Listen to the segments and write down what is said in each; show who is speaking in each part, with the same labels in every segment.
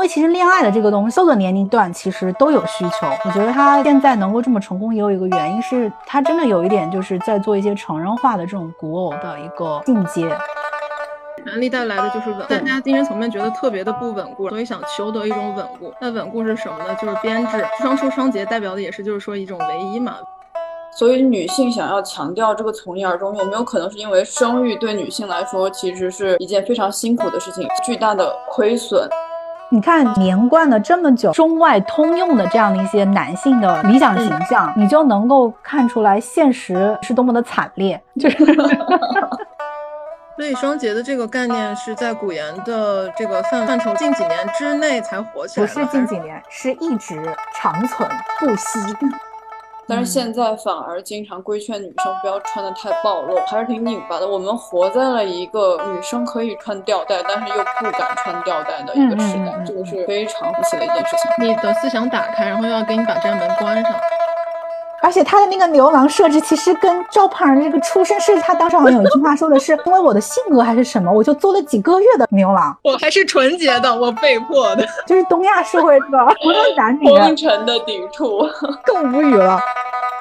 Speaker 1: 为其实恋爱的这个东西，各个年龄段其实都有需求。我觉得他现在能够这么成功，也有一个原因是他真的有一点就是在做一些成人化的这种古偶的一个进阶。
Speaker 2: 权力带来的就是稳，大家精神层面觉得特别的不稳固，所以想求得一种稳固。那稳固是什么呢？就是编制。双出双节代表的也是就是说一种唯一嘛。
Speaker 3: 所以女性想要强调这个从一而终，有没有可能是因为生育对女性来说其实是一件非常辛苦的事情，巨大的亏损？
Speaker 1: 你看连贯了这么久，中外通用的这样的一些男性的理想形象，你就能够看出来现实是多么的惨烈。就是，
Speaker 2: 所以双节的这个概念是在古言的这个范范畴近几年之内才火起来，
Speaker 1: 不是近几年，是一直长存不息。
Speaker 3: 但是现在反而经常规劝女生不要穿的太暴露，还是挺拧巴的。我们活在了一个女生可以穿吊带，但是又不敢穿吊带的一个时代，这个是非常神奇的一件事情。
Speaker 2: 你的思想打开，然后又要给你把这门关上。
Speaker 1: 而且他的那个牛郎设置，其实跟赵胖儿这个出身是，他当时好像有一句话说的是，因为我的性格还是什么，我就做了几个月的牛郎。
Speaker 2: 我还是纯洁的，我被迫的，
Speaker 1: 就是东亚社会的不论男女，
Speaker 3: 风尘的抵触，
Speaker 1: 更无语了。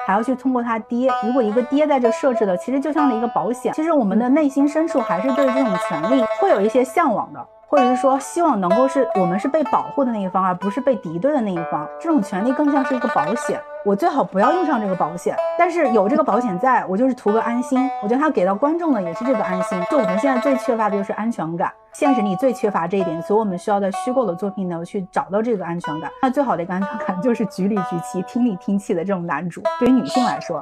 Speaker 1: 还要去通过他爹，如果一个爹在这设置的，其实就像了一个保险。其实我们的内心深处还是对这种权利会有一些向往的。或者是说，希望能够是我们是被保护的那一方，而不是被敌对的那一方。这种权利更像是一个保险，我最好不要用上这个保险，但是有这个保险在，我就是图个安心。我觉得他给到观众的也是这个安心。就我们现在最缺乏的就是安全感，现实里最缺乏这一点，所以我们需要在虚构的作品呢去找到这个安全感。那最好的一个安全感就是局里局气、听里听气的这种男主。对于女性来说。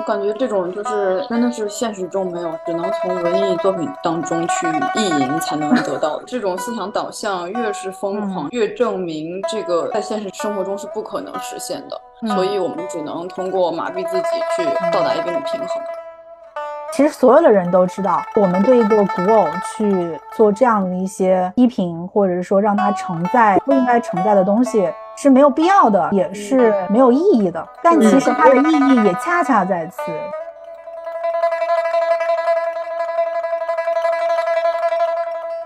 Speaker 3: 我感觉这种就是真的是现实中没有，只能从文艺作品当中去意淫才能得到的。这种思想导向越是疯狂，越证明这个在现实生活中是不可能实现的。所以我们只能通过麻痹自己去到达一定的平衡。
Speaker 1: 其实所有的人都知道，我们对一个古偶去做这样的一些批评，或者是说让它承载不应该承载的东西。是没有必要的，也是没有意义的。但其实它的意义也恰恰在此。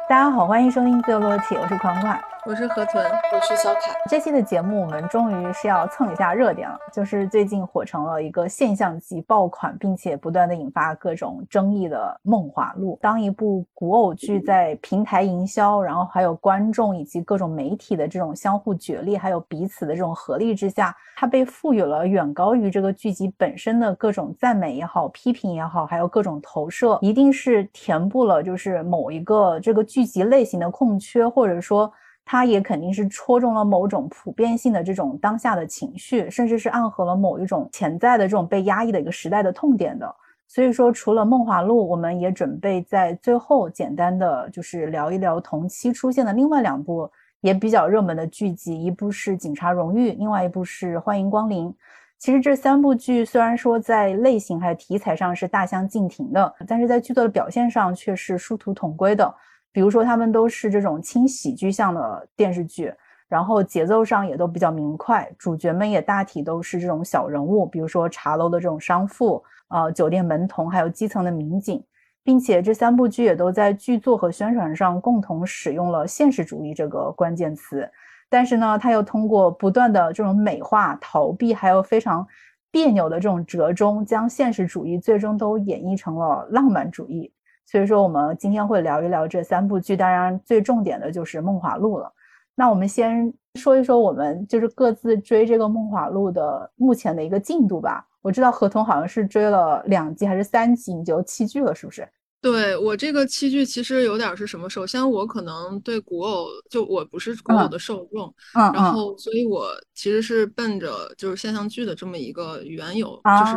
Speaker 1: 大家好，欢迎收听自由落体，我是款款。
Speaker 2: 我是河豚，
Speaker 3: 我是小凯。
Speaker 1: 这期的节目，我们终于是要蹭一下热点了，就是最近火成了一个现象级爆款，并且不断的引发各种争议的《梦华录》。当一部古偶剧在平台营销，然后还有观众以及各种媒体的这种相互角力，还有彼此的这种合力之下，它被赋予了远高于这个剧集本身的各种赞美也好、批评也好，还有各种投射，一定是填补了就是某一个这个剧集类型的空缺，或者说。它也肯定是戳中了某种普遍性的这种当下的情绪，甚至是暗合了某一种潜在的这种被压抑的一个时代的痛点的。所以说，除了《梦华录》，我们也准备在最后简单的就是聊一聊同期出现的另外两部也比较热门的剧集，一部是《警察荣誉》，另外一部是《欢迎光临》。其实这三部剧虽然说在类型还有题材上是大相径庭的，但是在剧作的表现上却是殊途同归的。比如说，他们都是这种轻喜剧向的电视剧，然后节奏上也都比较明快，主角们也大体都是这种小人物，比如说茶楼的这种商妇，呃，酒店门童，还有基层的民警，并且这三部剧也都在剧作和宣传上共同使用了现实主义这个关键词，但是呢，他又通过不断的这种美化、逃避，还有非常别扭的这种折中，将现实主义最终都演绎成了浪漫主义。所以说，我们今天会聊一聊这三部剧，当然最重点的就是《梦华录》了。那我们先说一说我们就是各自追这个《梦华录》的目前的一个进度吧。我知道合同好像是追了两集还是三集，你就弃剧了，是不是？
Speaker 2: 对我这个器具其实有点是什么？首先我可能对古偶就我不是古偶的受众，
Speaker 1: 嗯，
Speaker 2: 然后所以我其实是奔着就是现象剧的这么一个缘由，就是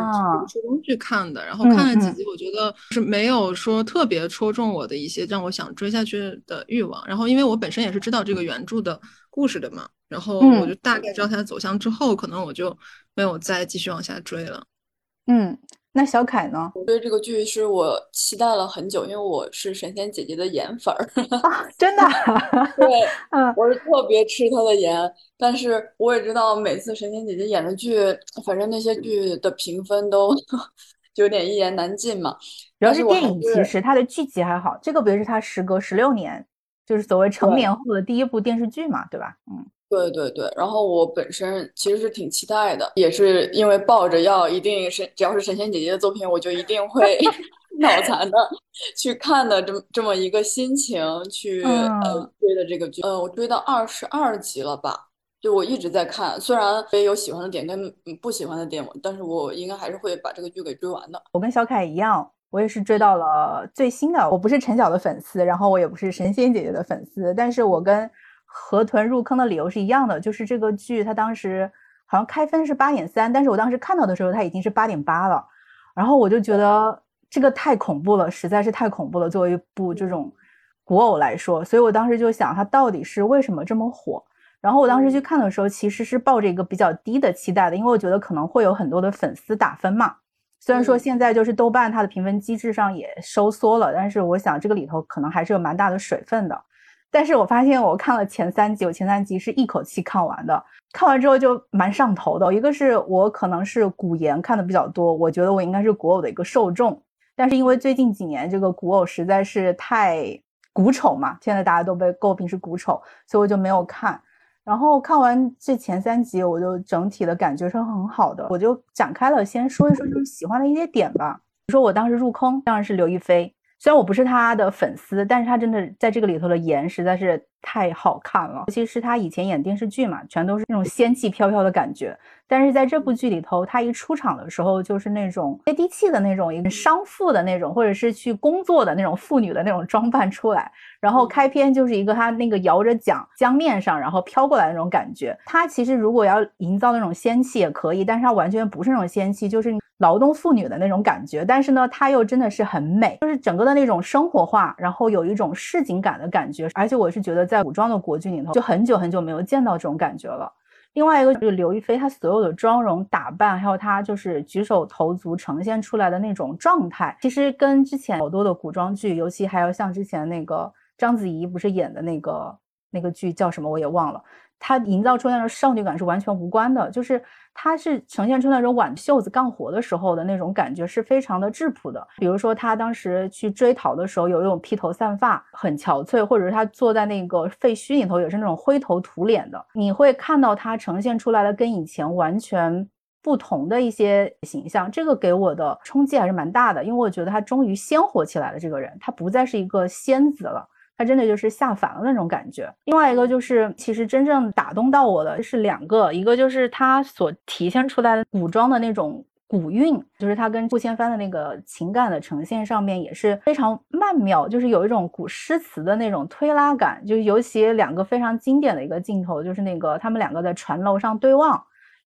Speaker 2: 初中去看的。然后看了几集，我觉得是没有说特别戳中我的一些让我想追下去的欲望。然后因为我本身也是知道这个原著的故事的嘛，然后我就大概知道它的走向之后，可能我就没有再继续往下追了。
Speaker 1: 嗯。那小凯呢？
Speaker 3: 我对这个剧是我期待了很久，因为我是神仙姐姐的颜粉儿
Speaker 1: 啊，真的。
Speaker 3: 对，嗯，我是特别吃她的颜，但是我也知道每次神仙姐姐演的剧，反正那些剧的评分都 有点一言难尽嘛。
Speaker 1: 主要是电影，其实它的剧集还好，这个别是它时隔十六年就是所谓成年后的第一部电视剧嘛，对吧？
Speaker 3: 嗯，对对对。然后我本身其实是挺期待的，也是因为抱着要一定是只要是神仙姐姐的作品，我就一定会 脑残的 去看的这么这么一个心情去呃追的这个剧。呃，我追到二十二集了吧？就我一直在看，虽然也有喜欢的点跟不喜欢的点，但是我应该还是会把这个剧给追完的。
Speaker 1: 我跟小凯一样，我也是追到了最新的。我不是陈晓的粉丝，然后我也不是神仙姐姐的粉丝，但是我跟河豚入坑的理由是一样的，就是这个剧它当时好像开分是八点三，但是我当时看到的时候它已经是八点八了，然后我就觉得这个太恐怖了，实在是太恐怖了。作为一部这种古偶来说，所以我当时就想，它到底是为什么这么火？然后我当时去看的时候，其实是抱着一个比较低的期待的，因为我觉得可能会有很多的粉丝打分嘛。虽然说现在就是豆瓣它的评分机制上也收缩了，但是我想这个里头可能还是有蛮大的水分的。但是我发现我看了前三集，我前三集是一口气看完的，看完之后就蛮上头的。一个是我可能是古言看的比较多，我觉得我应该是古偶的一个受众，但是因为最近几年这个古偶实在是太古丑嘛，现在大家都被诟病是古丑，所以我就没有看。然后看完这前三集，我就整体的感觉是很好的，我就展开了先说一说就是喜欢的一些点吧。比如说我当时入坑当然是刘亦菲，虽然我不是他的粉丝，但是他真的在这个里头的颜实在是太好看了，尤其是她以前演电视剧嘛，全都是那种仙气飘飘的感觉。但是在这部剧里头，他一出场的时候就是那种接地气的那种，一个商妇的那种，或者是去工作的那种妇女的那种装扮出来。然后开篇就是一个他那个摇着桨江面上，然后飘过来那种感觉。他其实如果要营造那种仙气也可以，但是他完全不是那种仙气，就是劳动妇女的那种感觉。但是呢，她又真的是很美，就是整个的那种生活化，然后有一种市井感的感觉。而且我是觉得在古装的国剧里头，就很久很久没有见到这种感觉了。另外一个就是刘亦菲，她所有的妆容打扮，还有她就是举手投足呈现出来的那种状态，其实跟之前好多的古装剧，尤其还有像之前那个章子怡不是演的那个那个剧叫什么我也忘了。它营造出那种少女感是完全无关的，就是它是呈现出那种挽袖子干活的时候的那种感觉是非常的质朴的。比如说他当时去追逃的时候，有一种披头散发，很憔悴，或者是他坐在那个废墟里头，也是那种灰头土脸的。你会看到他呈现出来的跟以前完全不同的一些形象，这个给我的冲击还是蛮大的，因为我觉得他终于鲜活起来了。这个人，他不再是一个仙子了。他真的就是下凡了那种感觉。另外一个就是，其实真正打动到我的是两个，一个就是他所体现出来的古装的那种古韵，就是他跟顾千帆的那个情感的呈现上面也是非常曼妙，就是有一种古诗词的那种推拉感。就尤其两个非常经典的一个镜头，就是那个他们两个在船楼上对望。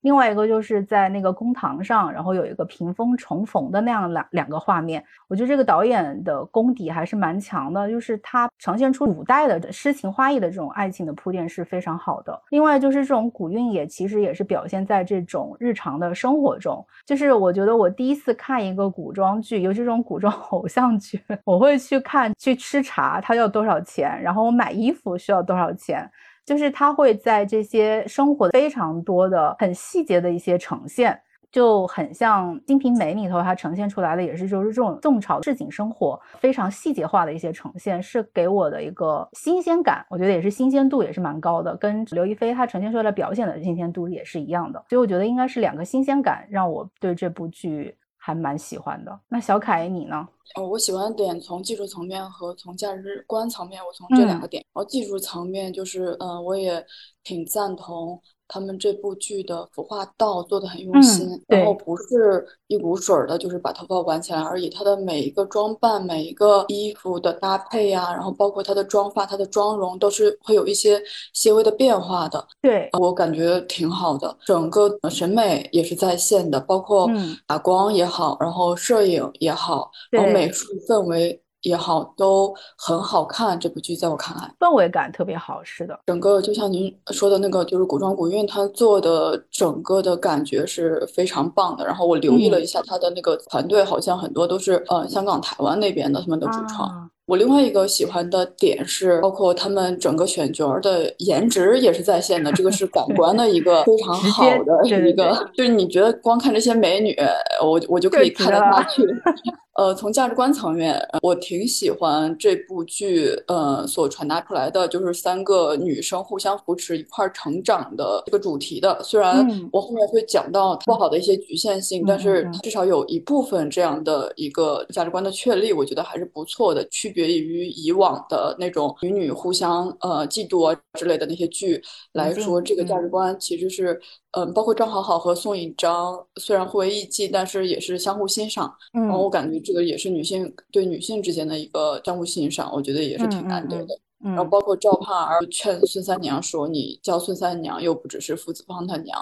Speaker 1: 另外一个就是在那个公堂上，然后有一个屏风重逢的那样两两个画面，我觉得这个导演的功底还是蛮强的，就是他呈现出古代的诗情画意的这种爱情的铺垫是非常好的。另外就是这种古韵也其实也是表现在这种日常的生活中，就是我觉得我第一次看一个古装剧，尤其这种古装 偶像剧，我会去看去吃茶，它要多少钱，然后我买衣服需要多少钱。就是他会在这些生活非常多的很细节的一些呈现，就很像《金瓶梅》里头，它呈现出来的也是就是这种宋朝市井生活非常细节化的一些呈现，是给我的一个新鲜感。我觉得也是新鲜度也是蛮高的，跟刘亦菲她呈现出来的表现的新鲜度也是一样的。所以我觉得应该是两个新鲜感让我对这部剧。还蛮喜欢的。那小凯你呢？
Speaker 3: 哦，我喜欢的点从技术层面和从价值观层面，我从这两个点。然后技术层面就是，嗯，我也挺赞同。他们这部剧的服化道做的很用心，然后不是一股水儿的，就是把头发挽起来而已。他的每一个装扮、每一个衣服的搭配呀，然后包括他的妆发、他的妆容，都是会有一些些微的变化的。
Speaker 1: 对
Speaker 3: 我感觉挺好的，整个审美也是在线的，包括打光也好，然后摄影也好，然后美术氛围。也好，都很好看。这部剧在我看来，
Speaker 1: 氛围感特别好。是的，
Speaker 3: 整个就像您说的那个，就是古装古韵，它做的整个的感觉是非常棒的。然后我留意了一下他的那个团队，好像很多都是呃香港、台湾那边的他们的主创。我另外一个喜欢的点是，包括他们整个选角的颜值也是在线的，这个是感 官的一个非常好的一个，就是你觉得光看这些美女，我我就可以看得下去。呃，从价值观层面，我挺喜欢这部剧，呃，所传达出来的就是三个女生互相扶持、一块成长的这个主题的。虽然我后面会讲到不好的一些局限性，但是至少有一部分这样的一个价值观的确立，我觉得还是不错的。区别于以往的那种女女互相呃嫉妒啊之类的那些剧来说，这个价值观其实是。嗯，包括张好好和宋引章，虽然互为艺妓，但是也是相互欣赏。嗯，然后我感觉这个也是女性对女性之间的一个相互欣赏，我觉得也是挺难得的。然后包括赵盼儿劝孙三娘说：“你叫孙三娘，又不只是父子帮他娘。”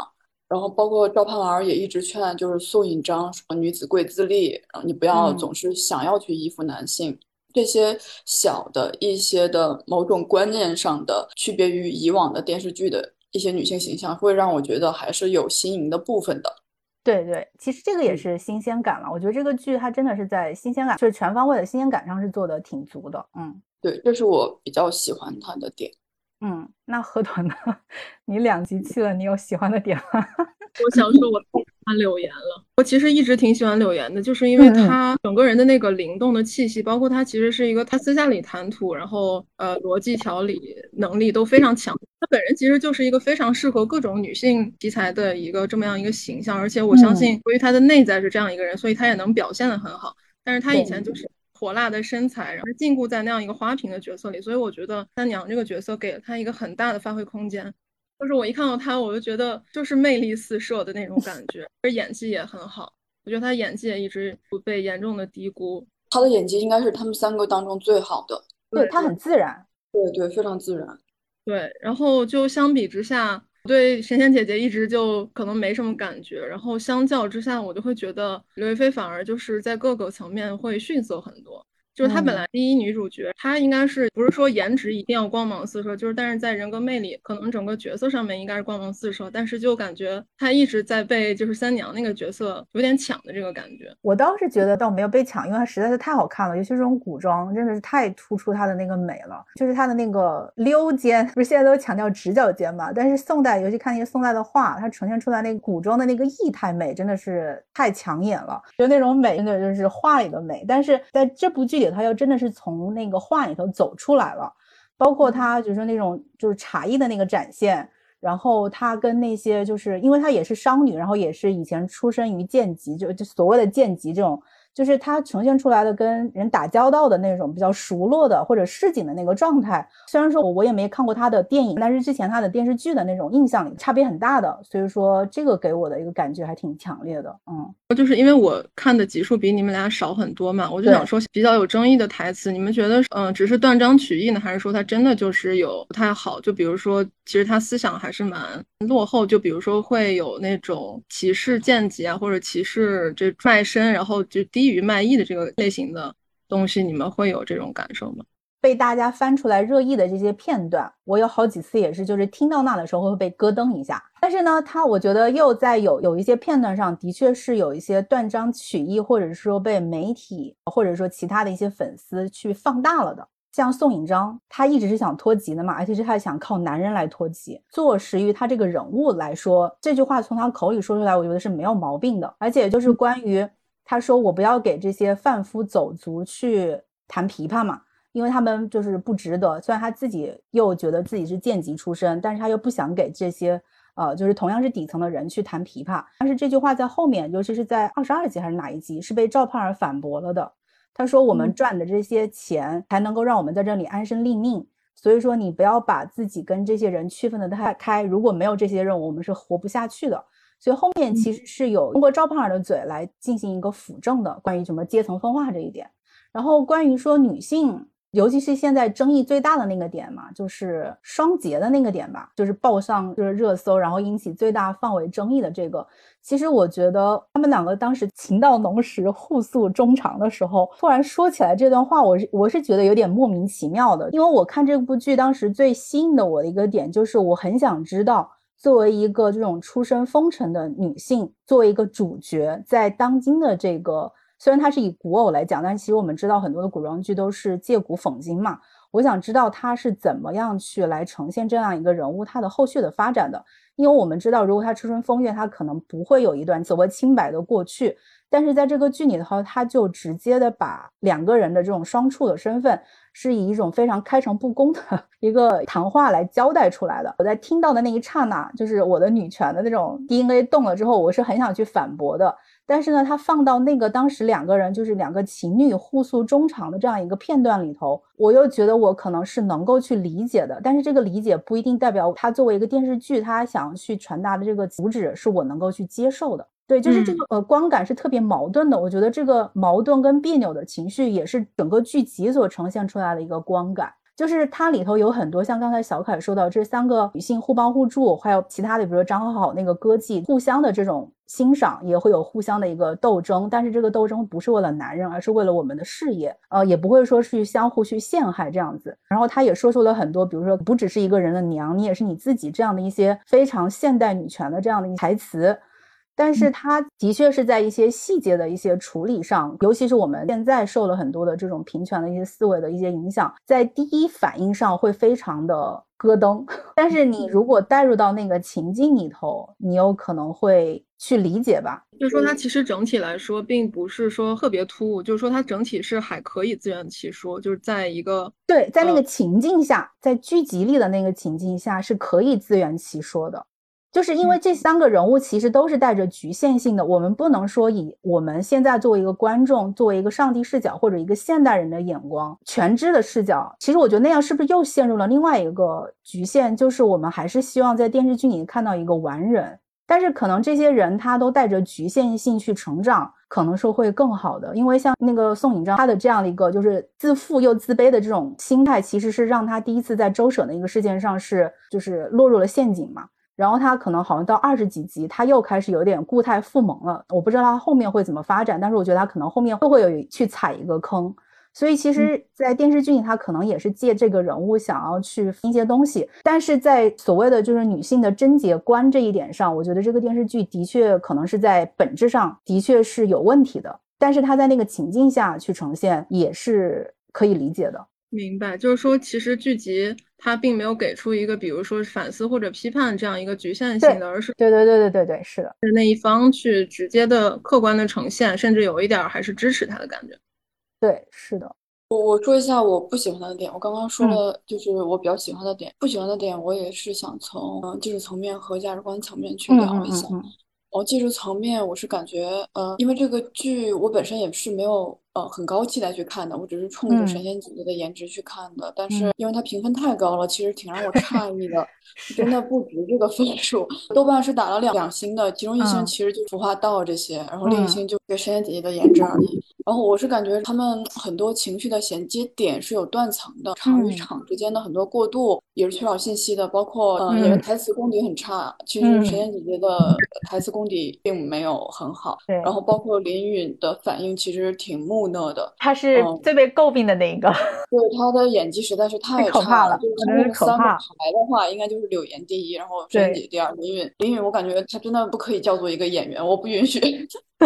Speaker 3: 然后包括赵盼儿也一直劝，就是宋引章说：“女子贵自立，然后你不要总是想要去依附男性。”这些小的一些的某种观念上的区别于以往的电视剧的。一些女性形象会让我觉得还是有新颖的部分的，
Speaker 1: 对对，其实这个也是新鲜感了。我觉得这个剧它真的是在新鲜感，就是全方位的新鲜感上是做的挺足的。嗯，
Speaker 3: 对，这是我比较喜欢它的点。
Speaker 1: 嗯，那河豚呢？你两集去了，你有喜欢的点吗？
Speaker 2: 我想说，我太喜欢柳岩了。我其实一直挺喜欢柳岩的，就是因为她整个人的那个灵动的气息，包括她其实是一个，她私下里谈吐，然后呃逻辑条理能力都非常强。她本人其实就是一个非常适合各种女性题材的一个这么样一个形象，而且我相信，由于她的内在是这样一个人，所以她也能表现的很好。但是她以前就是火辣的身材，然后禁锢在那样一个花瓶的角色里，所以我觉得三娘这个角色给了她一个很大的发挥空间。就是我一看到她，我就觉得就是魅力四射的那种感觉，而演技也很好。我觉得她演技也一直不被严重的低估。
Speaker 3: 她的演技应该是他们三个当中最好的，
Speaker 1: 对她很自然，
Speaker 3: 对对，非常自然。
Speaker 2: 对，然后就相比之下，对神仙姐姐一直就可能没什么感觉，然后相较之下，我就会觉得刘亦菲反而就是在各个层面会逊色很多。就是她本来第一女主角，她应该是不是说颜值一定要光芒四射，就是但是在人格魅力，可能整个角色上面应该是光芒四射，但是就感觉她一直在被就是三娘那个角色有点抢的这个感觉。
Speaker 1: 我倒是觉得倒没有被抢，因为她实在是太好看了，尤其是这种古装，真的是太突出她的那个美了。就是她的那个溜肩，不是现在都强调直角肩嘛？但是宋代，尤其看那些宋代的画，它呈现出来那个古装的那个意态美，真的是太抢眼了。就那种美，真的就是画里的美。但是在这部剧里。他又真的是从那个画里头走出来了，包括他就是那种就是茶艺的那个展现，然后她跟那些就是因为她也是商女，然后也是以前出身于贱籍，就就所谓的贱籍这种。就是他呈现出来的跟人打交道的那种比较熟络的或者市井的那个状态，虽然说我我也没看过他的电影，但是之前他的电视剧的那种印象里差别很大的，所以说这个给我的一个感觉还挺强烈的。嗯，
Speaker 2: 就是因为我看的集数比你们俩少很多嘛，我就想说比较有争议的台词，你们觉得嗯只是断章取义呢，还是说他真的就是有不太好？就比如说其实他思想还是蛮落后，就比如说会有那种歧视贱籍啊，或者歧视这卖身，然后就低。低于卖艺的这个类型的东西，你们会有这种感受吗？
Speaker 1: 被大家翻出来热议的这些片段，我有好几次也是，就是听到那的时候会被咯噔一下。但是呢，他我觉得又在有有一些片段上的确是有一些断章取义，或者是说被媒体或者说其他的一些粉丝去放大了的。像宋引章，他一直是想脱籍的嘛，而且是他想靠男人来脱籍。坐实于他这个人物来说，这句话从他口里说出来，我觉得是没有毛病的。而且就是关于。他说：“我不要给这些贩夫走卒去弹琵琶嘛，因为他们就是不值得。虽然他自己又觉得自己是贱籍出身，但是他又不想给这些呃，就是同样是底层的人去弹琵琶。但是这句话在后面，尤其是在二十二集还是哪一集，是被赵盼儿反驳了的。他说：我们赚的这些钱才能够让我们在这里安身立命，所以说你不要把自己跟这些人区分的太开。如果没有这些任务，我们是活不下去的。”所以后面其实是有通过赵盼儿的嘴来进行一个辅证的，关于什么阶层分化这一点。然后关于说女性，尤其是现在争议最大的那个点嘛，就是双节的那个点吧，就是报上就是热搜，然后引起最大范围争议的这个。其实我觉得他们两个当时情到浓时互诉衷肠的时候，突然说起来这段话，我是我是觉得有点莫名其妙的，因为我看这部剧当时最吸引的我的一个点就是我很想知道。作为一个这种出身风尘的女性，作为一个主角，在当今的这个，虽然它是以古偶来讲，但其实我们知道很多的古装剧都是借古讽今嘛。我想知道她是怎么样去来呈现这样一个人物，她的后续的发展的。因为我们知道，如果她出身风月，她可能不会有一段所谓清白的过去。但是在这个剧里头，他就直接的把两个人的这种双处的身份，是以一种非常开诚布公的一个谈话来交代出来的。我在听到的那一刹那，就是我的女权的那种 DNA 动了之后，我是很想去反驳的。但是呢，他放到那个当时两个人就是两个情侣互诉衷肠的这样一个片段里头，我又觉得我可能是能够去理解的。但是这个理解不一定代表他作为一个电视剧，他想要去传达的这个主旨是我能够去接受的。对，就是这个呃光感是特别矛盾的。我觉得这个矛盾跟别扭的情绪，也是整个剧集所呈现出来的一个光感。就是它里头有很多像刚才小凯说到，这三个女性互帮互助，还有其他的，比如说张好好那个歌妓，互相的这种欣赏，也会有互相的一个斗争。但是这个斗争不是为了男人，而是为了我们的事业。呃，也不会说去相互去陷害这样子。然后他也说出了很多，比如说不只是一个人的娘，你也是你自己这样的一些非常现代女权的这样的一台词。但是它的确是在一些细节的一些处理上，尤其是我们现在受了很多的这种平权的一些思维的一些影响，在第一反应上会非常的咯噔。但是你如果带入到那个情境里头，你有可能会去理解吧？
Speaker 2: 就是说，它其实整体来说并不是说特别突兀，就是说它整体是还可以自圆其说，就是在一个
Speaker 1: 对，在那个情境下，在剧集里的那个情境下是可以自圆其说的。就是因为这三个人物其实都是带着局限性的，我们不能说以我们现在作为一个观众，作为一个上帝视角或者一个现代人的眼光全知的视角，其实我觉得那样是不是又陷入了另外一个局限？就是我们还是希望在电视剧里看到一个完人，但是可能这些人他都带着局限性去成长，可能是会更好的。因为像那个宋颖章，他的这样的一个就是自负又自卑的这种心态，其实是让他第一次在周舍的一个事件上是就是落入了陷阱嘛。然后他可能好像到二十几集，他又开始有点固态复萌了。我不知道他后面会怎么发展，但是我觉得他可能后面会会有去踩一个坑。所以其实，在电视剧里，他可能也是借这个人物想要去一些东西。但是在所谓的就是女性的贞洁观这一点上，我觉得这个电视剧的确可能是在本质上的确是有问题的。但是他在那个情境下去呈现，也是可以理解的。
Speaker 2: 明白，就是说，其实剧集它并没有给出一个，比如说反思或者批判这样一个局限性的，而是
Speaker 1: 对对对对对对，是的，
Speaker 2: 是那一方去直接的客观的呈现，甚至有一点还是支持他的感觉。
Speaker 1: 对，是的。
Speaker 3: 我我说一下我不喜欢的点，我刚刚说了，就是我比较喜欢的点，不喜欢的点我也是想从技术层面和价值观层面去聊一下。哦，技术层面我是感觉，呃，因为这个剧我本身也是没有。呃，很高期待去看的，我只是冲着神仙姐姐的颜值去看的。但是因为它评分太高了，其实挺让我 诧异的，真的不值这个分数。豆瓣是打了两两星的，其中一星其实就服化道这些，然后另一星就给神仙姐姐的颜值而已。然后我是感觉他们很多情绪的衔接点是有断层的，场与场之间的很多过渡也是缺少信息的，包括嗯，演员台词功底很差。其实神仙姐姐的台词功底并没有很好。然后包括林允的反应其实挺木。讷的，
Speaker 1: 他是最被诟病的那一个。
Speaker 3: 对他的演技实在是太
Speaker 1: 差
Speaker 3: 了，就是从三个排的话，应该就是柳岩第一，然后甄姐第二，林允。林允，我感觉他真的不可以叫做一个演员，我不允许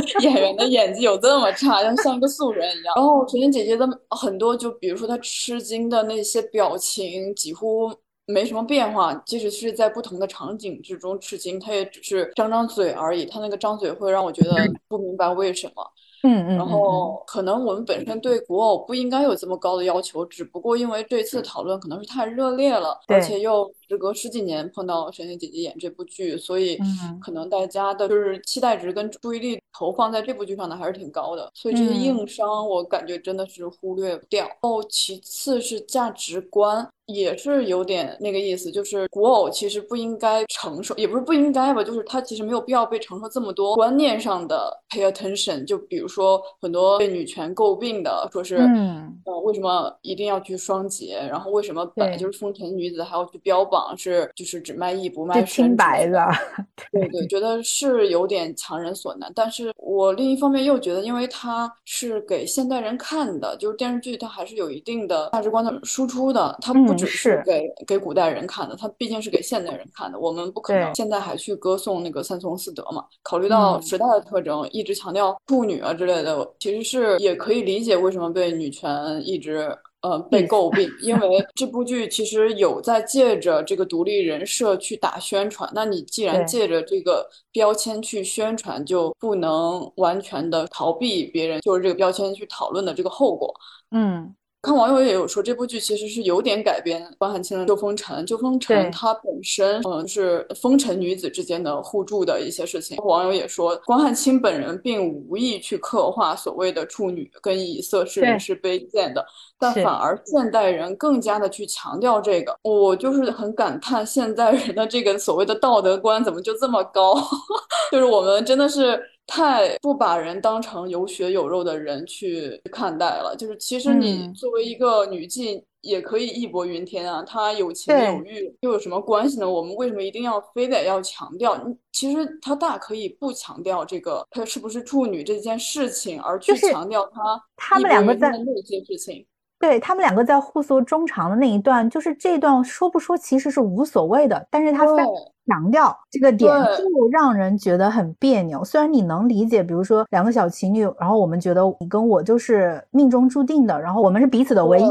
Speaker 3: 演员的演技有这么差，像像一个素人一样。然后陈妍姐姐的很多，就比如说她吃惊的那些表情，几乎没什么变化，即使是在不同的场景之中吃惊，她也只是张张嘴而已。她那个张嘴会让我觉得不明白为什么。
Speaker 1: 嗯嗯，
Speaker 3: 然后可能我们本身对古偶不应该有这么高的要求，只不过因为这次讨论可能是太热烈了，而且又时隔十几年碰到神仙姐姐演这部剧，所以可能大家的就是期待值跟注意力投放在这部剧上的还是挺高的，所以这些硬伤我感觉真的是忽略不掉。然后其次是价值观。也是有点那个意思，就是古偶其实不应该承受，也不是不应该吧，就是它其实没有必要被承受这么多观念上的 pay attention。就比如说很多被女权诟病的，说是，嗯，呃，为什么一定要去双节？然后为什么本来就是风尘女子还要去标榜是就是只卖艺不卖身？
Speaker 1: 清白的，
Speaker 3: 对对，觉得是有点强人所难。但是我另一方面又觉得，因为它是给现代人看的，就是电视剧它还是有一定的价值观的输出的，它不。只是给给古代人看的，它毕竟是给现代人看的。我们不可能现在还去歌颂那个三从四德嘛？考虑到时代的特征，一直强调处女啊之类的，其实是也可以理解为什么被女权一直呃被诟病，因为这部剧其实有在借着这个独立人设去打宣传。那你既然借着这个标签去宣传，就不能完全的逃避别人就是这个标签去讨论的这个后果。
Speaker 1: 嗯。
Speaker 3: 看网友也有说，这部剧其实是有点改编关汉卿的《旧风尘》。旧风尘它本身，嗯，是风尘女子之间的互助的一些事情。网友也说，关汉卿本人并无意去刻画所谓的处女跟以色侍人是卑贱的，但反而现代人更加的去强调这个。我就是很感叹，现代人的这个所谓的道德观怎么就这么高？就是我们真的是。太不把人当成有血有肉的人去看待了，就是其实你作为一个女妓也可以义薄云天啊，她有情有欲又有什么关系呢？我们为什么一定要非得要强调？其实她大可以不强调这个她是不是处女这件事情，而去强调她
Speaker 1: 他们两个在
Speaker 3: 那些事情。
Speaker 1: 对他们两个在互诉衷肠的那一段，就是这段说不说其实是无所谓的，但是他非强调这个点，就让人觉得很别扭。虽然你能理解，比如说两个小情侣，然后我们觉得你跟我就是命中注定的，然后我们是彼此的唯一。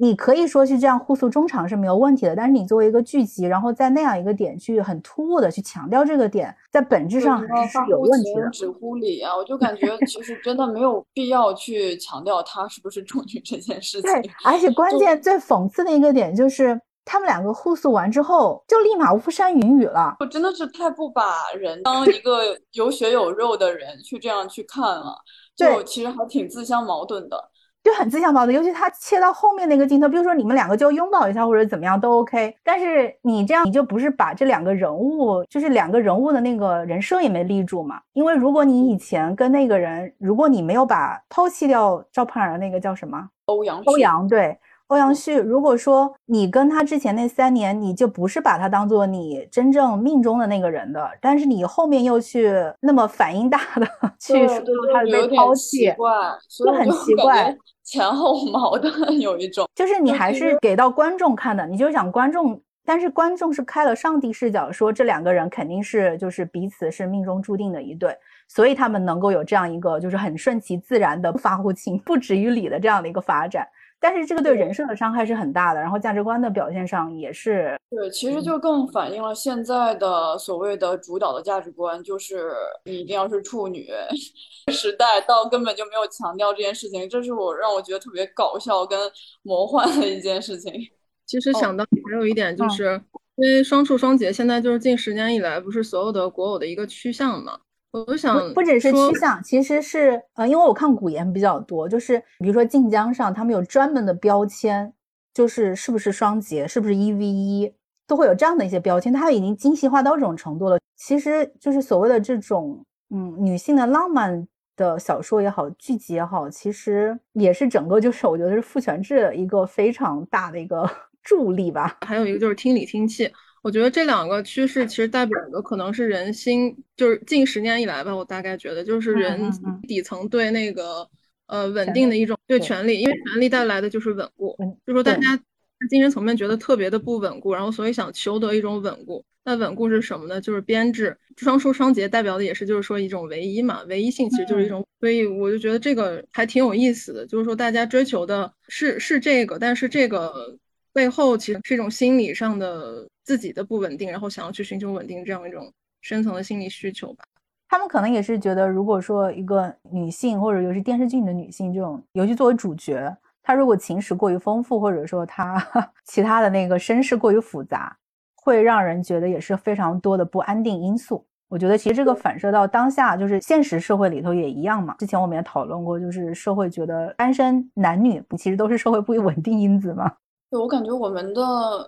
Speaker 1: 你可以说去这样互诉衷肠是没有问题的，但是你作为一个剧集，然后在那样一个点去很突兀的去强调这个点，在本质上还是有问题的。
Speaker 3: 只乎理啊，我就感觉其实真的没有必要去强调他是不是处女这件事情。
Speaker 1: 对，而且关键最讽刺的一个点就是，他们两个互诉完之后，就立马巫山云雨了。
Speaker 3: 我真的是太不把人当一个有血有肉的人去这样去看了，就其实还挺自相矛盾的。
Speaker 1: 就很自相矛盾，尤其他切到后面那个镜头，比如说你们两个就拥抱一下或者怎么样都 OK，但是你这样你就不是把这两个人物，就是两个人物的那个人设也没立住嘛？因为如果你以前跟那个人，如果你没有把抛弃掉赵盼儿的那个叫什么
Speaker 3: 欧阳
Speaker 1: 欧阳对。欧阳旭，如果说你跟他之前那三年，你就不是把他当做你真正命中的那个人的，但是你后面又去那么反应大的去说他被抛弃，
Speaker 3: 就
Speaker 1: 很奇怪，
Speaker 3: 前后矛盾有一种，
Speaker 1: 就是你还是给到观众看的，你就想观众，但是观众是开了上帝视角，说这两个人肯定是就是彼此是命中注定的一对，所以他们能够有这样一个就是很顺其自然的发乎情不止于理的这样的一个发展。但是这个对人设的伤害是很大的，然后价值观的表现上也是。
Speaker 3: 对，其实就更反映了现在的所谓的主导的价值观，就是你一定要是处女 时代，到根本就没有强调这件事情，这是我让我觉得特别搞笑跟魔幻的一件事情。
Speaker 2: 其实想到还有一点就是，因为双处双结现在就是近十年以来不是所有的国偶的一个趋向嘛。我想
Speaker 1: 不只是趋向，其实是呃，因为我看古言比较多，就是比如说晋江上他们有专门的标签，就是是不是双节，是不是一 v 一，都会有这样的一些标签，它已经精细化到这种程度了。其实就是所谓的这种嗯女性的浪漫的小说也好，剧集也好，其实也是整个就是 我觉得是父权制的一个非常大的一个 助力吧。
Speaker 2: 还有一个就是听理听气。我觉得这两个趋势其实代表的可能是人心，就是近十年以来吧，我大概觉得就是人底层对那个呃稳定的一种对权力，因为权力带来的就是稳固，就说大家精神层面觉得特别的不稳固，然后所以想求得一种稳固。那稳固是什么呢？就是编制。双数双节代表的也是就是说一种唯一嘛，唯一性其实就是一种，所以我就觉得这个还挺有意思的，就是说大家追求的是是这个，但是这个。背后其实是一种心理上的自己的不稳定，然后想要去寻求稳定这样一种深层的心理需求吧。
Speaker 1: 他们可能也是觉得，如果说一个女性或者尤其电视剧里的女性这种，尤其作为主角，她如果情史过于丰富，或者说她 其他的那个身世过于复杂，会让人觉得也是非常多的不安定因素。我觉得其实这个反射到当下，就是现实社会里头也一样嘛。之前我们也讨论过，就是社会觉得单身男女其实都是社会不稳定因子嘛。
Speaker 3: 对我感觉我们的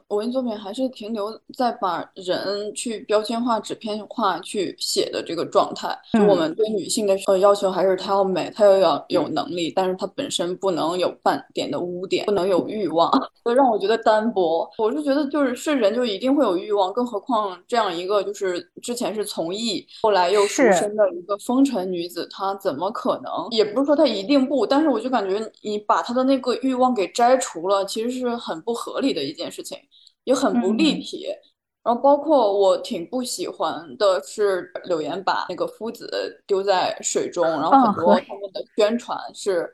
Speaker 3: 文艺作品还是停留在把人去标签化、纸片化去写的这个状态。就我们对女性的呃要求还是她要美，她又要有能力，但是她本身不能有半点的污点，不能有欲望，所以让我觉得单薄。我是觉得就是是人就一定会有欲望，更何况这样一个就是之前是从艺，后来又赎身的一个风尘女子，她怎么可能？也不是说她一定不，但是我就感觉你把她的那个欲望给摘除了，其实是很。很不合理的一件事情，也很不立体。然后包括我挺不喜欢的是柳岩把那个夫子丢在水中，然后很多他们的宣传是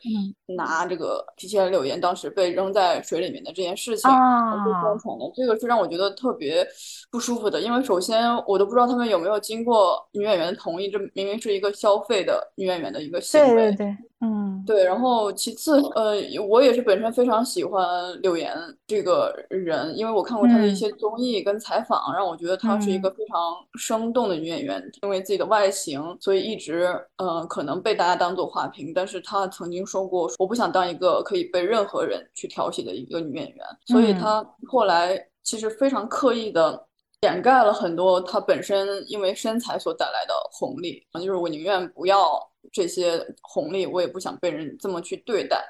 Speaker 3: 拿这个提起来柳岩当时被扔在水里面的这件事情来做宣传的，这个是让我觉得特别不舒服的，因为首先我都不知道他们有没有经过女演员的同意，这明明是一个消费的女演员的一个行为。
Speaker 1: 对对对。嗯，
Speaker 3: 对，然后其次，呃，我也是本身非常喜欢柳岩这个人，因为我看过她的一些综艺跟采访，让我觉得她是一个非常生动的女演员。因为自己的外形，所以一直，呃，可能被大家当做花瓶。但是她曾经说过，我不想当一个可以被任何人去调戏的一个女演员。所以她后来其实非常刻意的掩盖了很多她本身因为身材所带来的红利，就是我宁愿不要。这些红利，我也不想被人这么去对待。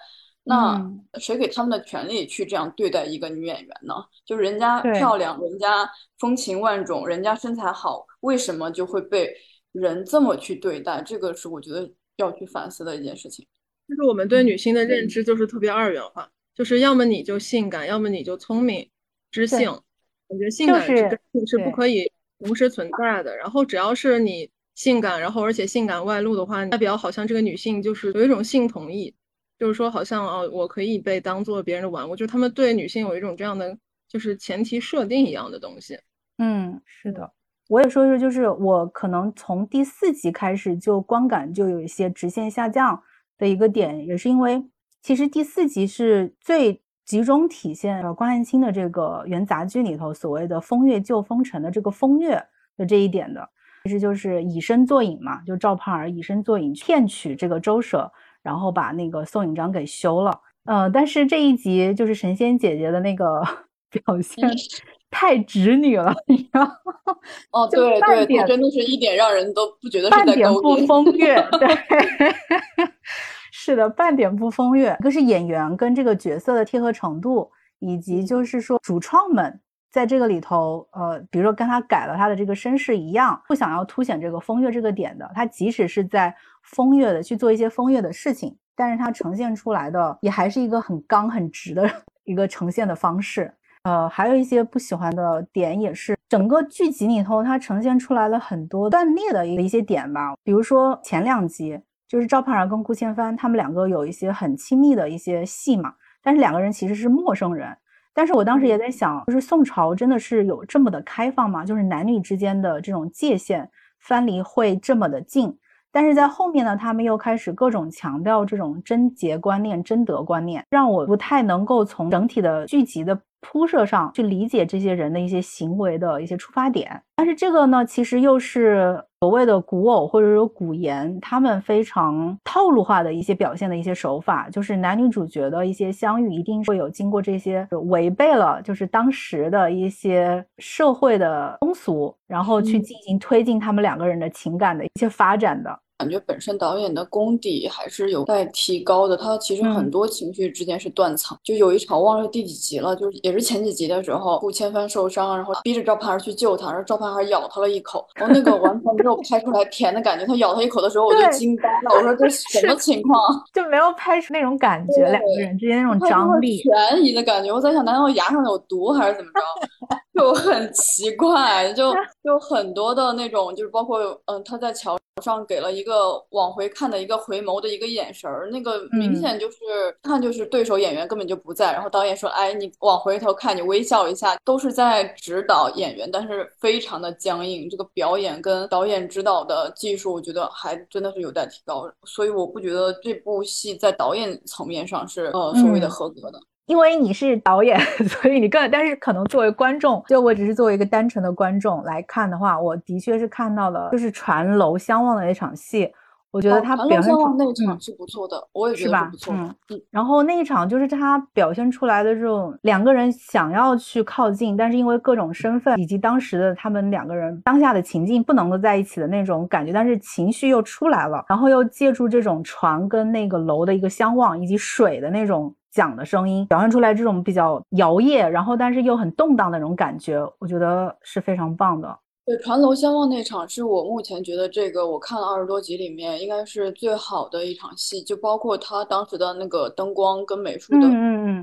Speaker 3: 那谁给他们的权利去这样对待一个女演员呢？就是人家漂亮，人家风情万种，人家身材好，为什么就会被人这么去对待？这个是我觉得要去反思的一件事情。
Speaker 2: 就是我们对女性的认知就是特别二元化，就是要么你就性感，要么你就聪明、知性。我觉得性感是是不可以同时存在的。然后只要是你。性感，然后而且性感外露的话，代表好像这个女性就是有一种性同意，就是说好像哦，我可以被当做别人的玩物，就是他们对女性有一种这样的就是前提设定一样的东西。
Speaker 1: 嗯，是的，我也说说，就是我可能从第四集开始就观感就有一些直线下降的一个点，也是因为其实第四集是最集中体现呃关汉卿的这个元杂剧里头所谓的风月救风尘的这个风月的这一点的。其实就是以身作引嘛，就赵盼儿以身作引骗取这个周舍，然后把那个宋引章给休了。呃，但是这一集就是神仙姐姐的那个 表现 太直女了，你知道吗？
Speaker 3: 哦，对对，真的是一点让人都不觉得
Speaker 1: 半点不风月。对，是的，半点不风月。一个是演员跟这个角色的贴合程度，以及就是说主创们。在这个里头，呃，比如说跟他改了他的这个身世一样，不想要凸显这个风月这个点的，他即使是在风月的去做一些风月的事情，但是他呈现出来的也还是一个很刚很直的 一个呈现的方式。呃，还有一些不喜欢的点也是整个剧集里头，它呈现出来了很多断裂的一些点吧。比如说前两集，就是赵盼儿跟顾千帆他们两个有一些很亲密的一些戏嘛，但是两个人其实是陌生人。但是我当时也在想，就是宋朝真的是有这么的开放吗？就是男女之间的这种界限藩篱会这么的近？但是在后面呢，他们又开始各种强调这种贞洁观念、贞德观念，让我不太能够从整体的剧集的。铺设上去理解这些人的一些行为的一些出发点，但是这个呢，其实又是所谓的古偶或者说古言，他们非常套路化的一些表现的一些手法，就是男女主角的一些相遇，一定会有经过这些违背了就是当时的一些社会的风俗，然后去进行推进他们两个人的情感的一些发展的。
Speaker 3: 感觉本身导演的功底还是有待提高的。他其实很多情绪之间是断层，就有一场忘了第几集了，就是也是前几集的时候，顾千帆受伤，然后逼着赵盼儿去救他，然后赵盼儿咬他了一口，然后那个完全没有拍出来甜的感觉。他咬他一口的时候，我就惊呆了，我说这 什么情况？
Speaker 1: 就没有拍出那种感觉，两个人之间那种张力、
Speaker 3: 悬疑的感觉。我在想，难道牙上有毒还是怎么着？就很奇怪，就就很多的那种，就是包括嗯，他在桥上给了一个往回看的一个回眸的一个眼神儿，那个明显就是看就是对手演员根本就不在，然后导演说，哎，你往回头看，你微笑一下，都是在指导演员，但是非常的僵硬。这个表演跟导演指导的技术，我觉得还真的是有待提高，所以我不觉得这部戏在导演层面上是呃所谓的合格的。
Speaker 1: 因为你是导演，所以你更，但是可能作为观众，就我只是作为一个单纯的观众来看的话，我的确是看到了，就是船楼相望的那场戏，我觉得他表现出
Speaker 3: 那场是不错的，我也觉得是不错的。
Speaker 1: 嗯，然后那一场就是他表现出来的这种两个人想要去靠近，但是因为各种身份以及当时的他们两个人当下的情境不能够在一起的那种感觉，但是情绪又出来了，然后又借助这种船跟那个楼的一个相望，以及水的那种。响的声音表现出来这种比较摇曳，然后但是又很动荡的那种感觉，我觉得是非常棒的。
Speaker 3: 对，传楼相望那场是我目前觉得这个我看了二十多集里面应该是最好的一场戏，就包括他当时的那个灯光跟美术的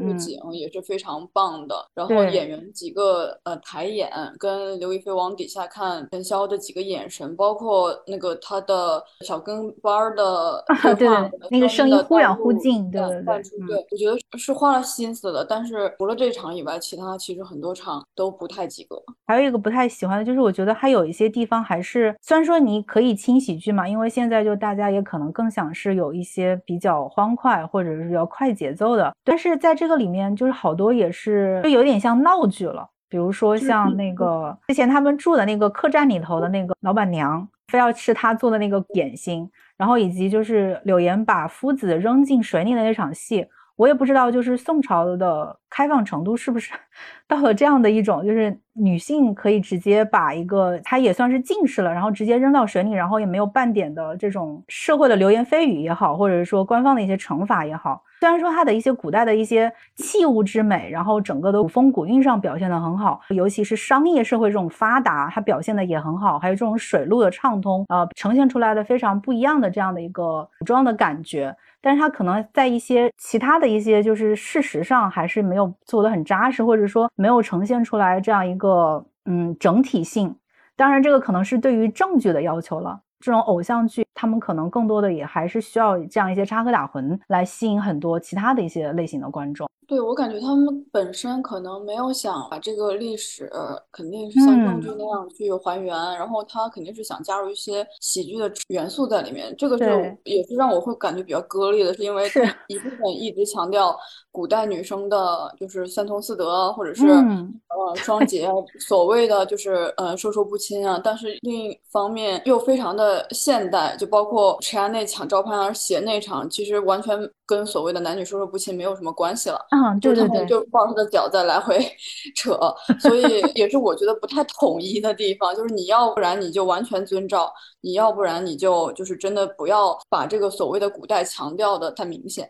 Speaker 3: 布景也是非常棒的。然后演员几个呃抬眼，跟刘亦菲往底下看陈潇的几个眼神，包括那个他的小跟班的
Speaker 1: 对话，那个声音忽远忽近，对对对，
Speaker 3: 对，我觉得是花了心思的。但是除了这场以外，其他其实很多场都不太及格。
Speaker 1: 还有一个不太喜欢的就是，我觉得。它有一些地方还是，虽然说你可以轻喜剧嘛，因为现在就大家也可能更想是有一些比较欢快或者是比较快节奏的，但是在这个里面就是好多也是就有点像闹剧了，比如说像那个之前他们住的那个客栈里头的那个老板娘，非要吃他做的那个点心，然后以及就是柳岩把夫子扔进水里的那场戏。我也不知道，就是宋朝的开放程度是不是 到了这样的一种，就是女性可以直接把一个，她也算是进士了，然后直接扔到水里，然后也没有半点的这种社会的流言蜚语也好，或者是说官方的一些惩罚也好。虽然说它的一些古代的一些器物之美，然后整个的古风古韵上表现的很好，尤其是商业社会这种发达，它表现的也很好，还有这种水路的畅通，呃，呈现出来的非常不一样的这样的一个古装的感觉。但是他可能在一些其他的一些就是事实上还是没有做得很扎实，或者说没有呈现出来这样一个嗯整体性。当然，这个可能是对于证据的要求了。这种偶像剧，他们可能更多的也还是需要这样一些插科打诨来吸引很多其他的一些类型的观众。
Speaker 3: 对我感觉他们本身可能没有想把这个历史肯定是像正剧那样去还原，然后他肯定是想加入一些喜剧的元素在里面。这个是也是让我会感觉比较割裂的，是因为一部分一直强调古代女生的就是三从四德，或者是呃双节，所谓的就是呃授受不亲啊。但是另一方面又非常的现代，就包括陈安内抢赵盼儿鞋那场，其实完全跟所谓的男女授受不亲没有什么关系了。
Speaker 1: 嗯，对对对，
Speaker 3: 就抱他的脚在来回 扯，所以也是我觉得不太统一的地方。就是你要不然你就完全遵照，你要不然你就就是真的不要把这个所谓的古代强调的太明显。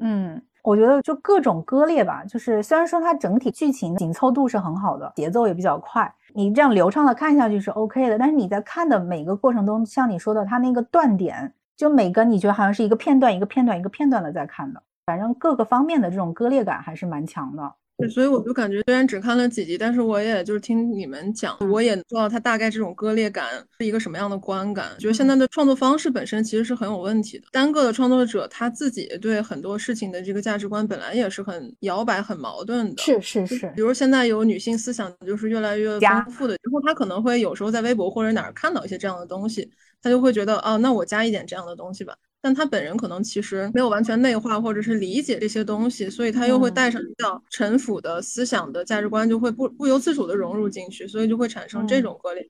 Speaker 1: 嗯，我觉得就各种割裂吧。就是虽然说它整体剧情紧凑度是很好的，节奏也比较快，你这样流畅的看下去是 OK 的。但是你在看的每个过程中，像你说的，它那个断点，就每个你觉得好像是一个片段一个片段一个片段的在看的。反正各个方面的这种割裂感还是蛮强的，
Speaker 2: 对，所以我就感觉虽然只看了几集，但是我也就是听你们讲，我也知道他大概这种割裂感是一个什么样的观感。觉得现在的创作方式本身其实是很有问题的，单个的创作者他自己对很多事情的这个价值观本来也是很摇摆、很矛盾的。
Speaker 1: 是是是，
Speaker 2: 比如现在有女性思想就是越来越丰富的，然后他可能会有时候在微博或者哪儿看到一些这样的东西，他就会觉得哦，那我加一点这样的东西吧。但他本人可能其实没有完全内化或者是理解这些东西，所以他又会带上比较陈腐的思想的价值观，就会不不由自主的融入进去，所以就会产生这种割裂。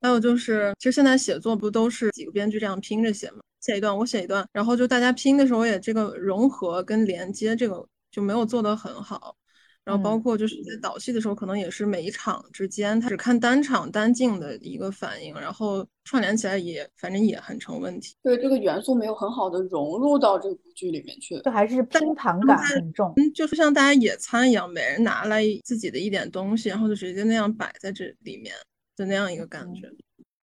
Speaker 2: 还有就是，其实现在写作不都是几个编剧这样拼着写吗？写一段我写一段，然后就大家拼的时候也这个融合跟连接这个就没有做得很好。然后包括就是在导戏的时候，可能也是每一场之间，他只看单场单镜的一个反应，然后串联起来也反正也很成问题。
Speaker 3: 对这个元素没有很好的融入到这部剧里面去，
Speaker 1: 就还是拼盘感很重。
Speaker 2: 嗯，就是像大家野餐一样，每人拿来自己的一点东西，然后就直接那样摆在这里面的那样一个感觉。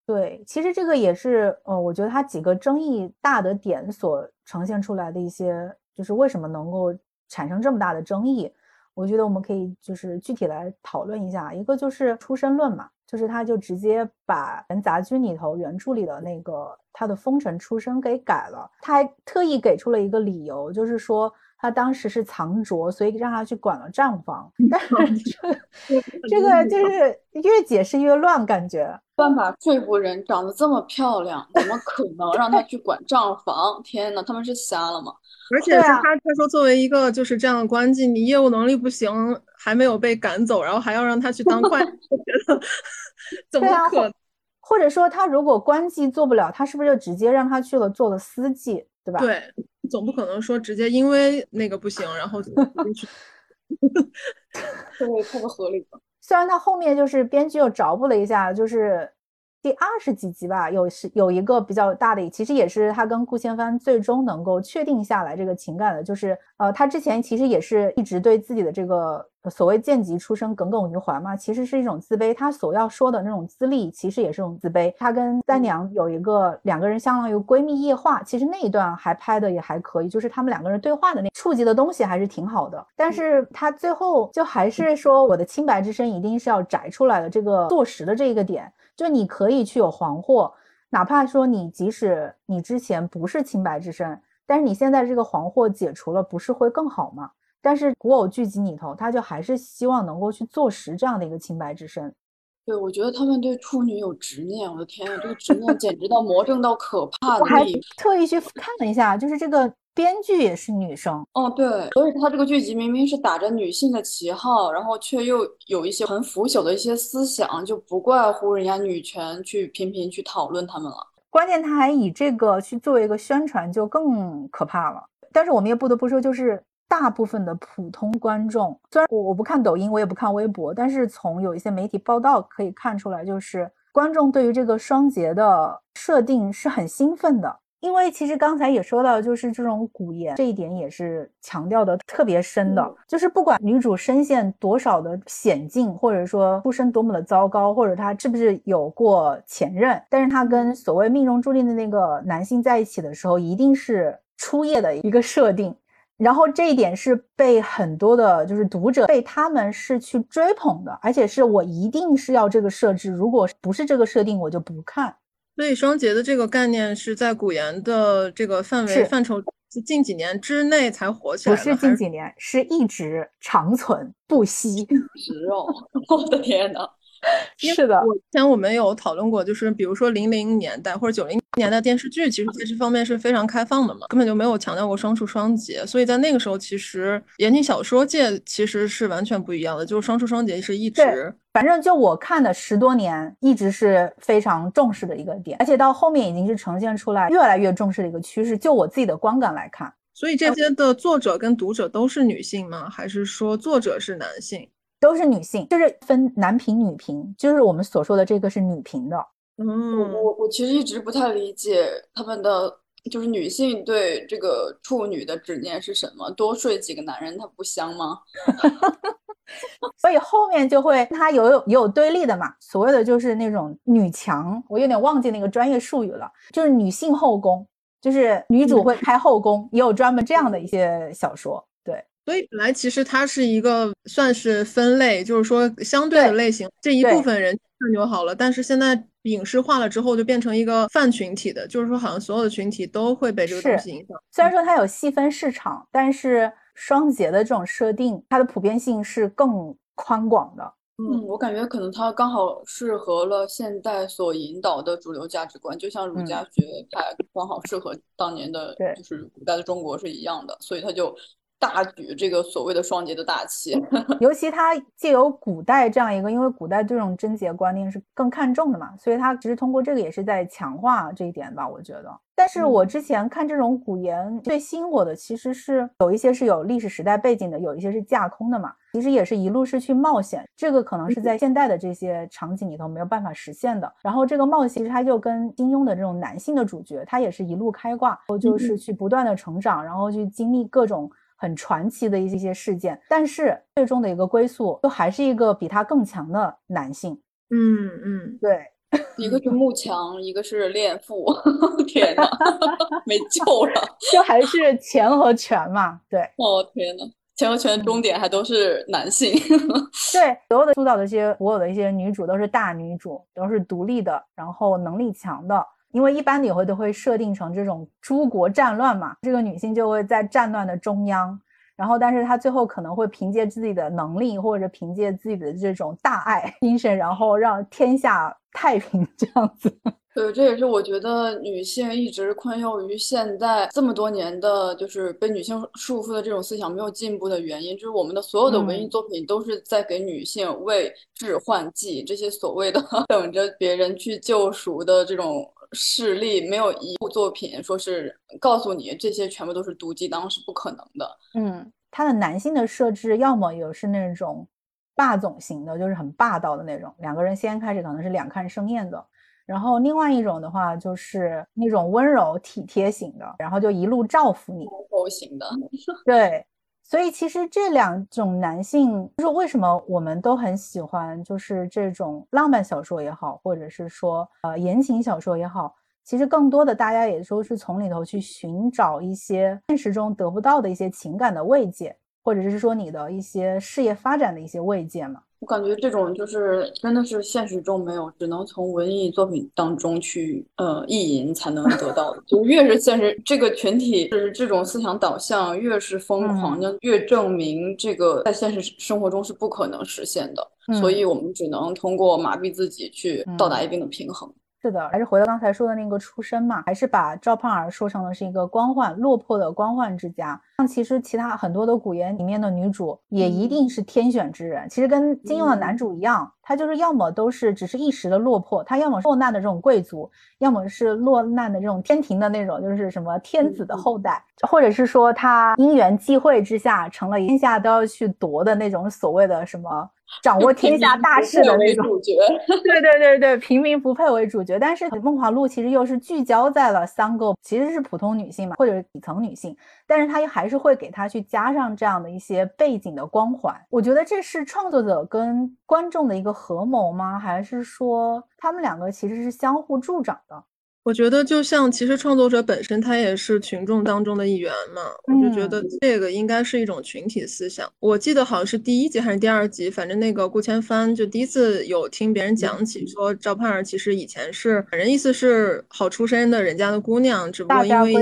Speaker 1: 对，其实这个也是，呃，我觉得它几个争议大的点所呈现出来的一些，就是为什么能够产生这么大的争议。我觉得我们可以就是具体来讨论一下，一个就是出身论嘛，就是他就直接把《元杂居》里头原著里的那个他的封臣出身给改了，他还特意给出了一个理由，就是说他当时是藏拙，所以让他去管了账房。但是这 这个就是越解释越乱，感觉
Speaker 3: 办法说服人，长得这么漂亮，怎么可能让他去管账房？天呐，他们是瞎了吗？
Speaker 2: 而且他他说作为一个就是这样的官妓，你业务能力不行，还没有被赶走，然后还要让他去当会计，我觉得怎么可能？
Speaker 1: 或者说他如果官妓做不了，他是不是就直接让他去了做了司机，对吧？
Speaker 2: 对，总不可能说直接因为那个不行，然后就 去，
Speaker 3: 这个太不合理了。
Speaker 1: 虽然他后面就是编剧又找补了一下，就是。第二十几集吧，有是有一个比较大的，其实也是他跟顾千帆最终能够确定下来这个情感的，就是呃，他之前其实也是一直对自己的这个所谓贱籍出身，耿耿于怀嘛，其实是一种自卑。他所要说的那种资历，其实也是一种自卑。他跟三娘有一个两个人相当于闺蜜夜话，其实那一段还拍的也还可以，就是他们两个人对话的那触及的东西还是挺好的。但是他最后就还是说，我的清白之身一定是要摘出来的。这个坐实的这一个点，就你可以去有黄祸，哪怕说你即使你之前不是清白之身，但是你现在这个黄祸解除了，不是会更好吗？但是古偶剧集里头，他就还是希望能够去坐实这样的一个清白之身。
Speaker 3: 对，我觉得他们对处女有执念，我的天啊，这个执念简直到魔怔到可怕的地步。
Speaker 1: 特意去看了一下，就是这个编剧也是女生。
Speaker 3: 哦，对，所以他这个剧集明明是打着女性的旗号，然后却又有一些很腐朽的一些思想，就不怪乎人家女权去频频去讨论他们了。
Speaker 1: 关键他还以这个去作为一个宣传，就更可怕了。但是我们也不得不说，就是。大部分的普通观众，虽然我我不看抖音，我也不看微博，但是从有一些媒体报道可以看出来，就是观众对于这个双节的设定是很兴奋的。因为其实刚才也说到，就是这种古言这一点也是强调的特别深的，就是不管女主身陷多少的险境，或者说出身多么的糟糕，或者她是不是有过前任，但是她跟所谓命中注定的那个男性在一起的时候，一定是初夜的一个设定。然后这一点是被很多的，就是读者被他们是去追捧的，而且是我一定是要这个设置，如果不是这个设定，我就不看。
Speaker 2: 所以双节的这个概念是在古言的这个范围范畴，近几年之内才火起来。
Speaker 1: 不是近几年，是一直长存不息。
Speaker 3: 食哦，我的天哪！
Speaker 1: 是的，
Speaker 2: 我之前我们有讨论过，就是比如说零零年代或者九零年代电视剧，其实在这方面是非常开放的嘛，根本就没有强调过双处双节，所以在那个时候，其实言情小说界其实是完全不一样的，就是双处双节是一直，
Speaker 1: 反正就我看的十多年，一直是非常重视的一个点，而且到后面已经是呈现出来越来越重视的一个趋势。就我自己的观感来看，
Speaker 2: 所以这些的作者跟读者都是女性吗？还是说作者是男性？
Speaker 1: 都是女性，就是分男频、女频，就是我们所说的这个是女频的。
Speaker 3: 嗯，我我我其实一直不太理解他们的，就是女性对这个处女的执念是什么？多睡几个男人，她不香吗？
Speaker 1: 所以后面就会，它有有也有对立的嘛，所谓的就是那种女强，我有点忘记那个专业术语了，就是女性后宫，就是女主会开后宫，也有专门这样的一些小说。
Speaker 2: 对所以本来其实它是一个算是分类，就是说相对的类型，这一部分人看就好了。但是现在影视化了之后，就变成一个泛群体的，就是说好像所有的群体都会被这个东西影响。
Speaker 1: 虽然说它有细分市场，但是双节的这种设定，它的普遍性是更宽广的。
Speaker 3: 嗯，我感觉可能它刚好适合了现代所引导的主流价值观，就像儒家学派刚好适合当年的，就是古代的中国是一样的，所以它就。大举这个所谓的双节的大旗，
Speaker 1: 尤其他借由古代这样一个，因为古代这种贞洁观念是更看重的嘛，所以他其实通过这个也是在强化这一点吧，我觉得。但是我之前看这种古言最吸引我的，其实是有一些是有历史时代背景的，有一些是架空的嘛。其实也是一路是去冒险，这个可能是在现代的这些场景里头没有办法实现的。然后这个冒险其实它就跟金庸的这种男性的主角，他也是一路开挂，然后就是去不断的成长，然后去经历各种。很传奇的一些事件，但是最终的一个归宿，就还是一个比他更强的男性。
Speaker 2: 嗯嗯，
Speaker 1: 对，
Speaker 3: 一个是慕强，一个是恋父，天哪，没救了，
Speaker 1: 就还是钱和权嘛。对，
Speaker 3: 哦天哪，钱和权的终点还都是男性。
Speaker 1: 对，所有的塑造的这些所有的一些女主都是大女主，都是独立的，然后能力强的。因为一般你会都会设定成这种诸国战乱嘛，这个女性就会在战乱的中央，然后但是她最后可能会凭借自己的能力或者凭借自己的这种大爱精神，然后让天下太平 这样子。
Speaker 3: 对，这也是我觉得女性一直困囿于现代这么多年的，就是被女性束缚的这种思想没有进步的原因，就是我们的所有的文艺作品都是在给女性为致幻剂，这些所谓的 等着别人去救赎的这种。势力没有一部作品说是告诉你这些全部都是毒鸡汤是不可能的。
Speaker 1: 嗯，他的男性的设置要么有是那种霸总型的，就是很霸道的那种，两个人先开始可能是两看生厌的。然后另外一种的话就是那种温柔体贴型的，然后就一路照拂你。
Speaker 3: 温柔型的。
Speaker 1: 对，所以其实这两种男性，就是为什么我们都很喜欢，就是这种浪漫小说也好，或者是说呃言情小说也好，其实更多的大家也都是从里头去寻找一些现实中得不到的一些情感的慰藉，或者是说你的一些事业发展的一些慰藉嘛。
Speaker 3: 我感觉这种就是真的是现实中没有，只能从文艺作品当中去呃意淫才能得到的。就越是现实这个群体是这种思想导向越是疯狂，就越证明这个在现实生活中是不可能实现的。所以我们只能通过麻痹自己去到达一定的平衡。
Speaker 1: 是的，还是回到刚才说的那个出身嘛，还是把赵盼儿说成了是一个官宦落魄的官宦之家。像其实其他很多的古言里面的女主也一定是天选之人。其实跟金庸的男主一样，他就是要么都是只是一时的落魄，他要么落难的这种贵族，要么是落难的这种天庭的那种，就是什么天子的后代，或者是说他因缘际会之下成了天下都要去夺的那种所谓的什么。掌握天下大事的那种
Speaker 3: 主角，
Speaker 1: 对对对对，平民不配为主角。但是《梦华录》其实又是聚焦在了三个其实是普通女性嘛，或者是底层女性，但是它还是会给她去加上这样的一些背景的光环。我觉得这是创作者跟观众的一个合谋吗？还是说他们两个其实是相互助长的？
Speaker 2: 我觉得就像其实创作者本身他也是群众当中的一员嘛，我就觉得这个应该是一种群体思想。我记得好像是第一集还是第二集，反正那个顾千帆就第一次有听别人讲起说赵盼儿其实以前是，反正意思是好出身的人家的姑娘，只不过因为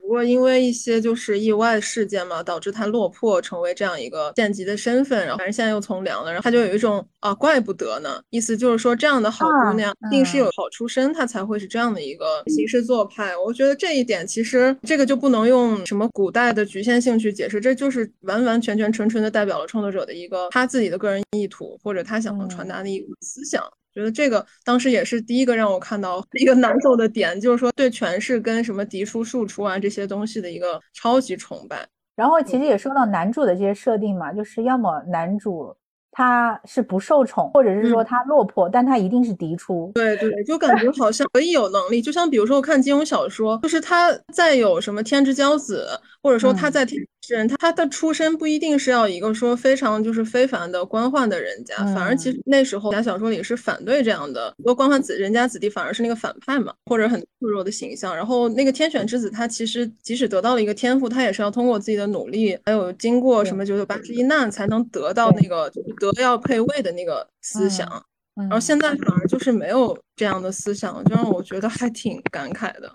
Speaker 2: 不过因为一些就是意外事件嘛，导致她落魄成为这样一个县级的身份，然后反正现在又从良了，然后她就有一种啊怪不得呢，意思就是说这样的好姑娘一定是有好出身，她才会是这样的一个。行事做派，我觉得这一点其实这个就不能用什么古代的局限性去解释，这就是完完全全纯纯的代表了创作者的一个他自己的个人意图或者他想要传达的一个思想。觉得这个当时也是第一个让我看到一个难受的点，就是说对权势跟什么嫡出庶出啊这些东西的一个超级崇拜。
Speaker 1: 然后其实也说到男主的这些设定嘛，就是要么男主。他是不受宠，或者是说他落魄，但他一定是嫡出。
Speaker 2: 对对，就感觉好像可以有能力，就像比如说我看金庸小说，就是他再有什么天之骄子，或者说他在天。人他的出身不一定是要一个说非常就是非凡的官宦的人家，反而其实那时候侠小说里是反对这样的，很多官宦子人家子弟反而是那个反派嘛，或者很脆弱的形象。然后那个天选之子他其实即使得到了一个天赋，他也是要通过自己的努力，还有经过什么九九八十一难才能得到那个德要配位的那个思想。然后现在反而就是没有这样的思想，就让我觉得还挺感慨的。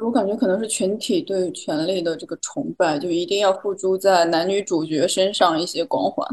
Speaker 3: 我感觉可能是群体对权力的这个崇拜，就一定要付诸在男女主角身上一些光环。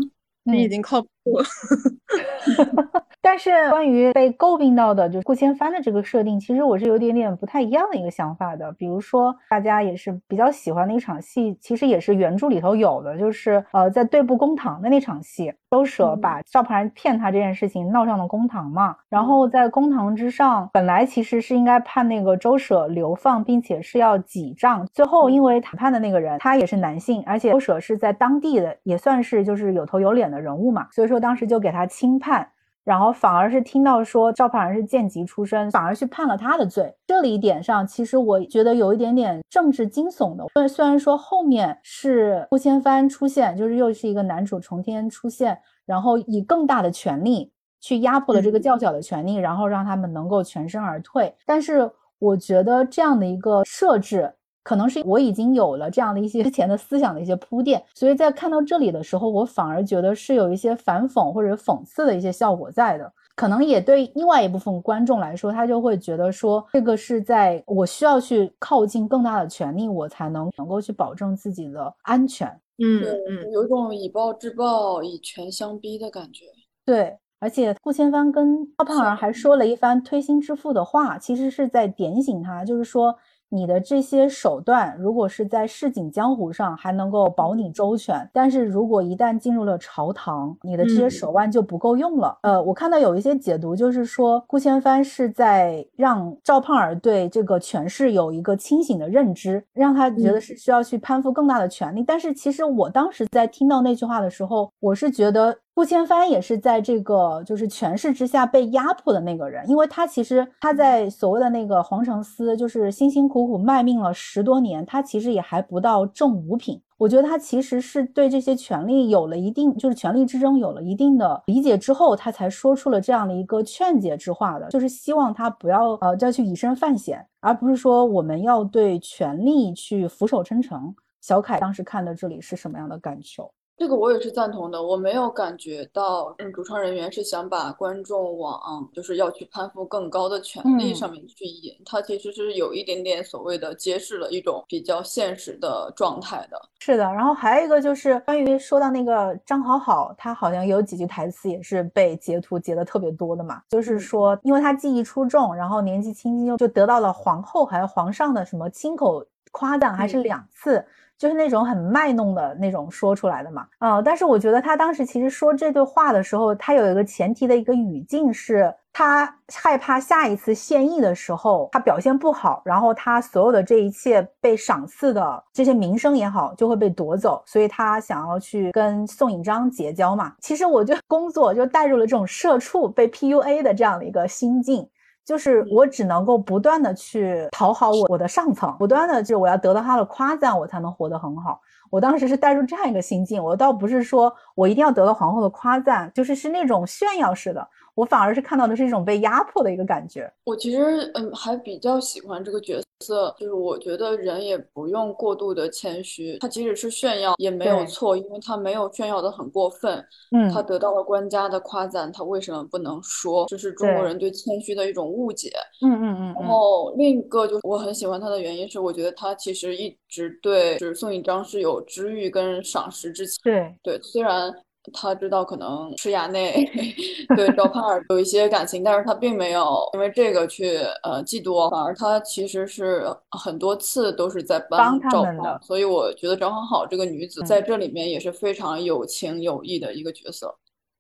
Speaker 2: 你已经靠谱了。
Speaker 1: 但是关于被诟病到的，就是顾千帆的这个设定，其实我是有点点不太一样的一个想法的。比如说，大家也是比较喜欢的一场戏，其实也是原著里头有的，就是呃，在对簿公堂的那场戏，周舍把赵盼儿骗他这件事情闹上了公堂嘛。然后在公堂之上，本来其实是应该判那个周舍流放，并且是要几杖。最后因为谈判的那个人他也是男性，而且周舍是在当地的也算是就是有头有脸的人物嘛，所以说当时就给他轻判。然后反而是听到说赵盼儿是贱籍出身，反而去判了他的罪。这里一点上，其实我觉得有一点点政治惊悚的。虽虽然说后面是顾千帆出现，就是又是一个男主重天出现，然后以更大的权力去压迫了这个较小的权力，然后让他们能够全身而退。但是我觉得这样的一个设置。可能是我已经有了这样的一些之前的思想的一些铺垫，所以在看到这里的时候，我反而觉得是有一些反讽或者讽刺的一些效果在的。可能也对另外一部分观众来说，他就会觉得说，这个是在我需要去靠近更大的权利，我才能能够去保证自己的安全。
Speaker 2: 嗯
Speaker 3: 嗯，有种以暴制暴、以权相逼的感觉。
Speaker 1: 对，而且顾千帆跟赵胖儿还说了一番推心置腹的话，其实是在点醒他，就是说。你的这些手段，如果是在市井江湖上还能够保你周全，但是如果一旦进入了朝堂，你的这些手腕就不够用了。呃，我看到有一些解读，就是说顾千帆是在让赵盼儿对这个权势有一个清醒的认知，让他觉得是需要去攀附更大的权力。但是其实我当时在听到那句话的时候，我是觉得。顾千帆也是在这个就是权势之下被压迫的那个人，因为他其实他在所谓的那个皇城司，就是辛辛苦苦卖命了十多年，他其实也还不到正五品。我觉得他其实是对这些权力有了一定，就是权力之争有了一定的理解之后，他才说出了这样的一个劝解之话的，就是希望他不要呃再去以身犯险，而不是说我们要对权力去俯首称臣。小凯当时看的这里是什么样的感受？
Speaker 3: 这个我也是赞同的，我没有感觉到，嗯，主创人员是想把观众往就是要去攀附更高的权利上面去引，他其实是有一点点所谓的揭示了一种比较现实的状态的。
Speaker 1: 是的，然后还有一个就是关于说到那个张好好，他好像有几句台词也是被截图截的特别多的嘛，就是说因为他技艺出众，然后年纪轻轻就就得到了皇后还有皇上的什么亲口夸赞，还是两次。就是那种很卖弄的那种说出来的嘛，呃，但是我觉得他当时其实说这段话的时候，他有一个前提的一个语境是，他害怕下一次献艺的时候他表现不好，然后他所有的这一切被赏赐的这些名声也好就会被夺走，所以他想要去跟宋引章结交嘛。其实我就工作就带入了这种社畜被 PUA 的这样的一个心境。就是我只能够不断的去讨好我我的上层，不断的就我要得到他的夸赞，我才能活得很好。我当时是带入这样一个心境，我倒不是说我一定要得到皇后的夸赞，就是是那种炫耀式的。我反而是看到的是一种被压迫的一个感觉。
Speaker 3: 我其实嗯还比较喜欢这个角色，就是我觉得人也不用过度的谦虚，他即使是炫耀也没有错，因为他没有炫耀的很过分。嗯，他得到了官家的夸赞，他为什么不能说？这是中国人对谦虚的一种误解。
Speaker 1: 嗯嗯嗯。
Speaker 3: 然后另一个就是我很喜欢他的原因是，我觉得他其实一直对就是宋引章是有知遇跟赏识之情。
Speaker 1: 对
Speaker 3: 对，虽然。他知道可能施亚内 对赵盼儿有一些感情，但是他并没有因为这个去呃嫉妒，反而他其实是很多次都是在帮赵盼儿，所以我觉得张好好这个女子在这里面也是非常有情有义的一个角色。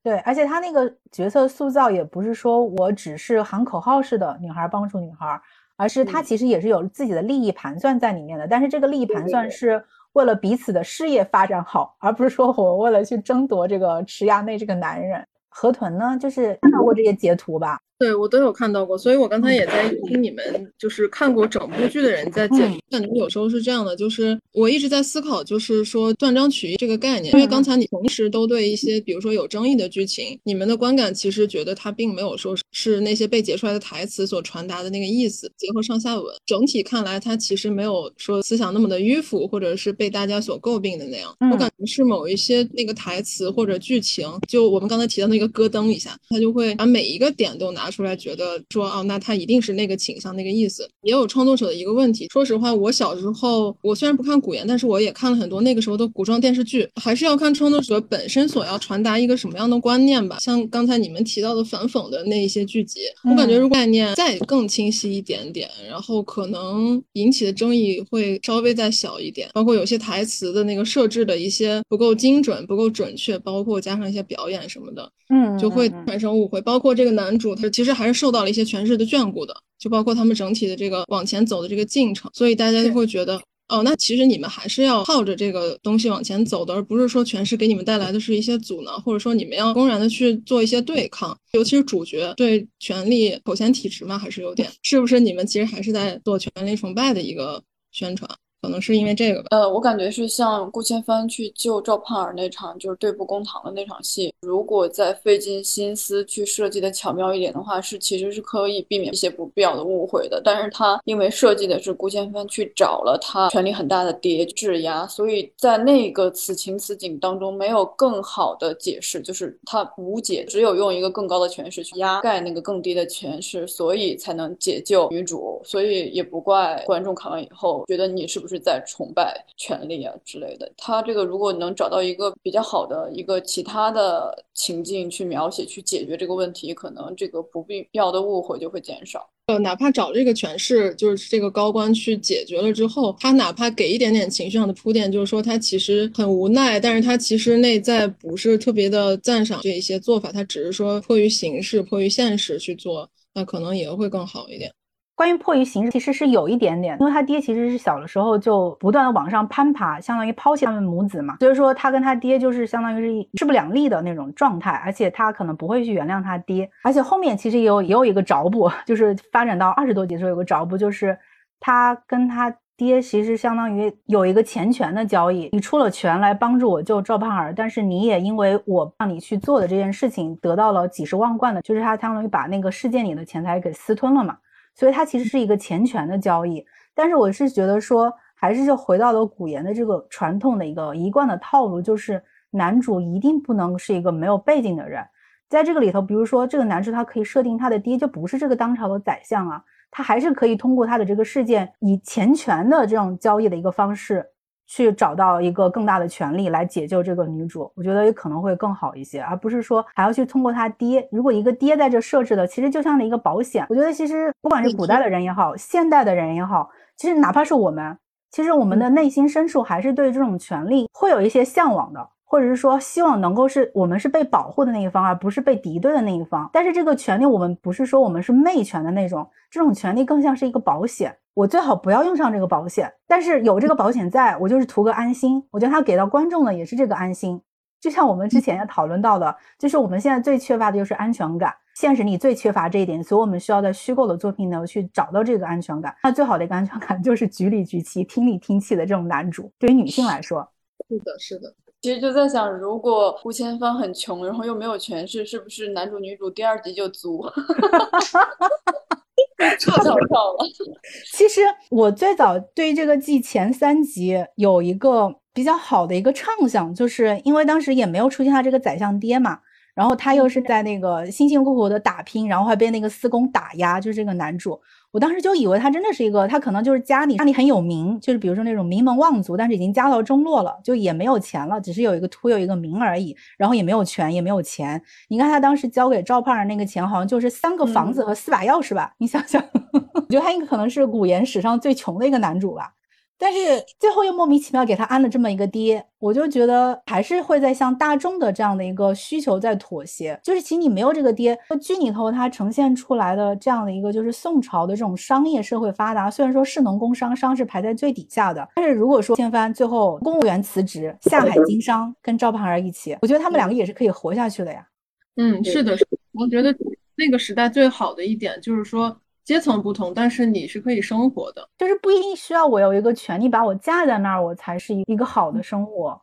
Speaker 1: 对，而且她那个角色塑造也不是说我只是喊口号式的女孩帮助女孩，而是她其实也是有自己的利益盘算在里面的，但是这个利益盘算是。为了彼此的事业发展好，而不是说我为了去争夺这个池亚内这个男人。河豚呢，就是看到过这些截图吧？
Speaker 2: 对我都有看到过，所以我刚才也在听你们就是看过整部剧的人在解读。感觉有时候是这样的，就是我一直在思考，就是说断章取义这个概念。因为刚才你同时都对一些，比如说有争议的剧情，你们的观感其实觉得它并没有说是那些被截出来的台词所传达的那个意思。结合上下文，整体看来，它其实没有说思想那么的迂腐，或者是被大家所诟病的那样。我感觉是某一些那个台词或者剧情，就我们刚才提到那个咯噔一下，它就会把每一个点都拿。拿出来觉得说哦，那他一定是那个倾向那个意思。也有创作者的一个问题。说实话，我小时候我虽然不看古言，但是我也看了很多那个时候的古装电视剧。还是要看创作者本身所要传达一个什么样的观念吧。像刚才你们提到的反讽的那一些剧集，我感觉如果概念再更清晰一点点，然后可能引起的争议会稍微再小一点。包括有些台词的那个设置的一些不够精准、不够准确，包括加上一些表演什么的，
Speaker 1: 嗯，
Speaker 2: 就会产生误会。包括这个男主他。其实还是受到了一些权势的眷顾的，就包括他们整体的这个往前走的这个进程，所以大家就会觉得，哦，那其实你们还是要靠着这个东西往前走的，而不是说权势给你们带来的是一些阻挠，或者说你们要公然的去做一些对抗，尤其是主角对权力口嫌体直嘛，还是有点，是不是你们其实还是在做权力崇拜的一个宣传？可能是因为这个吧。
Speaker 3: 呃，我感觉是像顾千帆去救赵盼儿那场，就是对簿公堂的那场戏，如果再费尽心思去设计的巧妙一点的话，是其实是可以避免一些不必要的误会的。但是他因为设计的是顾千帆去找了他权力很大的爹质押，所以在那个此情此景当中没有更好的解释，就是他无解，只有用一个更高的权势去压盖那个更低的权势，所以才能解救女主。所以也不怪观众看完以后觉得你是不是。是在崇拜权力啊之类的，他这个如果能找到一个比较好的一个其他的情境去描写、去解决这个问题，可能这个不必要的误会就会减少。
Speaker 2: 呃，哪怕找这个权势，就是这个高官去解决了之后，他哪怕给一点点情绪上的铺垫，就是说他其实很无奈，但是他其实内在不是特别的赞赏这一些做法，他只是说迫于形势、迫于现实去做，那可能也会更好一点。
Speaker 1: 关于迫于形势，其实是有一点点，因为他爹其实是小的时候就不断的往上攀爬，相当于抛弃他们母子嘛，所以说他跟他爹就是相当于是势不两立的那种状态，而且他可能不会去原谅他爹，而且后面其实也有也有一个着补，就是发展到二十多集的时候有个着补，就是他跟他爹其实相当于有一个钱权的交易，你出了权来帮助我救赵盼儿，但是你也因为我让你去做的这件事情得到了几十万贯的，就是他相当于把那个世界里的钱财给私吞了嘛，所以它其实是一个钱权的交易。但是我是觉得说，还是就回到了古言的这个传统的一个一贯的套路，就是男主一定不能是一个没有背景的人。在这个里头，比如说这个男主他可以设定他的爹就不是这个当朝的宰相啊，他还是可以通过他的这个事件，以钱权的这种交易的一个方式，去找到一个更大的权利来解救这个女主。我觉得也可能会更好一些，而不是说还要去通过他爹。如果一个爹在这设置的，其实就像一个保险。我觉得其实不管是古代的人也好，现代的人也好，其实哪怕是我们，其实我们的内心深处还是对这种权利会有一些向往的。或者是说，希望能够是我们是被保护的那一方，而不是被敌对的那一方。但是这个权利，我们不是说我们是媚权的那种，这种权利更像是一个保险。我最好不要用上这个保险，但是有这个保险在，我就是图个安心。我觉得他给到观众的也是这个安心。就像我们之前也讨论到的，就是我们现在最缺乏的就是安全感，现实里最缺乏这一点，所以我们需要在虚构的作品呢去找到这个安全感。那最好的一个安全感就是局里局气、听里听气的这种男主。对于女性来说，
Speaker 2: 是的，是的。
Speaker 3: 其实就在想，如果吴千帆很穷，然后又没有权势，是不是男主女主第二集就足？太搞笑了。
Speaker 1: 其实我最早对这个季前三集有一个比较好的一个畅想，就是因为当时也没有出现他这个宰相爹嘛。然后他又是在那个辛辛苦苦的打拼，然后还被那个四公打压，就是这个男主。我当时就以为他真的是一个，他可能就是家里家里很有名，就是比如说那种名门望族，但是已经家道中落了，就也没有钱了，只是有一个图有一个名而已，然后也没有权也没有钱。你看他当时交给赵盼儿那个钱，好像就是三个房子和四把钥匙吧？你想想，我觉得他应该可能是古言史上最穷的一个男主吧。但是最后又莫名其妙给他安了这么一个爹，我就觉得还是会在向大众的这样的一个需求在妥协。就是其实你没有这个爹，剧里头它呈现出来的这样的一个就是宋朝的这种商业社会发达，虽然说是农工商，商是排在最底下的，但是如果说千帆最后公务员辞职下海经商，跟赵盼儿一起，我觉得他们两个也是可以活下去的呀。
Speaker 2: 嗯，是的，我觉得那个时代最好的一点就是说。阶层不同，但是你是可以生活的，
Speaker 1: 就是不一定需要我有一个权利把我架在那儿，我才是一一个好的生活。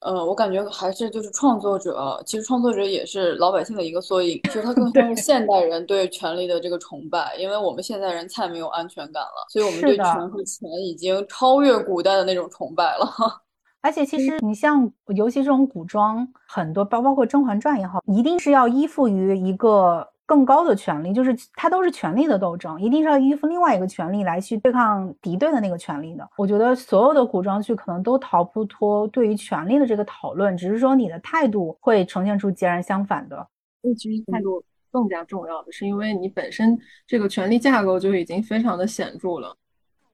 Speaker 3: 呃，我感觉还是就是创作者，其实创作者也是老百姓的一个缩影，其实他更像是现代人对权力的这个崇拜，因为我们现代人太没有安全感了，所以我们对权和钱已经超越古代的那种崇拜了。
Speaker 1: 而且其实你像，尤其这种古装，很多包包括《甄嬛传》也好，一定是要依附于一个。更高的权利，就是它都是权力的斗争，一定是要依附另外一个权利来去对抗敌对的那个权利的。我觉得所有的古装剧可能都逃不脱对于权力的这个讨论，只是说你的态度会呈现出截然相反的。
Speaker 2: 那其实态度更加重要的是，因为你本身这个权力架构就已经非常的显著了。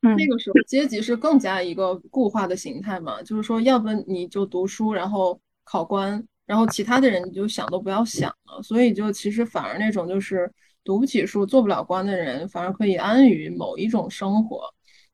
Speaker 1: 嗯，
Speaker 2: 那个时候阶级是更加一个固化的形态嘛，就是说，要不你就读书，然后考官。然后其他的人你就想都不要想了，所以就其实反而那种就是读不起书、做不了官的人，反而可以安于某一种生活。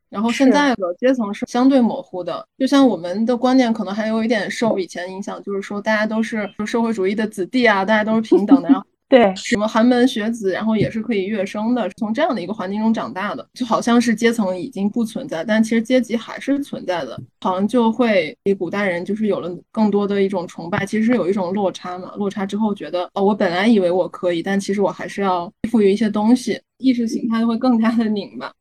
Speaker 2: 然后现在的阶层是相对模糊的，就像我们的观念可能还有一点受以前影响，就是说大家都是社会主义的子弟啊，大家都是平等的。然后
Speaker 1: 对，
Speaker 2: 什么寒门学子，然后也是可以跃升的，从这样的一个环境中长大的，就好像是阶层已经不存在，但其实阶级还是存在的，好像就会比古代人就是有了更多的一种崇拜，其实有一种落差嘛，落差之后觉得哦，我本来以为我可以，但其实我还是要依附于一些东西，意识形态会更加的拧巴。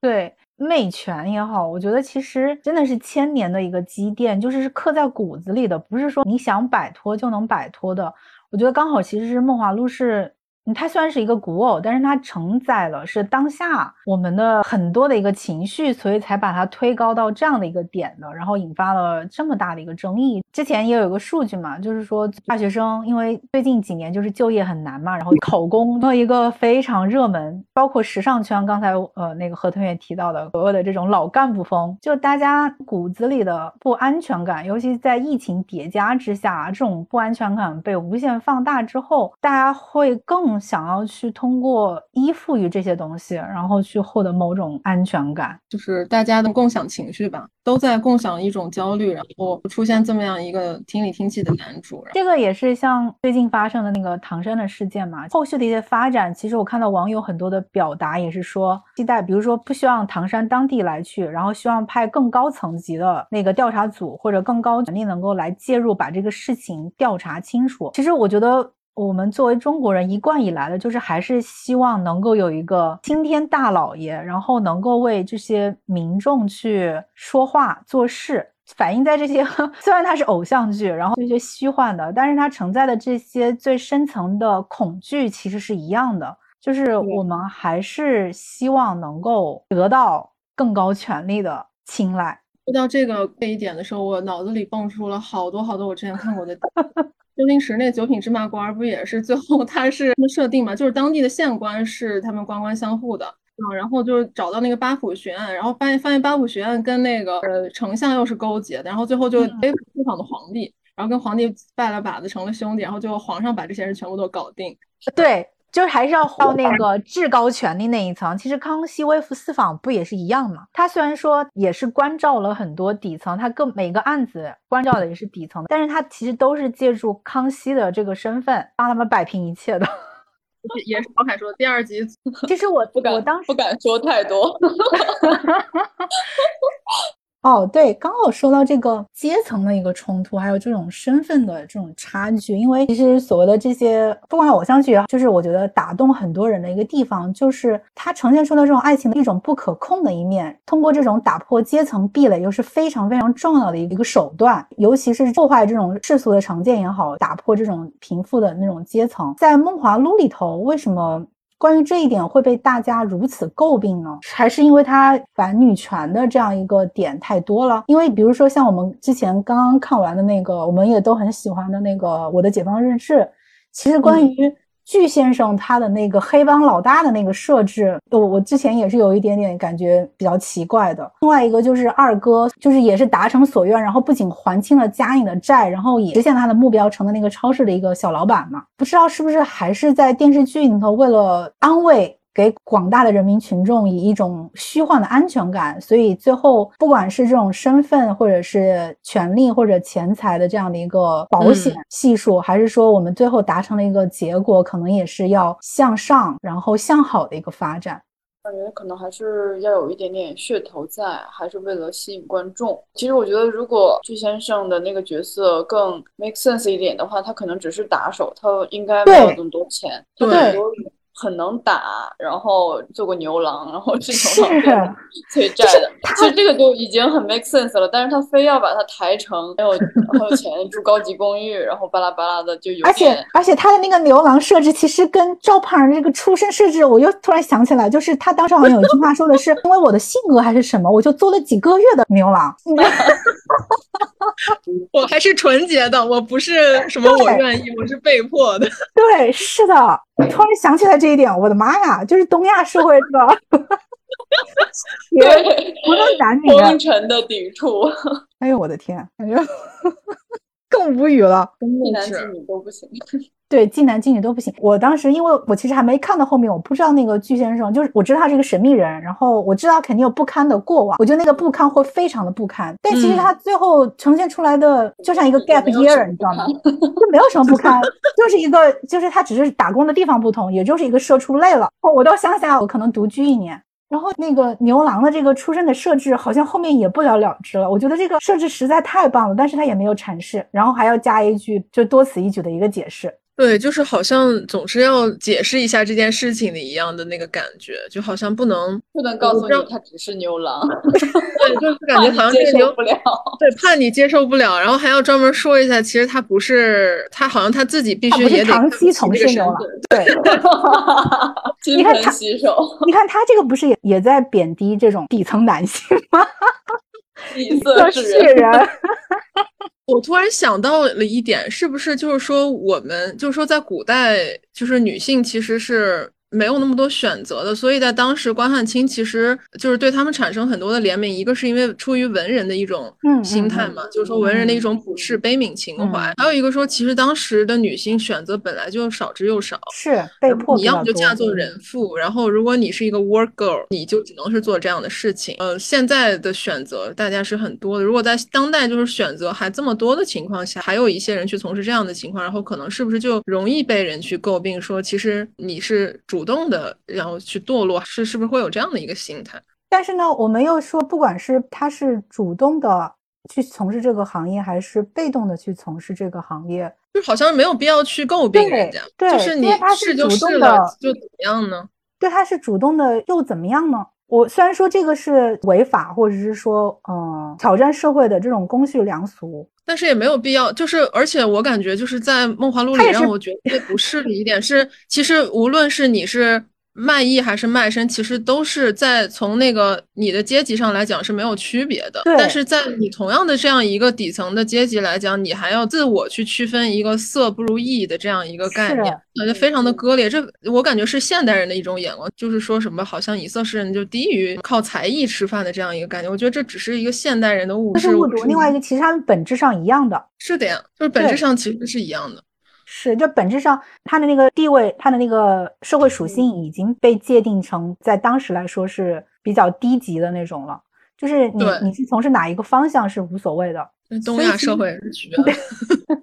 Speaker 1: 对，媚权也好，我觉得其实真的是千年的一个积淀，就是是刻在骨子里的，不是说你想摆脱就能摆脱的。我觉得刚好，其实是《梦华录》是。它虽然是一个古偶，但是它承载了是当下我们的很多的一个情绪，所以才把它推高到这样的一个点的，然后引发了这么大的一个争议。之前也有一个数据嘛，就是说大学生因为最近几年就是就业很难嘛，然后考公成了一个非常热门，包括时尚圈，刚才呃那个何同学提到的所谓的这种老干部风，就大家骨子里的不安全感，尤其在疫情叠加之下，这种不安全感被无限放大之后，大家会更。更想要去通过依附于这些东西，然后去获得某种安全感，
Speaker 2: 就是大家的共享情绪吧，都在共享一种焦虑，然后出现这么样一个听里听气的男主。
Speaker 1: 这个也是像最近发生的那个唐山的事件嘛，后续的一些发展，其实我看到网友很多的表达也是说期待，比如说不希望唐山当地来去，然后希望派更高层级的那个调查组或者更高权力能够来介入，把这个事情调查清楚。其实我觉得。我们作为中国人，一贯以来的就是还是希望能够有一个青天大老爷，然后能够为这些民众去说话做事，反映在这些 虽然它是偶像剧，然后这些虚幻的，但是它承载的这些最深层的恐惧其实是一样的，就是我们还是希望能够得到更高权力的青睐。
Speaker 2: 说到这个这一点的时候，我脑子里蹦出了好多好多我之前看过的。周星驰那九品芝麻官不也是最后他是设定嘛？就是当地的县官是他们官官相护的，嗯，然后就是找到那个八府巡案，然后发现发现八府巡案跟那个呃丞相又是勾结的，然后最后就逮捕四方的皇帝，然后跟皇帝拜了把子成了兄弟，然后最后皇上把这些人全部都搞定。
Speaker 1: 对。就是还是要到那个至高权力那一层。其实康熙微服私访不也是一样吗？他虽然说也是关照了很多底层，他各每个案子关照的也是底层，但是他其实都是借助康熙的这个身份帮他们摆平一切的。
Speaker 2: 也是王凯说的第二集。
Speaker 1: 其实我
Speaker 3: 不敢，
Speaker 1: 我当时
Speaker 3: 不敢说太多。
Speaker 1: 哦，对，刚好说到这个阶层的一个冲突，还有这种身份的这种差距，因为其实所谓的这些不管偶像剧，就是我觉得打动很多人的一个地方，就是它呈现出的这种爱情的一种不可控的一面，通过这种打破阶层壁垒，又是非常非常重要的一个手段，尤其是破坏这种世俗的成见也好，打破这种贫富的那种阶层，在《梦华录》里头，为什么？关于这一点会被大家如此诟病呢？还是因为他反女权的这样一个点太多了？因为比如说像我们之前刚刚看完的那个，我们也都很喜欢的那个《我的解放日志》，其实关于。巨先生他的那个黑帮老大的那个设置，我我之前也是有一点点感觉比较奇怪的。另外一个就是二哥，就是也是达成所愿，然后不仅还清了家里的债，然后也实现他的目标，成了那个超市的一个小老板嘛。不知道是不是还是在电视剧里头为了安慰。给广大的人民群众以一种虚幻的安全感，所以最后不管是这种身份，或者是权力或者钱财的这样的一个保险系数，还是说我们最后达成了一个结果，可能也是要向上，然后向好的一个发展。
Speaker 3: 感觉可能还是要有一点点噱头在，还是为了吸引观众。其实我觉得，如果巨先生的那个角色更 make sense 一点的话，他可能只是打手，他应该没有那么多钱，他很多。很能打，然后做过牛郎，然后是牛郎催债的。其实这个就已经很 make sense 了，但是他非要把他抬成很有很有钱，住高级公寓，然后巴拉巴拉的就有。
Speaker 1: 而且而且他的那个牛郎设置，其实跟赵胖儿这个出身设置，我又突然想起来，就是他当时好像有一句话说的是，因为我的性格还是什么，我就做了几个月的牛郎。
Speaker 2: 我还是纯洁的，我不是什么我愿意，我是被迫的。
Speaker 1: 对，是的。突然想起来这一点，我的妈呀，就是东亚社会的，
Speaker 3: 对，
Speaker 1: 不论男女，
Speaker 3: 忠诚的抵触。
Speaker 1: 哎呦，我的天，感觉更无语了，
Speaker 3: 一男一女都不行。
Speaker 1: 对，妓男妓女都不行。我当时因为我其实还没看到后面，我不知道那个巨先生，就是我知道他是一个神秘人，然后我知道肯定有不堪的过往。我觉得那个不堪会非常的不堪，但其实他最后呈现出来的就像一个 gap year，你知道吗？就没有什么不堪，就是一个就是他只是打工的地方不同，也就是一个社畜累了。我到乡下，我可能独居一年。然后那个牛郎的这个出身的设置，好像后面也不了了之了。我觉得这个设置实在太棒了，但是他也没有阐释，然后还要加一句就多此一举的一个解释。
Speaker 2: 对，就是好像总是要解释一下这件事情的一样的那个感觉，就好像不能
Speaker 3: 不能告诉你他只是牛郎，
Speaker 2: 对，就是 感觉好像
Speaker 3: 接受不了，
Speaker 2: 对，怕你接受不了，然后还要专门说一下，其实他不是，他好像他自己必须也得
Speaker 1: 长期从事牛郎，对，
Speaker 3: 你看他，
Speaker 1: 你看他这个不是也也在贬低这种底层男性吗？
Speaker 3: 底色
Speaker 1: 是人。
Speaker 2: 我突然想到了一点，是不是就是说我们就是说在古代，就是女性其实是没有那么多选择的，所以在当时关汉卿其实就是对他们产生很多的怜悯，一个是因为出于文人的一种心态。嘛，就是说文人的一种普世悲悯情怀，还有一个说其实当时的女性选择本来就少之又少，
Speaker 1: 是被迫
Speaker 2: 你要么就嫁做人妇，然后如果你是一个 work girl，你就只能是做这样的事情。呃，现在的选择大家是很多的，如果在当代就是选择还这么多的情况下，还有一些人去从事这样的情况，然后可能是不是就容易被人去诟病说，其实你是主动的，然后去堕落，是是不是会有这样的一个心态？
Speaker 1: 但是呢，我们又说，不管是他是主动的去从事这个行业，还是被动的去从事这个行业，
Speaker 2: 就好像没有必要去诟病人家。
Speaker 1: 对，
Speaker 2: 就是你
Speaker 1: 是
Speaker 2: 主动
Speaker 1: 的，
Speaker 2: 就怎么样呢？
Speaker 1: 对，他是主动的，又怎么样呢？我虽然说这个是违法，或者是说，嗯，挑战社会的这种公序良俗，
Speaker 2: 但是也没有必要。就是，而且我感觉就是在《梦华录》里让我觉得最不适的一点是，其实无论是你是。卖艺还是卖身，其实都是在从那个你的阶级上来讲是没有区别的。但是在你同样的这样一个底层的阶级来讲，你还要自我去区分一个色不如艺的这样一个概念，感觉非常的割裂。这我感觉是现代人的一种眼光，就是说什么好像以色侍人就低于靠才艺吃饭的这样一个概念。我觉得这只是一个现代人的误
Speaker 1: 是误读。另外一个，其实他们本质上一样的。
Speaker 2: 是的呀，就是本质上其实是一样的。
Speaker 1: 是，就本质上，他的那个地位，他的那个社会属性已经被界定成在当时来说是比较低级的那种了。就是你你是从事哪一个方向是无所谓的。
Speaker 2: 东亚社会是区别。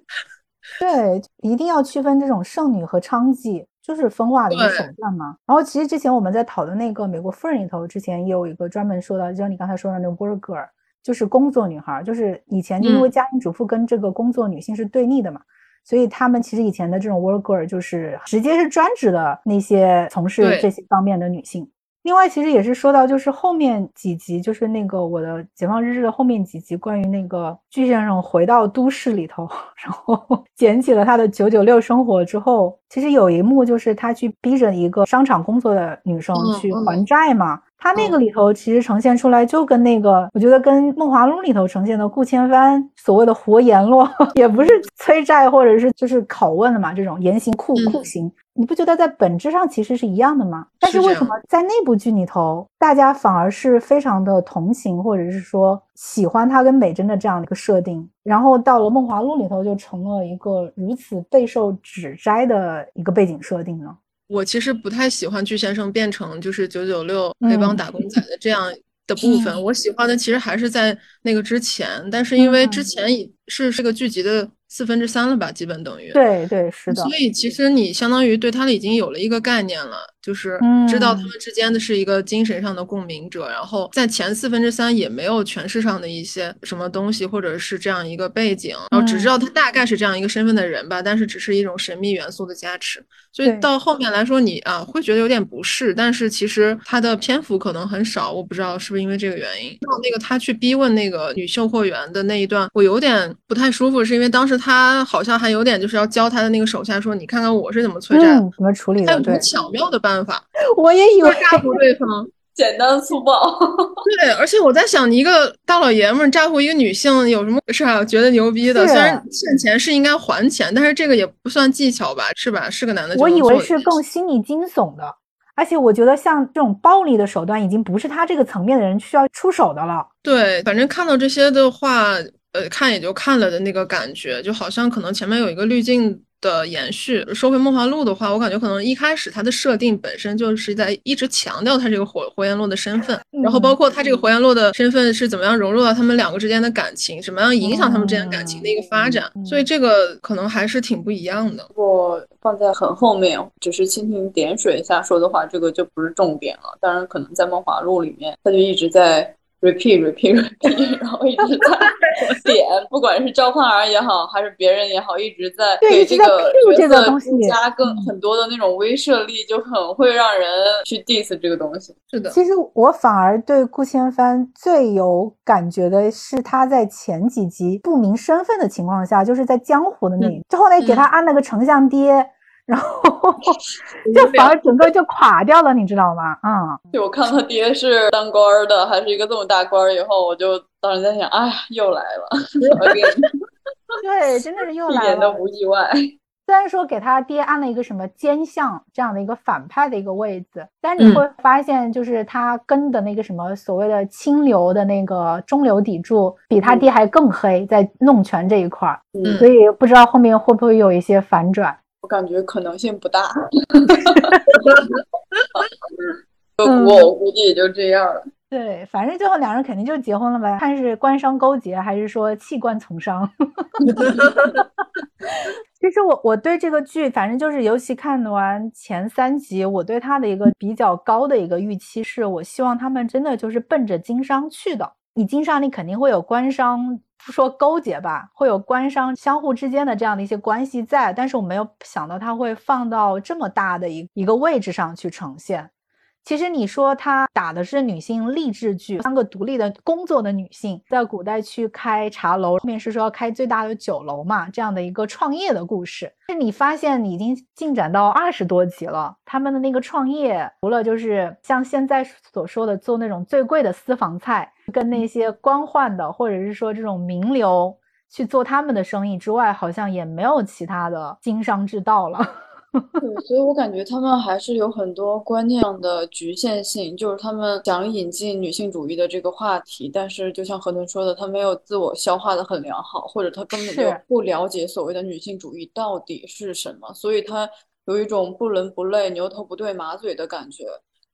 Speaker 1: 对，一定要区分这种剩女和娼妓，就是分化的一个手段嘛。然后其实之前我们在讨论那个《美国夫人》里头，之前也有一个专门说到，就像你刚才说的那个 worker，就是工作女孩，就是以前因为家庭主妇跟这个工作女性是对立的嘛。所以他们其实以前的这种 worker 就是直接是专职的那些从事这些方面的女性。另外，其实也是说到，就是后面几集，就是那个我的解放日志的后面几集，关于那个巨先生回到都市里头，然后 捡起了他的九九六生活之后，其实有一幕就是他去逼着一个商场工作的女生去还债嘛。他那个里头其实呈现出来就跟那个，我觉得跟《梦华录》里头呈现的顾千帆所谓的活阎罗，也不是催债或者是就是拷问了嘛，这种严刑酷酷刑，你不觉得在本质上其实是一样的吗？但是为什么在那部剧里头，大家反而是非常的同情或者是说喜欢他跟美珍的这样的一个设定，然后到了《梦华录》里头就成了一个如此备受指摘的一个背景设定呢？
Speaker 2: 我其实不太喜欢巨先生变成就是九九六黑帮打工仔的这样的部分，我喜欢的其实还是在那个之前，但是因为之前是这个剧集的。四分之三了吧，基本等于。
Speaker 1: 对对是的。
Speaker 2: 所以其实你相当于对他已经有了一个概念了，就是知道他们之间的是一个精神上的共鸣者。然后在前四分之三也没有诠释上的一些什么东西，或者是这样一个背景，然后只知道他大概是这样一个身份的人吧，但是只是一种神秘元素的加持。所以到后面来说，你啊会觉得有点不适，但是其实他的篇幅可能很少，我不知道是不是因为这个原因。到那个他去逼问那个女售货员的那一段，我有点不太舒服，是因为当时。他好像还有点就是要教他的那个手下说：“你看看我是怎么催债，
Speaker 1: 怎么处理的，
Speaker 2: 还有什么巧妙的办法。”
Speaker 1: 我也以为
Speaker 2: 诈唬对方
Speaker 3: 简单粗暴。
Speaker 2: 对，而且我在想，你一个大老爷们儿诈唬一个女性有什么是啊？觉得牛逼的？虽然欠钱是应该还钱，但是这个也不算技巧吧？是吧？是个男的。
Speaker 1: 我以为是更心理惊悚的，而且我觉得像这种暴力的手段，已经不是他这个层面的人需要出手的了。
Speaker 2: 对，反正看到这些的话。呃，看也就看了的那个感觉，就好像可能前面有一个滤镜。的延续，说回《梦华录》的话，我感觉可能一开始它的设定本身就是在一直强调他这个火火焰落的身份，然后包括他这个火焰落的身份是怎么样融入到他们两个之间的感情，怎么样影响他们之间感情的一个发展，所以这个可能还是挺不一样的。
Speaker 3: 如果放在很后面，只是蜻蜓点水一下说的话，这个就不是重点了。当然，可能在《梦华录》里面，他就一直在。Repeat repeat repeat，然后一直在点，不管是赵盼儿也好，还是别人也好，一直在给这个角色加更很多的那种威慑力，就很会让人去 diss 这个东西。
Speaker 2: 是的，
Speaker 1: 其实我反而对顾千帆最有感觉的是他在前几集不明身份的情况下，就是在江湖的那，就后来给他安了个丞相爹。然后就反而整个就垮掉了，你知道吗？嗯，
Speaker 3: 就我看他爹是当官的，还是一个这么大官以后，我就当时在想，哎，又来了，
Speaker 1: 对，真的是又来了，
Speaker 3: 一点都不意外。
Speaker 1: 虽然说给他爹安了一个什么奸相这样的一个反派的一个位置，但是你会发现，就是他跟的那个什么所谓的清流的那个中流砥柱，比他爹还更黑，在弄权这一块儿。
Speaker 3: 嗯，
Speaker 1: 所以不知道后面会不会有一些反转。
Speaker 3: 我感觉可能性不大。我我估计也就这样了。
Speaker 1: 对，反正最后两人肯定就结婚了呗，看是官商勾结还是说弃官从商。其实我我对这个剧，反正就是尤其看完前三集，我对他的一个比较高的一个预期是，我希望他们真的就是奔着经商去的。你经商，你肯定会有官商，不不说勾结吧，会有官商相互之间的这样的一些关系在，但是我没有想到他会放到这么大的一一个位置上去呈现。其实你说他打的是女性励志剧，三个独立的工作的女性在古代去开茶楼，后面是说要开最大的酒楼嘛，这样的一个创业的故事。是你发现已经进展到二十多集了，他们的那个创业，除了就是像现在所说的做那种最贵的私房菜，跟那些官宦的或者是说这种名流去做他们的生意之外，好像也没有其他的经商之道了。
Speaker 3: 对，所以我感觉他们还是有很多观念上的局限性，就是他们想引进女性主义的这个话题，但是就像何顿说的，他没有自我消化的很良好，或者他根本就不了解所谓的女性主义到底是什么，所以他有一种不伦不类、牛头不对马嘴的感觉。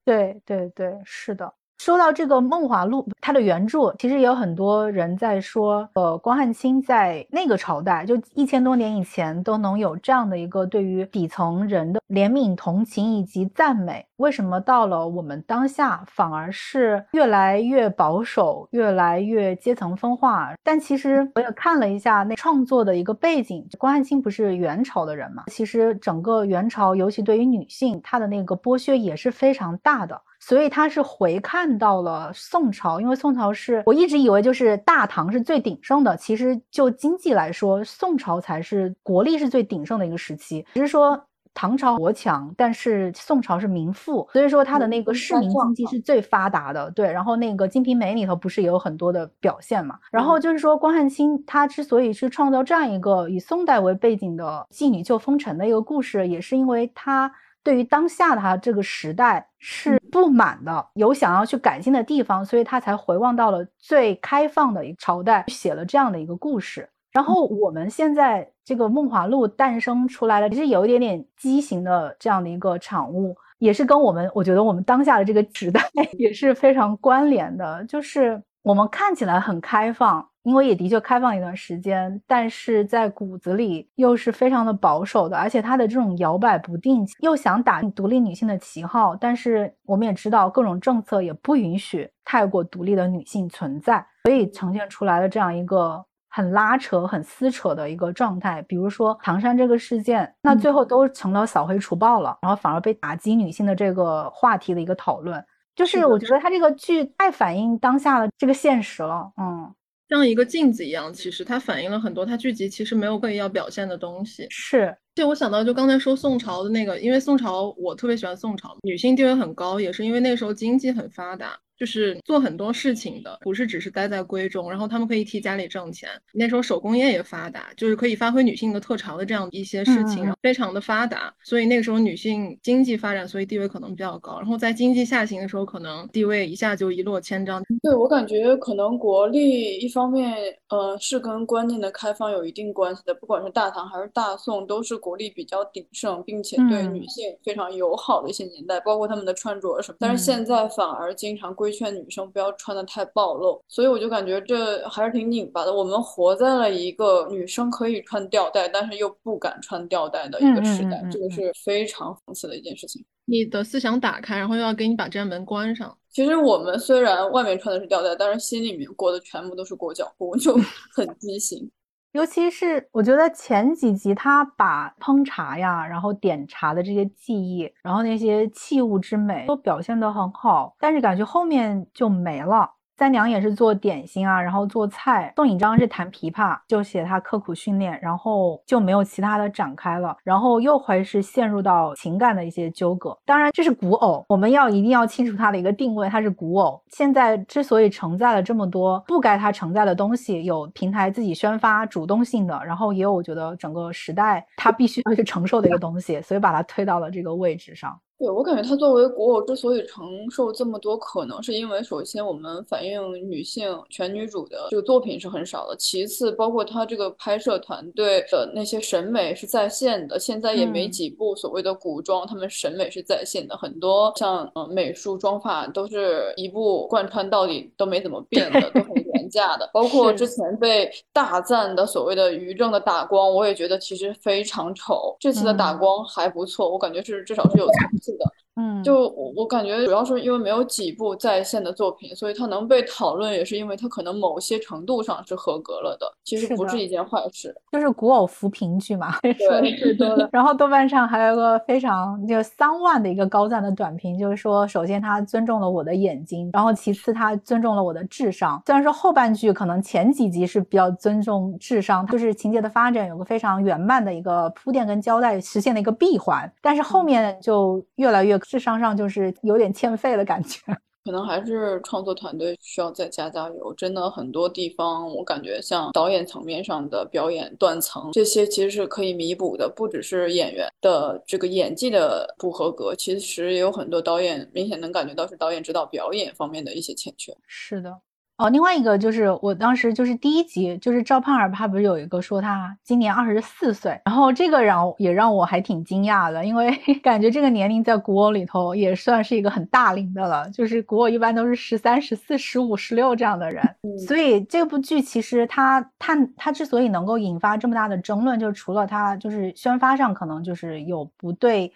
Speaker 1: 对对对，是的。说到这个《梦华录》，它的原著其实也有很多人在说，呃，关汉卿在那个朝代，就一千多年以前，都能有这样的一个对于底层人的怜悯、同情以及赞美。为什么到了我们当下，反而是越来越保守，越来越阶层分化？但其实我也看了一下那创作的一个背景，关汉卿不是元朝的人嘛？其实整个元朝，尤其对于女性，她的那个剥削也是非常大的。所以他是回看到了宋朝，因为宋朝是我一直以为就是大唐是最鼎盛的，其实就经济来说，宋朝才是国力是最鼎盛的一个时期。只是说唐朝国强，但是宋朝是民富，所以说他的那个市民经济是最发达的。对，然后那个《金瓶梅》里头不是也有很多的表现嘛？然后就是说关汉卿他之所以是创造这样一个以宋代为背景的妓女救风尘的一个故事，也是因为他。对于当下的他这个时代是不满的，有想要去改进的地方，所以他才回望到了最开放的一个朝代，写了这样的一个故事。然后我们现在这个《梦华录》诞生出来了，其实有一点点畸形的这样的一个产物，也是跟我们我觉得我们当下的这个时代 也是非常关联的，就是我们看起来很开放。因为也的确开放一段时间，但是在骨子里又是非常的保守的，而且他的这种摇摆不定，又想打独立女性的旗号，但是我们也知道各种政策也不允许太过独立的女性存在，所以呈现出来的这样一个很拉扯、很撕扯的一个状态。比如说唐山这个事件，那最后都成了扫黑除暴了，然后反而被打击女性的这个话题的一个讨论，就是我觉得他这个剧太反映当下的这个现实了，嗯。
Speaker 2: 像一个镜子一样，其实它反映了很多它剧集其实没有刻意要表现的东西。
Speaker 1: 是，
Speaker 2: 就我想到，就刚才说宋朝的那个，因为宋朝我特别喜欢宋朝，女性地位很高，也是因为那时候经济很发达。就是做很多事情的，不是只是待在闺中，然后他们可以替家里挣钱。那时候手工业也发达，就是可以发挥女性的特长的这样一些事情，非常的发达。所以那个时候女性经济发展，所以地位可能比较高。然后在经济下行的时候，可能地位一下就一落千丈。
Speaker 3: 对我感觉，可能国力一方面，呃，是跟观念的开放有一定关系的。不管是大唐还是大宋，都是国力比较鼎盛，并且对女性非常友好的一些年代，包括他们的穿着什么。但是现在反而经常规。劝女生不要穿的太暴露，所以我就感觉这还是挺拧巴的。我们活在了一个女生可以穿吊带，但是又不敢穿吊带的一个时代，这个是非常讽刺的一件事情。
Speaker 2: 你的思想打开，然后又要给你把这扇门关上。
Speaker 3: 其实我们虽然外面穿的是吊带，但是心里面裹的全部都是裹脚布，就很畸形。
Speaker 1: 尤其是我觉得前几集他把烹茶呀，然后点茶的这些技艺，然后那些器物之美都表现得很好，但是感觉后面就没了。三娘也是做点心啊，然后做菜。宋引章是弹琵琶，就写他刻苦训练，然后就没有其他的展开了。然后又会是陷入到情感的一些纠葛。当然，这是古偶，我们要一定要清楚它的一个定位，它是古偶。现在之所以承载了这么多不该它承载的东西，有平台自己宣发主动性的，然后也有我觉得整个时代它必须要去承受的一个东西，所以把它推到了这个位置上。
Speaker 3: 对我感觉她作为国偶之所以承受这么多，可能是因为首先我们反映女性全女主的这个作品是很少的，其次包括她这个拍摄团队的那些审美是在线的，现在也没几部所谓的古装，他们审美是在线的，很多像呃美术妆发都是一部贯穿到底都没怎么变的，都很廉价的，包括之前被大赞的所谓的于正的打光，我也觉得其实非常丑，这次的打光还不错，我感觉是至少是有层次。的，
Speaker 1: 嗯，
Speaker 3: 就我我感觉主要是因为没有几部在线的作品，所以它能被讨论，也是因为它可能某些程度上是合格了的。其实不是一件坏事，
Speaker 1: 就是古偶扶贫剧嘛，说的最多的。然后豆瓣上还有个非常就三万的一个高赞的短评，就是说，首先他尊重了我的眼睛，然后其次他尊重了我的智商。虽然说后半句可能前几集是比较尊重智商，就是情节的发展有个非常圆满的一个铺垫跟交代，实现了一个闭环，但是后面就。越来越智商上就是有点欠费的感觉，
Speaker 3: 可能还是创作团队需要再加加油。真的很多地方，我感觉像导演层面上的表演断层，这些其实是可以弥补的。不只是演员的这个演技的不合格，其实也有很多导演明显能感觉到是导演指导表演方面的一些欠缺。
Speaker 1: 是的。哦，另外一个就是我当时就是第一集，就是赵盼儿，他不是有一个说他今年二十四岁，然后这个让也让我还挺惊讶的，因为 感觉这个年龄在古偶里头也算是一个很大龄的了，就是古偶一般都是十三、十四、十五、十六这样的人，所以这部剧其实它探它之所以能够引发这么大的争论，就除了它就是宣发上可能就是有不对。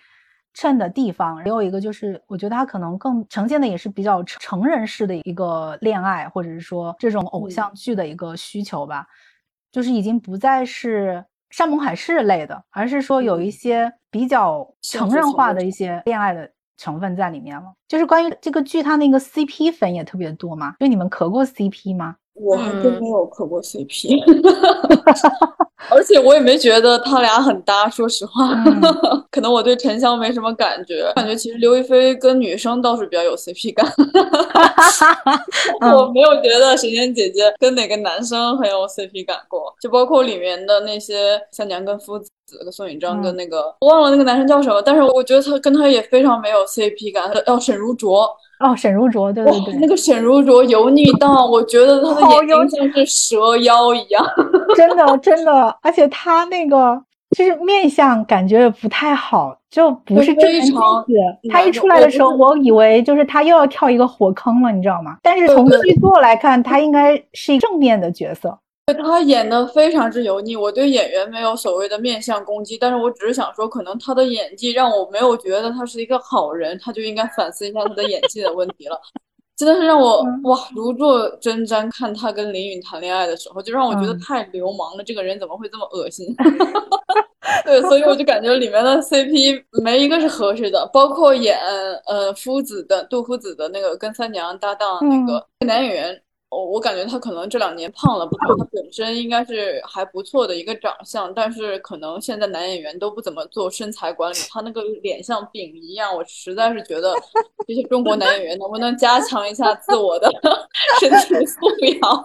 Speaker 1: 衬的地方，还有一个就是，我觉得他可能更呈现的也是比较成人式的一个恋爱，或者是说这种偶像剧的一个需求吧，就是已经不再是山盟海誓类的，而是说有一些比较成人化的一些恋爱的成分在里面了。就是关于这个剧，它那个 CP 粉也特别多嘛，就你们磕过 CP 吗？
Speaker 3: 我还真没有磕过 CP。而且我也没觉得他俩很搭，说实话，可能我对沉香没什么感觉，感觉其实刘亦菲跟女生倒是比较有 CP 感，我没有觉得神仙姐姐跟哪个男生很有 CP 感过，就包括里面的那些三娘跟夫子，跟宋引章跟那个我忘了那个男生叫什么，但是我觉得他跟他也非常没有 CP 感，叫沈如琢。
Speaker 1: 哦，沈如琢，对对对，
Speaker 3: 那个沈如琢油腻到，我觉得他的眼睛像是蛇妖一样，
Speaker 1: 真的真的，而且他那个就是面相感觉也不太好，就不是正面子。他一出来的时候，我以为就是他又要跳一个火坑了，你知道吗？但是从剧作来看，他应该是一正面的角色。
Speaker 3: 他演的非常之油腻，我对演员没有所谓的面相攻击，但是我只是想说，可能他的演技让我没有觉得他是一个好人，他就应该反思一下他的演技的问题了。真的是让我哇如坐针毡，看他跟林允谈恋爱的时候，就让我觉得太流氓了，这个人怎么会这么恶心？对，所以我就感觉里面的 CP 没一个是合适的，包括演呃夫子的杜夫子的那个跟三娘搭档那个男演员。我我感觉他可能这两年胖了不过，他本身应该是还不错的一个长相，但是可能现在男演员都不怎么做身材管理，他那个脸像饼一样，我实在是觉得这些中国男演员能不能加强一下自我的 身体素养？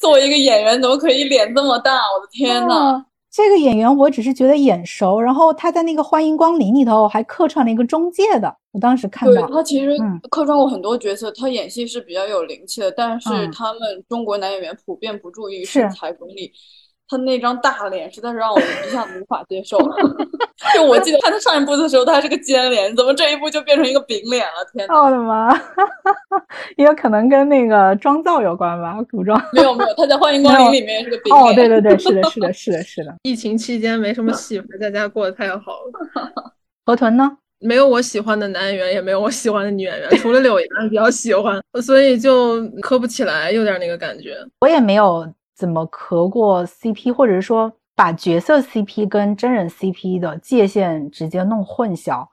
Speaker 3: 作为一个演员，怎么可以脸这么大？我的天呐！
Speaker 1: 这个演员我只是觉得眼熟，然后他在那个《欢迎光临》里头还客串了一个中介的，我当时看到
Speaker 3: 他其实客串过很多角色，他演戏是比较有灵气的，但是他们中国男演员普遍不注意身材管理。他那张大脸实在是让我一下子无法接受。就我记得看他上一部的时候，他还是个尖脸，怎么这一部就变成一个饼脸了？天呐！
Speaker 1: 我的妈！也有可能跟那个妆造有关吧？古装
Speaker 3: 没有没有，他在《欢迎光临》里面是个饼脸。
Speaker 1: 哦，对对对，是的，是的，是的，是的。
Speaker 2: 疫情期间没什么戏，在家过得太好了。
Speaker 1: 河豚呢？
Speaker 2: 没有我喜欢的男演员，也没有我喜欢的女演员，除了柳岩比较喜欢，所以就磕不起来，有点那个感觉。
Speaker 1: 我也没有。怎么磕过 CP，或者是说把角色 CP 跟真人 CP 的界限直接弄混淆。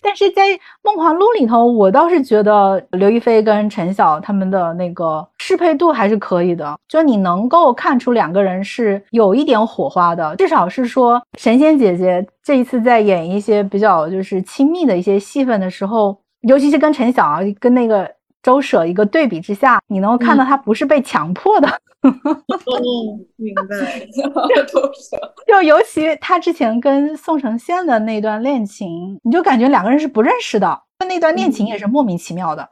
Speaker 1: 但是在《梦华录》里头，我倒是觉得刘亦菲跟陈晓他们的那个适配度还是可以的，就你能够看出两个人是有一点火花的，至少是说神仙姐姐这一次在演一些比较就是亲密的一些戏份的时候，尤其是跟陈晓跟那个。周舍一个对比之下，你能够看到他不是被强迫的。
Speaker 2: 哦，明白。
Speaker 1: 就尤其他之前跟宋承宪的那段恋情，你就感觉两个人是不认识的，那段恋情也是莫名其妙的。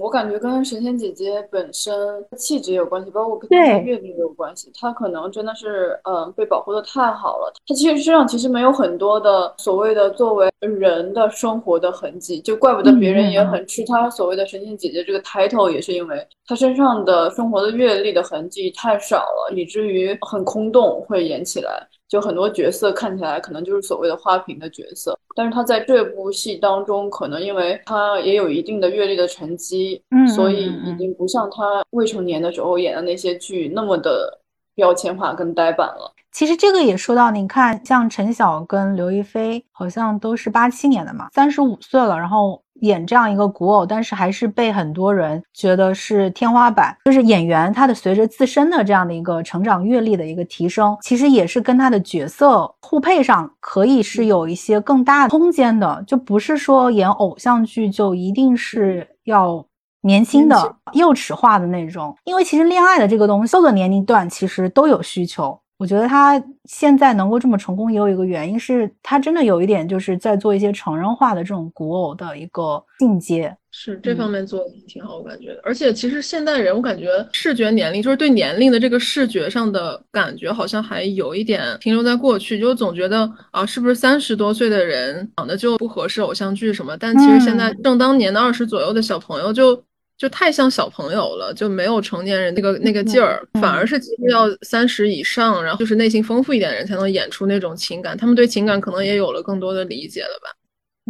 Speaker 3: 我感觉跟神仙姐姐本身气质也有关系，包括跟她阅历也有关系。她可能真的是，嗯，被保护的太好了。她其实身上其实没有很多的所谓的作为人的生活的痕迹，就怪不得别人也很吃她所谓的神仙姐姐这个 title，也是因为她身上的生活的阅历的痕迹太少了，以至于很空洞，会演起来。就很多角色看起来可能就是所谓的花瓶的角色，但是他在这部戏当中，可能因为他也有一定的阅历的沉积，嗯，所以已经不像他未成年的时候演的那些剧那么的标签化跟呆板了。
Speaker 1: 其实这个也说到，你看像陈晓跟刘亦菲，好像都是八七年的嘛，三十五岁了，然后。演这样一个古偶，但是还是被很多人觉得是天花板。就是演员他的随着自身的这样的一个成长阅历的一个提升，其实也是跟他的角色互配上可以是有一些更大的空间的。就不是说演偶像剧就一定是要年轻的、幼齿化的那种。因为其实恋爱的这个东西，各个年龄段其实都有需求。我觉得他现在能够这么成功，也有一个原因是他真的有一点就是在做一些成人化的这种古偶的一个进阶，
Speaker 2: 是这方面做的挺好，我感觉。而且其实现代人，我感觉视觉年龄就是对年龄的这个视觉上的感觉，好像还有一点停留在过去，就总觉得啊，是不是三十多岁的人长得就不合适偶像剧什么？但其实现在正当年的二十左右的小朋友就。就太像小朋友了，就没有成年人那个那个劲儿，反而是其实要三十以上，然后就是内心丰富一点的人才能演出那种情感，他们对情感可能也有了更多的理解了吧。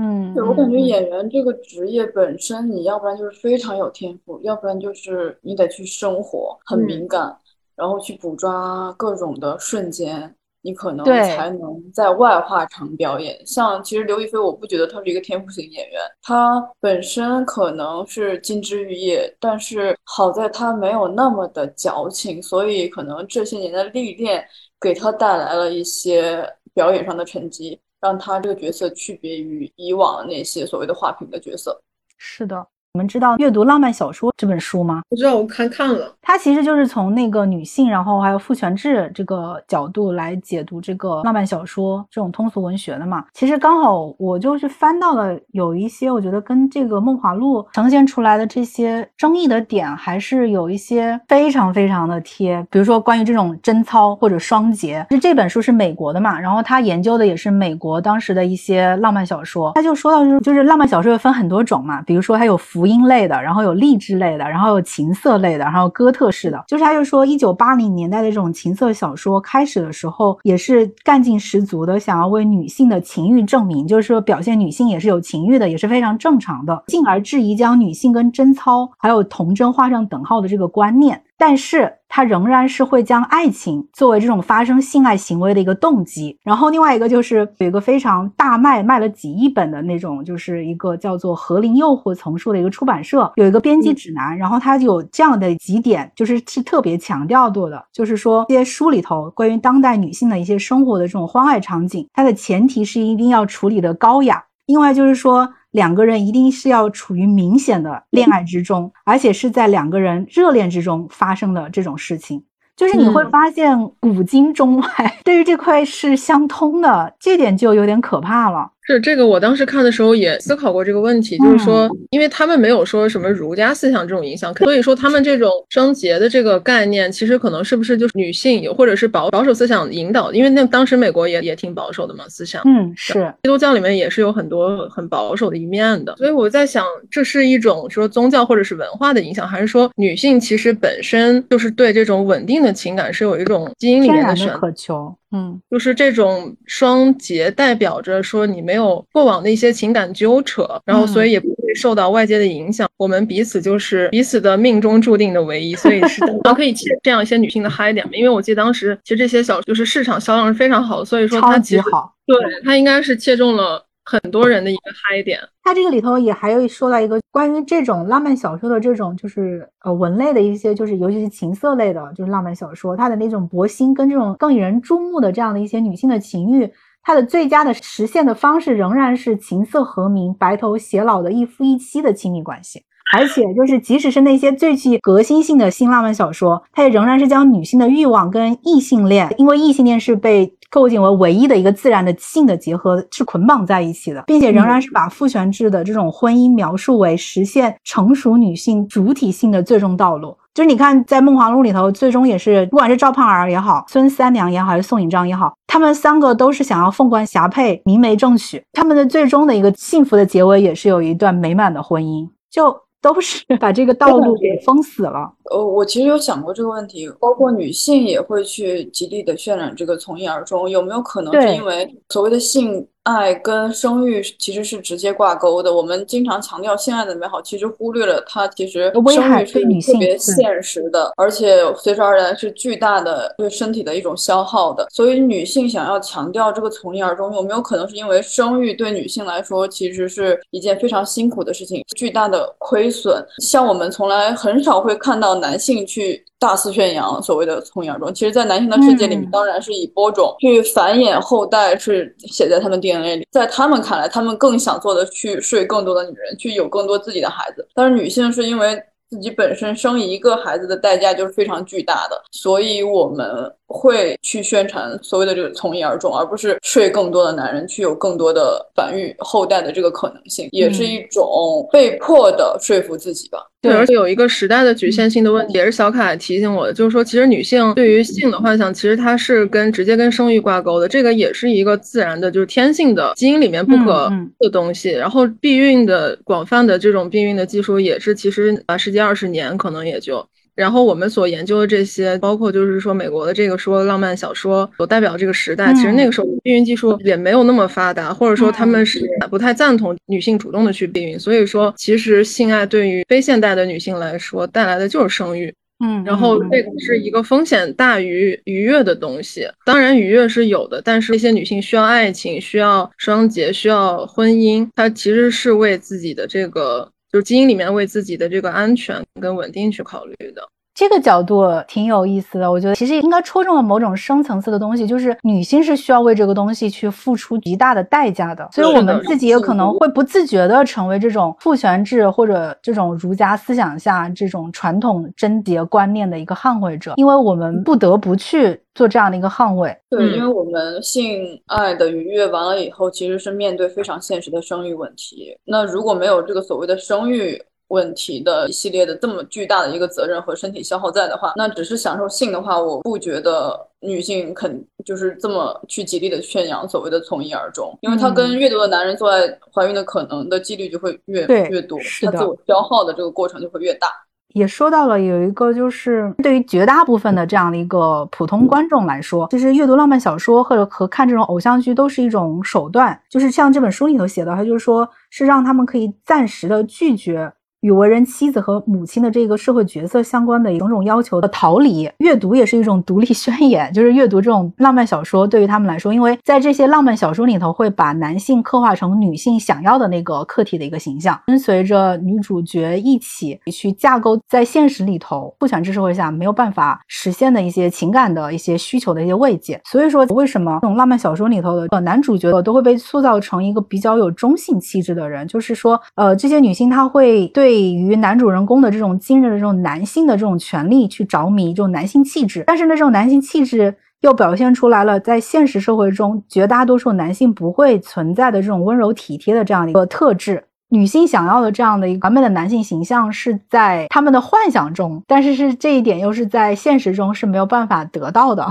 Speaker 1: 嗯，
Speaker 3: 对我感觉演员这个职业本身，你要不然就是非常有天赋，要不然就是你得去生活，很敏感，然后去捕捉各种的瞬间。你可能才能在外化成表演。像其实刘亦菲，我不觉得她是一个天赋型演员，她本身可能是金枝玉叶，但是好在她没有那么的矫情，所以可能这些年的历练给她带来了一些表演上的成绩，让她这个角色区别于以往那些所谓的花瓶的角色。
Speaker 1: 是的。你们知道阅读浪漫小说这本书吗？
Speaker 2: 不知道，我看看了。
Speaker 1: 它其实就是从那个女性，然后还有父权制这个角度来解读这个浪漫小说这种通俗文学的嘛。其实刚好我就是翻到了有一些，我觉得跟这个《梦华录》呈现出来的这些争议的点，还是有一些非常非常的贴。比如说关于这种贞操或者双节，其实这本书是美国的嘛，然后他研究的也是美国当时的一些浪漫小说。他就说到就是就是浪漫小说分很多种嘛，比如说还有福。音类的，然后有励志类的，然后有情色类的，然后哥特式的，就是他就说，一九八零年代的这种情色小说开始的时候，也是干劲十足的，想要为女性的情欲证明，就是说表现女性也是有情欲的，也是非常正常的，进而质疑将女性跟贞操还有童贞画上等号的这个观念。但是他仍然是会将爱情作为这种发生性爱行为的一个动机。然后另外一个就是有一个非常大卖卖了几亿本的那种，就是一个叫做《和林诱惑》丛书的一个出版社有一个编辑指南，然后它有这样的几点，就是是特别强调过的，就是说这些书里头关于当代女性的一些生活的这种欢爱场景，它的前提是一定要处理的高雅。另外就是说。两个人一定是要处于明显的恋爱之中，而且是在两个人热恋之中发生的这种事情，就是你会发现古今中外 对于这块是相通的，这点就有点可怕了。
Speaker 2: 是这个，我当时看的时候也思考过这个问题，就是说，因为他们没有说什么儒家思想这种影响，所以说他们这种贞洁的这个概念，其实可能是不是就是女性有或者是保保守思想引导？因为那当时美国也也挺保守的嘛，思想，
Speaker 1: 嗯，是
Speaker 2: 基督教里面也是有很多很保守的一面的，所以我在想，这是一种说宗教或者是文化的影响，还是说女性其实本身就是对这种稳定的情感是有一种基因里面的
Speaker 1: 渴求？嗯，
Speaker 2: 就是这种双节代表着说你没有过往的一些情感纠扯，然后所以也不会受到外界的影响。我们彼此就是彼此的命中注定的唯一，所以是咱 可以切这样一些女性的嗨点嘛。因为我记得当时其实这些小就是市场销量是非常好，所以说
Speaker 1: 超级好，
Speaker 2: 对它应该是切中了。很多人的一个嗨点，
Speaker 1: 它这个里头也还有说到一个关于这种浪漫小说的这种，就是呃文类的一些，就是尤其是情色类的，就是浪漫小说，它的那种博心跟这种更引人注目的这样的一些女性的情欲，它的最佳的实现的方式仍然是情色和鸣、白头偕老的一夫一妻的亲密关系。而且，就是即使是那些最具革新性的新浪漫小说，它也仍然是将女性的欲望跟异性恋，因为异性恋是被构建为唯一的一个自然的性的结合，是捆绑在一起的，并且仍然是把父权制的这种婚姻描述为实现成熟女性主体性的最终道路。就是你看，在《梦华录》里头，最终也是不管是赵盼儿也好，孙三娘也好，还是宋引章也好，他们三个都是想要凤冠霞帔、明媒正娶，他们的最终的一个幸福的结尾，也是有一段美满的婚姻。就。都是把这个 道路给封死了。
Speaker 3: 呃，我其实有想过这个问题，包括女性也会去极力的渲染这个从一而终，有没有可能是因为所谓的性？爱跟生育其实是直接挂钩的。我们经常强调性爱的美好，其实忽略了它其实生育是特别现实的，而且随之而来是巨大的对身体的一种消耗的。所以女性想要强调这个从一而终，有没有可能是因为生育对女性来说其实是一件非常辛苦的事情，巨大的亏损？像我们从来很少会看到男性去。大肆宣扬所谓的从一而终，其实，在男性的世界里面，当然是以播种去繁衍后代是写在他们 DNA 里。在他们看来，他们更想做的去睡更多的女人，去有更多自己的孩子。但是女性是因为自己本身生一个孩子的代价就是非常巨大的，所以我们会去宣传所谓的这个从一而终，而不是睡更多的男人，去有更多的繁育后代的这个可能性，也是一种被迫的说服自己吧。
Speaker 2: 对，而且有一个时代的局限性的问题，也是小凯提醒我的，就是说，其实女性对于性的幻想，其实它是跟直接跟生育挂钩的，这个也是一个自然的，就是天性的基因里面不可的东西。然后避孕的广泛的这种避孕的技术，也是其实啊十几二十年可能也就。然后我们所研究的这些，包括就是说美国的这个说浪漫小说所代表这个时代，其实那个时候避孕技术也没有那么发达，或者说他们是不太赞同女性主动的去避孕。所以说，其实性爱对于非现代的女性来说带来的就是生育。
Speaker 1: 嗯，
Speaker 2: 然后这个是一个风险大于愉悦的东西。当然愉悦是有的，但是一些女性需要爱情，需要双节，需要婚姻，她其实是为自己的这个。就基因里面为自己的这个安全跟稳定去考虑的。
Speaker 1: 这个角度挺有意思的，我觉得其实应该戳中了某种深层次的东西，就是女性是需要为这个东西去付出极大的代价的，所以我们自己也可能会不自觉的成为这种父权制或者这种儒家思想下这种传统贞洁观念的一个捍卫者，因为我们不得不去做这样的一个捍卫。
Speaker 3: 对，因为我们性爱的愉悦完了以后，其实是面对非常现实的生育问题。那如果没有这个所谓的生育，问题的一系列的这么巨大的一个责任和身体消耗在的话，那只是享受性的话，我不觉得女性肯就是这么去极力的宣扬所谓的从一而终，因为她跟越多的男人做爱，怀孕的可能的几率就会越越多，她自我消耗的这个过程就会越大。
Speaker 1: 也说到了有一个，就是对于绝大部分的这样的一个普通观众来说，其实阅读浪漫小说或者和看这种偶像剧都是一种手段，就是像这本书里头写的，他就是说是让他们可以暂时的拒绝。与为人妻子和母亲的这个社会角色相关的种种要求的逃离，阅读也是一种独立宣言。就是阅读这种浪漫小说，对于他们来说，因为在这些浪漫小说里头，会把男性刻画成女性想要的那个客体的一个形象，跟随着女主角一起去架构在现实里头父权制社会下没有办法实现的一些情感的一些需求的一些慰藉。所以说，为什么这种浪漫小说里头的男主角都会被塑造成一个比较有中性气质的人？就是说，呃，这些女性她会对。对于男主人公的这种惊人的这种男性的这种权利去着迷，这种男性气质，但是呢，这种男性气质又表现出来了，在现实社会中绝大多数男性不会存在的这种温柔体贴的这样一个特质。女性想要的这样的一个完美的男性形象是在他们的幻想中，但是是这一点又是在现实中是没有办法得到的。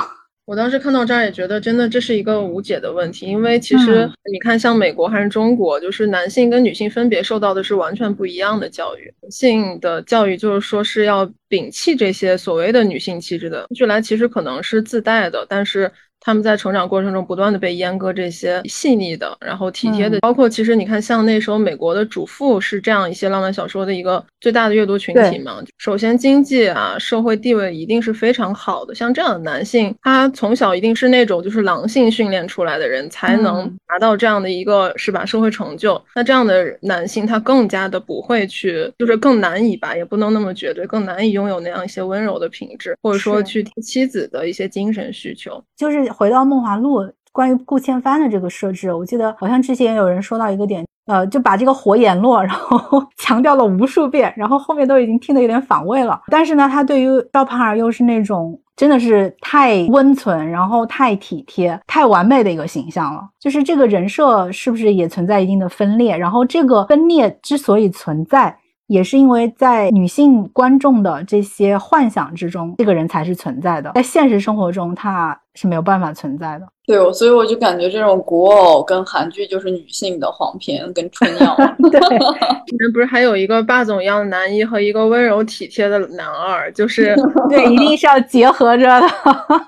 Speaker 2: 我当时看到这儿也觉得，真的这是一个无解的问题，因为其实你看，像美国还是中国，就是男性跟女性分别受到的是完全不一样的教育。性的教育就是说是要摒弃这些所谓的女性气质的，据来其实可能是自带的，但是他们在成长过程中不断的被阉割这些细腻的，然后体贴的，包括其实你看，像那时候美国的主妇是这样一些浪漫小说的一个最大的阅读群体嘛。首先经济啊，社会地位一定是非常好的，像这样的男性，他从小一定是那种就是狼性训练出来的人，才能达到这样的一个是吧社会成就。那这样的男性，他更加的不会去，就是更难以吧，也不能那么绝对，更难以拥有那样一些温柔的品质，或者说去妻子的一些精神需求，
Speaker 1: 就是。回到《梦华录》，关于顾千帆的这个设置，我记得好像之前有人说到一个点，呃，就把这个火眼落，然后 强调了无数遍，然后后面都已经听得有点反胃了。但是呢，他对于赵盼儿又是那种真的是太温存，然后太体贴、太完美的一个形象了。就是这个人设是不是也存在一定的分裂？然后这个分裂之所以存在。也是因为在女性观众的这些幻想之中，这个人才是存在的，在现实生活中他是没有办法存在的。
Speaker 3: 对，所以我就感觉这种古偶跟韩剧就是女性的黄片跟春药。
Speaker 1: 对，
Speaker 2: 里面不是还有一个霸总一样的男一和一个温柔体贴的男二，就是
Speaker 1: 对，一定是要结合着的。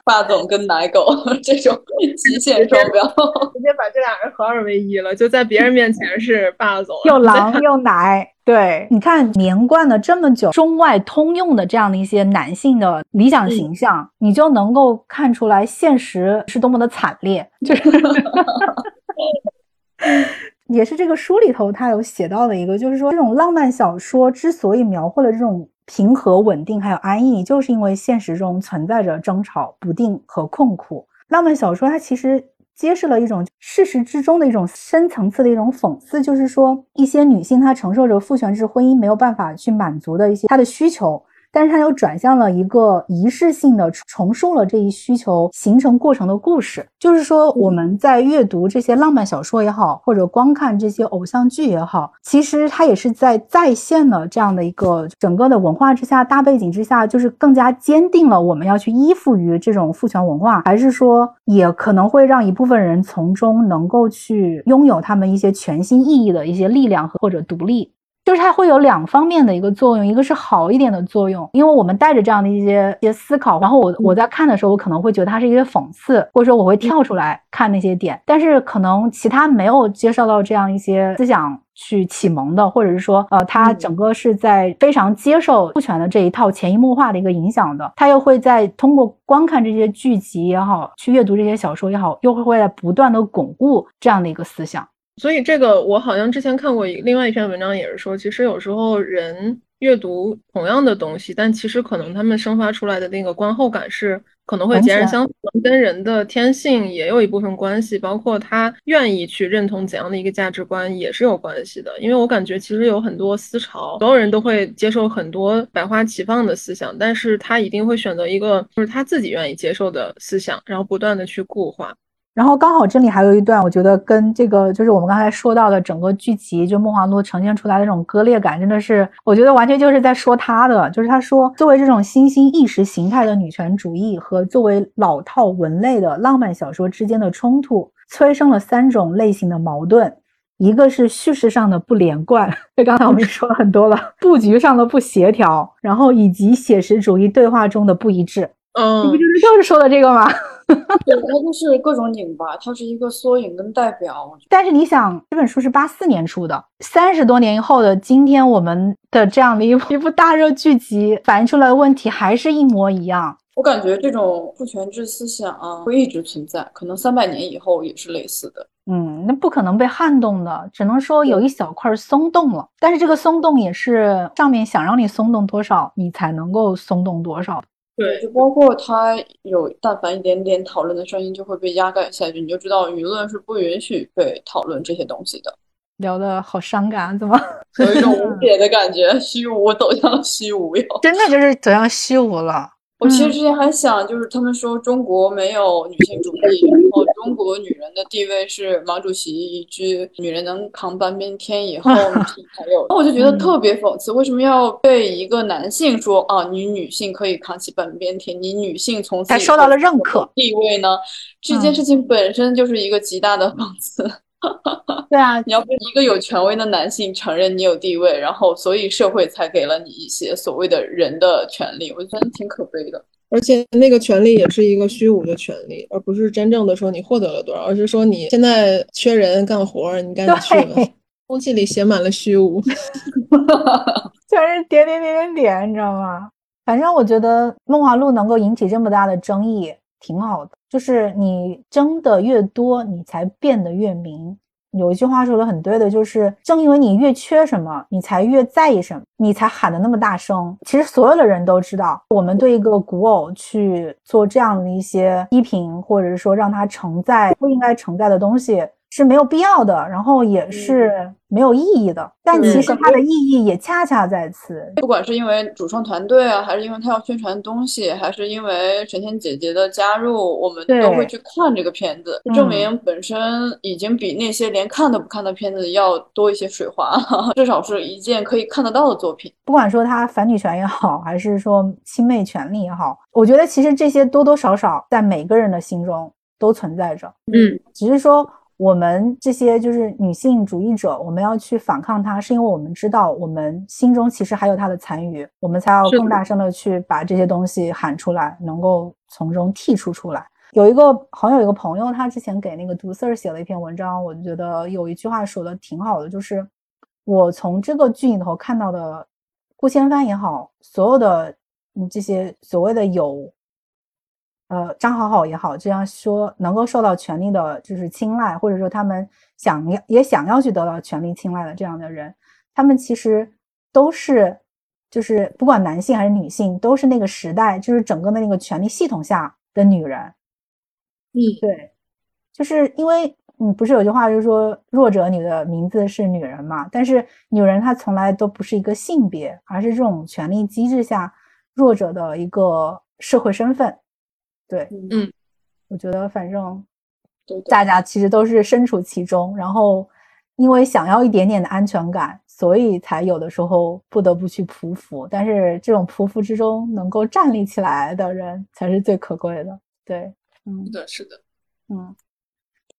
Speaker 3: 霸总跟奶狗这种极限双标，
Speaker 2: 直接把这俩人合二为一了，就在别人面前是霸总，
Speaker 1: 又狼又奶。对，你看连贯了这么久，中外通用的这样的一些男性的理想形象，你就能够看出来现实是多么的惨烈。就是，也是这个书里头他有写到的一个，就是说这种浪漫小说之所以描绘了这种平和稳定还有安逸，就是因为现实中存在着争吵不定和困苦。浪漫小说它其实。揭示了一种事实之中的一种深层次的一种讽刺，就是说一些女性她承受着父权制婚姻没有办法去满足的一些她的需求。但是它又转向了一个仪式性的重述了这一需求形成过程的故事，就是说我们在阅读这些浪漫小说也好，或者观看这些偶像剧也好，其实它也是在再现了这样的一个整个的文化之下大背景之下，就是更加坚定了我们要去依附于这种父权文化，还是说也可能会让一部分人从中能够去拥有他们一些全新意义的一些力量和或者独立。就是它会有两方面的一个作用，一个是好一点的作用，因为我们带着这样的一些一些思考，然后我我在看的时候，我可能会觉得它是一些讽刺，或者说我会跳出来看那些点。但是可能其他没有接受到这样一些思想去启蒙的，或者是说呃，他整个是在非常接受父权的这一套潜移默化的一个影响的，他又会在通过观看这些剧集也好，去阅读这些小说也好，又会会在不断的巩固这样的一个思想。
Speaker 2: 所以这个我好像之前看过一另外一篇文章，也是说，其实有时候人阅读同样的东西，但其实可能他们生发出来的那个观后感是可能会截然相反，跟人的天性也有一部分关系，包括他愿意去认同怎样的一个价值观也是有关系的。因为我感觉其实有很多思潮，所有人都会接受很多百花齐放的思想，但是他一定会选择一个就是他自己愿意接受的思想，然后不断的去固化。
Speaker 1: 然后刚好这里还有一段，我觉得跟这个就是我们刚才说到的整个剧集，就《梦华录》呈现出来的这种割裂感，真的是我觉得完全就是在说他的。就是他说，作为这种新兴意识形态的女权主义和作为老套文类的浪漫小说之间的冲突，催生了三种类型的矛盾：一个是叙事上的不连贯，对刚才我们说了很多了；布局上的不协调，然后以及写实主义对话中的不一致。
Speaker 2: 嗯，
Speaker 1: 你不就是就是说的这个吗？
Speaker 3: 对，它就是各种拧巴，它是一个缩影跟代表。
Speaker 1: 但是你想，这本书是八四年出的，三十多年以后的今天，我们的这样的一部一部大热剧集，反映出来的问题还是一模一样。
Speaker 3: 我感觉这种父权制思想啊会一直存在，可能三百年以后也是类似的。
Speaker 1: 嗯，那不可能被撼动的，只能说有一小块松动了。但是这个松动也是上面想让你松动多少，你才能够松动多少。
Speaker 3: 对，就包括他有，但凡一点点讨论的声音就会被压盖下去，你就知道舆论是不允许被讨论这些东西的。
Speaker 1: 聊的好伤感，怎么
Speaker 3: 有一种无解 的感觉？虚无走向了虚无哟，
Speaker 1: 真的就是走向虚无了。
Speaker 3: 我其实之前还想，就是他们说中国没有女性主义，然后中国女人的地位是毛主席一句“女人能扛半边天”以后 才有，我就觉得特别讽刺，为什么要被一个男性说啊，你女性可以扛起半边天，你女性从此
Speaker 1: 才受到了认可
Speaker 3: 地位呢？这件事情本身就是一个极大的讽刺。
Speaker 1: 对啊，
Speaker 3: 你要不一个有权威的男性承认你有地位，然后所以社会才给了你一些所谓的人的权利，我觉得挺可悲的。
Speaker 2: 而且那个权利也是一个虚无的权利，而不是真正的说你获得了多少，而是说你现在缺人干活，你赶紧去吧。空气里写满了虚无，
Speaker 1: 全是点点点点点，你知道吗？反正我觉得《梦华录》能够引起这么大的争议，挺好的。就是你争的越多，你才变得越明。有一句话说的很对的，就是正因为你越缺什么，你才越在意什么，你才喊的那么大声。其实所有的人都知道，我们对一个古偶去做这样的一些批评，或者是说让它承载不应该承载的东西。是没有必要的，然后也是没有意义的。但其实它的意义也恰恰在此。
Speaker 3: 不管是因为主创团队啊，还是因为他要宣传东西，还是因为神仙姐姐的加入，我们都会去看这个片子，证明本身已经比那些连看都不看的片子要多一些水花，至少是一件可以看得到的作品。
Speaker 1: 不管说它反女权也好，还是说亲妹权利也好，我觉得其实这些多多少少在每个人的心中都存在着。
Speaker 3: 嗯，
Speaker 1: 只是说。我们这些就是女性主义者，我们要去反抗它，是因为我们知道我们心中其实还有它的残余，我们才要更大声的去把这些东西喊出来，能够从中剔除出来。有一个好像有，一个朋友，他之前给那个读 Sir 写了一篇文章，我就觉得有一句话说的挺好的，就是我从这个剧里头看到的顾千帆也好，所有的嗯这些所谓的有。呃，张好好也好，这样说能够受到权力的，就是青睐，或者说他们想要也想要去得到权力青睐的这样的人，他们其实都是，就是不管男性还是女性，都是那个时代，就是整个的那个权力系统下的女人。
Speaker 3: 嗯，
Speaker 1: 对，就是因为嗯，不是有句话就是说弱者女的名字是女人嘛？但是女人她从来都不是一个性别，而是这种权力机制下弱者的一个社会身份。对，
Speaker 3: 嗯，
Speaker 1: 我觉得反正大家其实都是身处其中，然后因为想要一点点的安全感，所以才有的时候不得不去匍匐。但是这种匍匐之中能够站立起来的人才是最可贵的。对，
Speaker 3: 嗯，是的，是的，
Speaker 1: 嗯，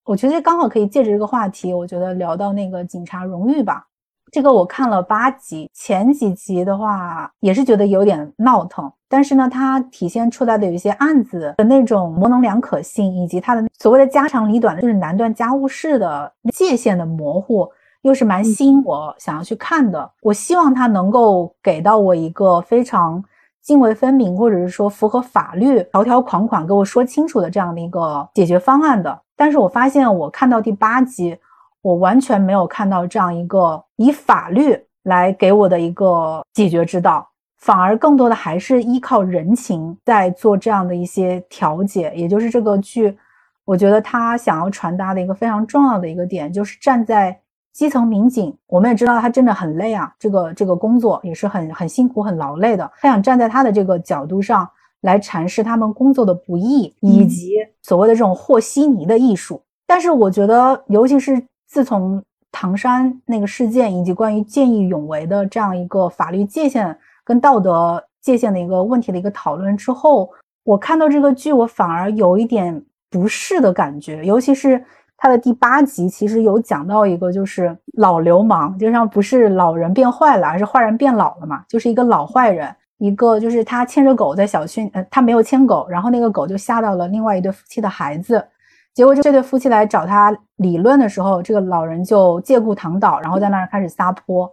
Speaker 1: 我觉得刚好可以借着这个话题，我觉得聊到那个警察荣誉吧。这个我看了八集，前几集的话也是觉得有点闹腾，但是呢，它体现出来的有一些案子的那种模棱两可性，以及它的所谓的家长里短，就是男断家务事的界限的模糊，又是蛮吸引我想要去看的。我希望它能够给到我一个非常泾渭分明，或者是说符合法律条条款款给我说清楚的这样的一个解决方案的。但是我发现我看到第八集。我完全没有看到这样一个以法律来给我的一个解决之道，反而更多的还是依靠人情在做这样的一些调解。也就是这个剧，我觉得他想要传达的一个非常重要的一个点，就是站在基层民警，我们也知道他真的很累啊，这个这个工作也是很很辛苦、很劳累的。他想站在他的这个角度上来阐释他们工作的不易，以及所谓的这种和稀泥的艺术。但是我觉得，尤其是。自从唐山那个事件以及关于见义勇为的这样一个法律界限跟道德界限的一个问题的一个讨论之后，我看到这个剧，我反而有一点不适的感觉。尤其是它的第八集，其实有讲到一个就是老流氓，就像不是老人变坏了，而是坏人变老了嘛，就是一个老坏人。一个就是他牵着狗在小区，呃，他没有牵狗，然后那个狗就吓到了另外一对夫妻的孩子。结果这对夫妻来找他理论的时候，这个老人就借故躺倒，然后在那儿开始撒泼。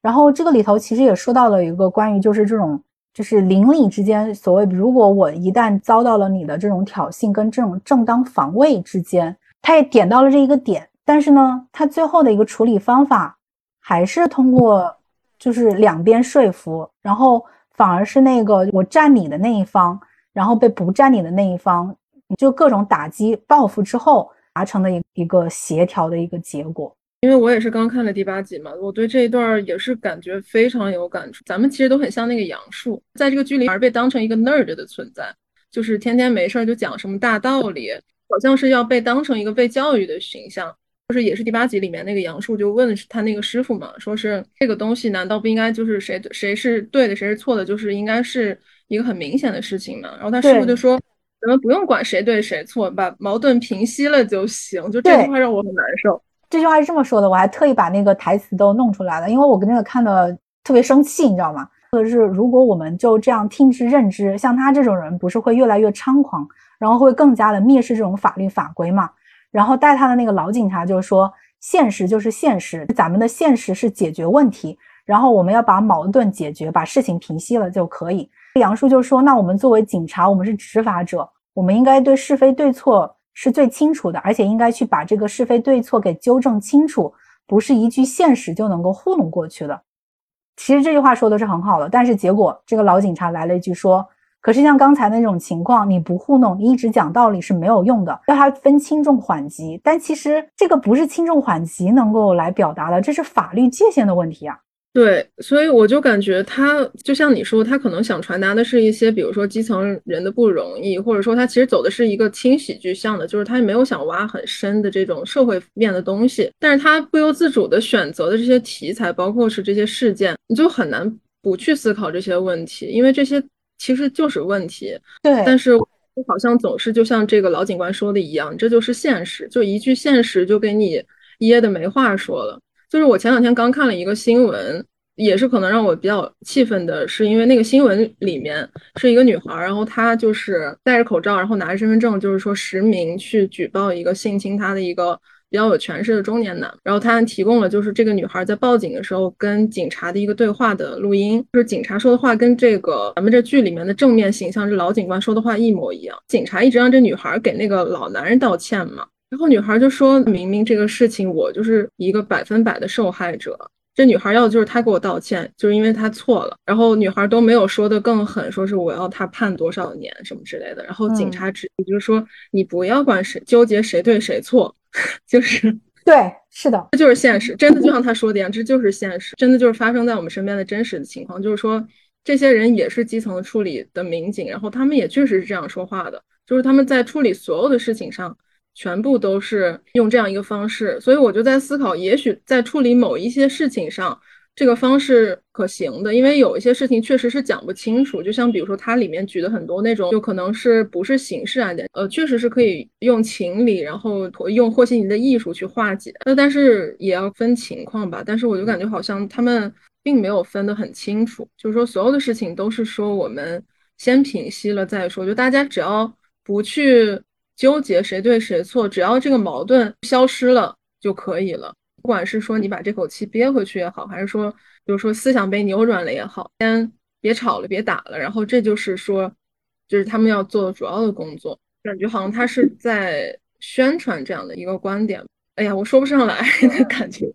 Speaker 1: 然后这个里头其实也说到了一个关于就是这种就是邻里之间所谓，如果我一旦遭到了你的这种挑衅跟这种正当防卫之间，他也点到了这一个点。但是呢，他最后的一个处理方法还是通过就是两边说服，然后反而是那个我站你的那一方，然后被不站你的那一方。就各种打击报复之后达成的一一个协调的一个结果。
Speaker 2: 因为我也是刚看了第八集嘛，我对这一段也是感觉非常有感触。咱们其实都很像那个杨树，在这个剧里而被当成一个 nerd 的存在，就是天天没事儿就讲什么大道理，好像是要被当成一个被教育的形象。就是也是第八集里面那个杨树就问他那个师傅嘛，说是这个东西难道不应该就是谁谁是对的谁是错的，就是应该是一个很明显的事情嘛？然后他师傅就说。咱们不用管谁对谁错，把矛盾平息了就行。就这句话让我很难受。
Speaker 1: 这句话是这么说的，我还特意把那个台词都弄出来了，因为我跟那个看的特别生气，你知道吗？或者是如果我们就这样听之任之，像他这种人不是会越来越猖狂，然后会更加的蔑视这种法律法规嘛？然后带他的那个老警察就说：“现实就是现实，咱们的现实是解决问题，然后我们要把矛盾解决，把事情平息了就可以。”杨叔就说：“那我们作为警察，我们是执法者，我们应该对是非对错是最清楚的，而且应该去把这个是非对错给纠正清楚，不是一句现实就能够糊弄过去的。”其实这句话说的是很好的，但是结果这个老警察来了一句说。可是像刚才那种情况，你不糊弄，你一直讲道理是没有用的，要他分轻重缓急。但其实这个不是轻重缓急能够来表达的，这是法律界限的问题啊。
Speaker 2: 对，所以我就感觉他就像你说，他可能想传达的是一些，比如说基层人的不容易，或者说他其实走的是一个轻喜剧向的，就是他也没有想挖很深的这种社会面的东西。但是他不由自主的选择的这些题材，包括是这些事件，你就很难不去思考这些问题，因为这些。其实就是问题，
Speaker 1: 对。
Speaker 2: 但是好像总是就像这个老警官说的一样，这就是现实，就一句现实就给你噎的没话说了。就是我前两天刚看了一个新闻，也是可能让我比较气愤的，是因为那个新闻里面是一个女孩，然后她就是戴着口罩，然后拿着身份证，就是说实名去举报一个性侵她的一个。比较有权势的中年男，然后他提供了就是这个女孩在报警的时候跟警察的一个对话的录音，就是警察说的话跟这个咱们这剧里面的正面形象这老警官说的话一模一样。警察一直让这女孩给那个老男人道歉嘛，然后女孩就说明明这个事情我就是一个百分百的受害者，这女孩要的就是他给我道歉，就是因为他错了。然后女孩都没有说的更狠，说是我要他判多少年什么之类的。然后警察只就是说你不要管谁纠结谁对谁错。就是
Speaker 1: 对，是的，
Speaker 2: 这就是现实，真的就像他说的一样，这就是现实，真的就是发生在我们身边的真实的情况。就是说，这些人也是基层处理的民警，然后他们也确实是这样说话的，就是他们在处理所有的事情上，全部都是用这样一个方式。所以我就在思考，也许在处理某一些事情上。这个方式可行的，因为有一些事情确实是讲不清楚，就像比如说它里面举的很多那种，就可能是不是刑事案件，呃，确实是可以用情理，然后用和稀泥的艺术去化解。那但是也要分情况吧。但是我就感觉好像他们并没有分得很清楚，就是说所有的事情都是说我们先平息了再说，就大家只要不去纠结谁对谁错，只要这个矛盾消失了就可以了。不管是说你把这口气憋回去也好，还是说，比如说思想被扭转了也好，先别吵了，别打了，然后这就是说，就是他们要做的主要的工作。感觉好像他是在宣传这样的一个观点。哎呀，我说不上来的感觉。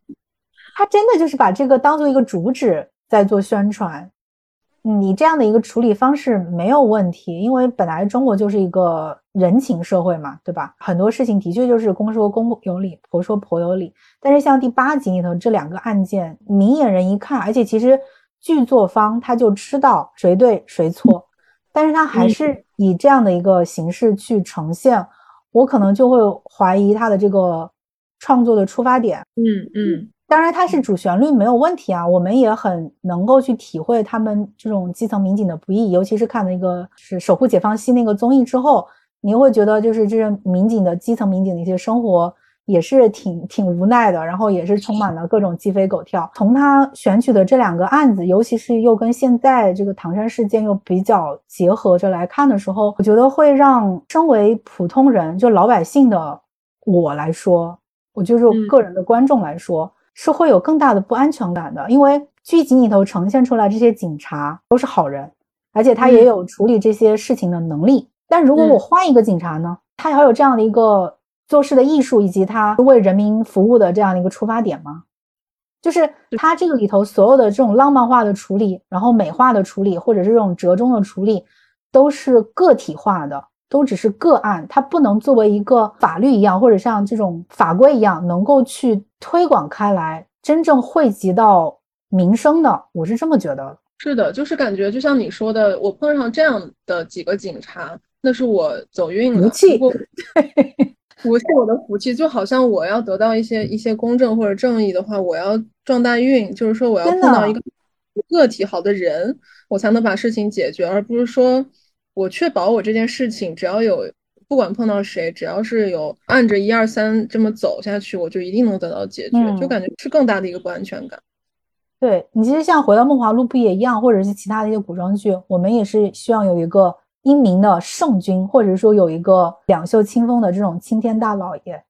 Speaker 1: 他真的就是把这个当做一个主旨在做宣传。你这样的一个处理方式没有问题，因为本来中国就是一个人情社会嘛，对吧？很多事情的确就是公说公有理，婆说婆有理。但是像第八集里头这两个案件，明眼人一看，而且其实剧作方他就知道谁对谁错，但是他还是以这样的一个形式去呈现，我可能就会怀疑他的这个创作的出发点。
Speaker 2: 嗯嗯。
Speaker 1: 当然，它是主旋律没有问题啊，我们也很能够去体会他们这种基层民警的不易，尤其是看了那个是《守护解放西》那个综艺之后，你会觉得就是这些民警的基层民警的一些生活也是挺挺无奈的，然后也是充满了各种鸡飞狗跳。从他选取的这两个案子，尤其是又跟现在这个唐山事件又比较结合着来看的时候，我觉得会让身为普通人就老百姓的我来说，我就是个人的观众来说。是会有更大的不安全感的，因为剧集里头呈现出来这些警察都是好人，而且他也有处理这些事情的能力。但如果我换一个警察呢？他还有这样的一个做事的艺术，以及他为人民服务的这样的一个出发点吗？就是他这个里头所有的这种浪漫化的处理，然后美化的处理，或者是这种折中的处理，都是个体化的。都只是个案，它不能作为一个法律一样，或者像这种法规一样，能够去推广开来，真正惠及到民生的。我是这么觉得。
Speaker 2: 是的，就是感觉就像你说的，我碰上这样的几个警察，那是我走运了。
Speaker 1: 福气，
Speaker 2: 福气，我的福气，就好像我要得到一些一些公正或者正义的话，我要撞大运，就是说我要碰到一个个体好的人，我才能把事情解决，而不是说。我确保我这件事情，只要有不管碰到谁，只要是有按着一二三这么走下去，我就一定能得到解决，就感觉是更大的一个不安全感。
Speaker 1: 对你其实像回到梦华录不也一样，或者是其他的一些古装剧，我们也是希望有一个英明的圣君，或者说有一个两袖清风的这种青天大老爷，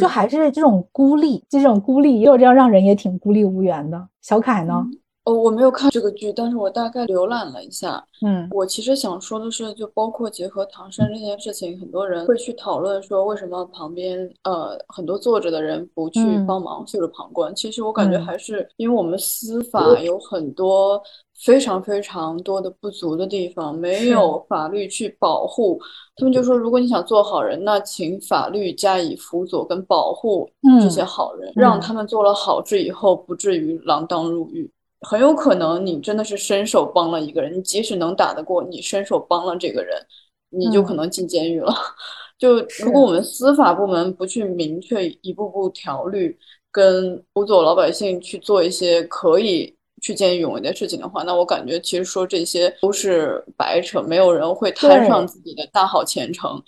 Speaker 1: 就还是这种孤立，就这种孤立，又这样让人也挺孤立无援的。小凯呢？
Speaker 3: 哦，我没有看这个剧，但是我大概浏览了一下。
Speaker 1: 嗯，
Speaker 3: 我其实想说的是，就包括结合唐山这件事情，很多人会去讨论说，为什么旁边呃很多坐着的人不去帮忙，袖手旁观。其实我感觉还是因为我们司法有很多非常非常多的不足的地方，没有法律去保护。他们就说，如果你想做好人，那请法律加以辅佐跟保护这些好人，让他们做了好事以后，不至于锒铛入狱。很有可能你真的是伸手帮了一个人，你即使能打得过，你伸手帮了这个人，你就可能进监狱了。就如果我们司法部门不去明确一步步条律，跟辅佐老百姓去做一些可以去见义勇为的事情的话，那我感觉其实说这些都是白扯，没有人会摊上自己的大好前程。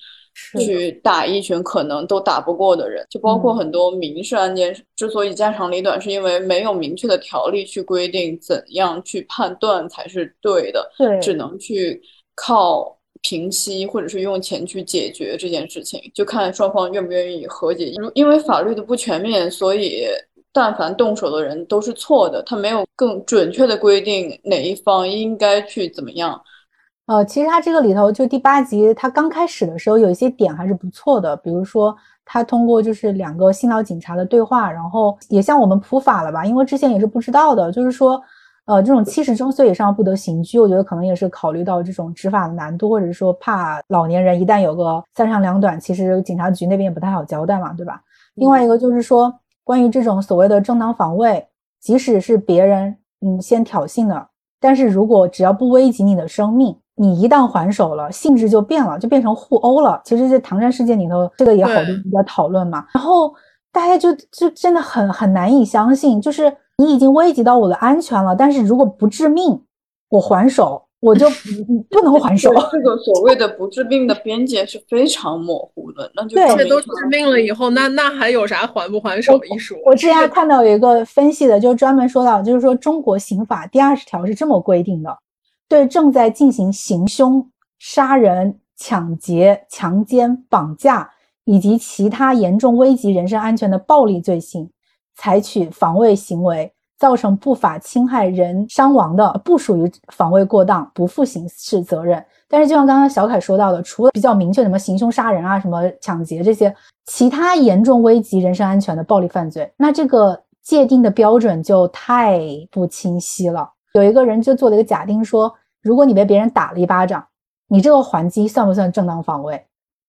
Speaker 3: 去打一群可能都打不过的人，就包括很多民事案件之所以家长里短，是因为没有明确的条例去规定怎样去判断才是对的，
Speaker 1: 对，
Speaker 3: 只能去靠平息或者是用钱去解决这件事情，就看双方愿不愿意和解。因为法律的不全面，所以但凡动手的人都是错的，他没有更准确的规定哪一方应该去怎么样。
Speaker 1: 呃，其实他这个里头就第八集，他刚开始的时候有一些点还是不错的，比如说他通过就是两个新老警察的对话，然后也向我们普法了吧，因为之前也是不知道的，就是说，呃，这种七十周岁以上不得刑拘，我觉得可能也是考虑到这种执法的难度，或者说怕老年人一旦有个三长两短，其实警察局那边也不太好交代嘛，对吧？另外一个就是说，关于这种所谓的正当防卫，即使是别人嗯先挑衅的，但是如果只要不危及你的生命。你一旦还手了，性质就变了，就变成互殴了。其实，在唐山事件里头，这个也好多人在讨论嘛。然后大家就就真的很很难以相信，就是你已经危及到我的安全了，但是如果不致命，我还手，我就 不能还手。
Speaker 3: 这个所谓的不致命的边界是非常模糊的，那就
Speaker 2: 这都致命了以后，那那还有啥还不还手一说？
Speaker 1: 我之前看到有一个分析的，就专门说到，就是说中国刑法第二十条是这么规定的。对正在进行行凶、杀人、抢劫、强奸、绑架以及其他严重危及人身安全的暴力罪行，采取防卫行为，造成不法侵害人伤亡的，不属于防卫过当，不负刑事责任。但是，就像刚刚小凯说到的，除了比较明确什么行凶杀人啊、什么抢劫这些其他严重危及人身安全的暴力犯罪，那这个界定的标准就太不清晰了。有一个人就做了一个假定，说如果你被别人打了一巴掌，你这个还击算不算正当防卫？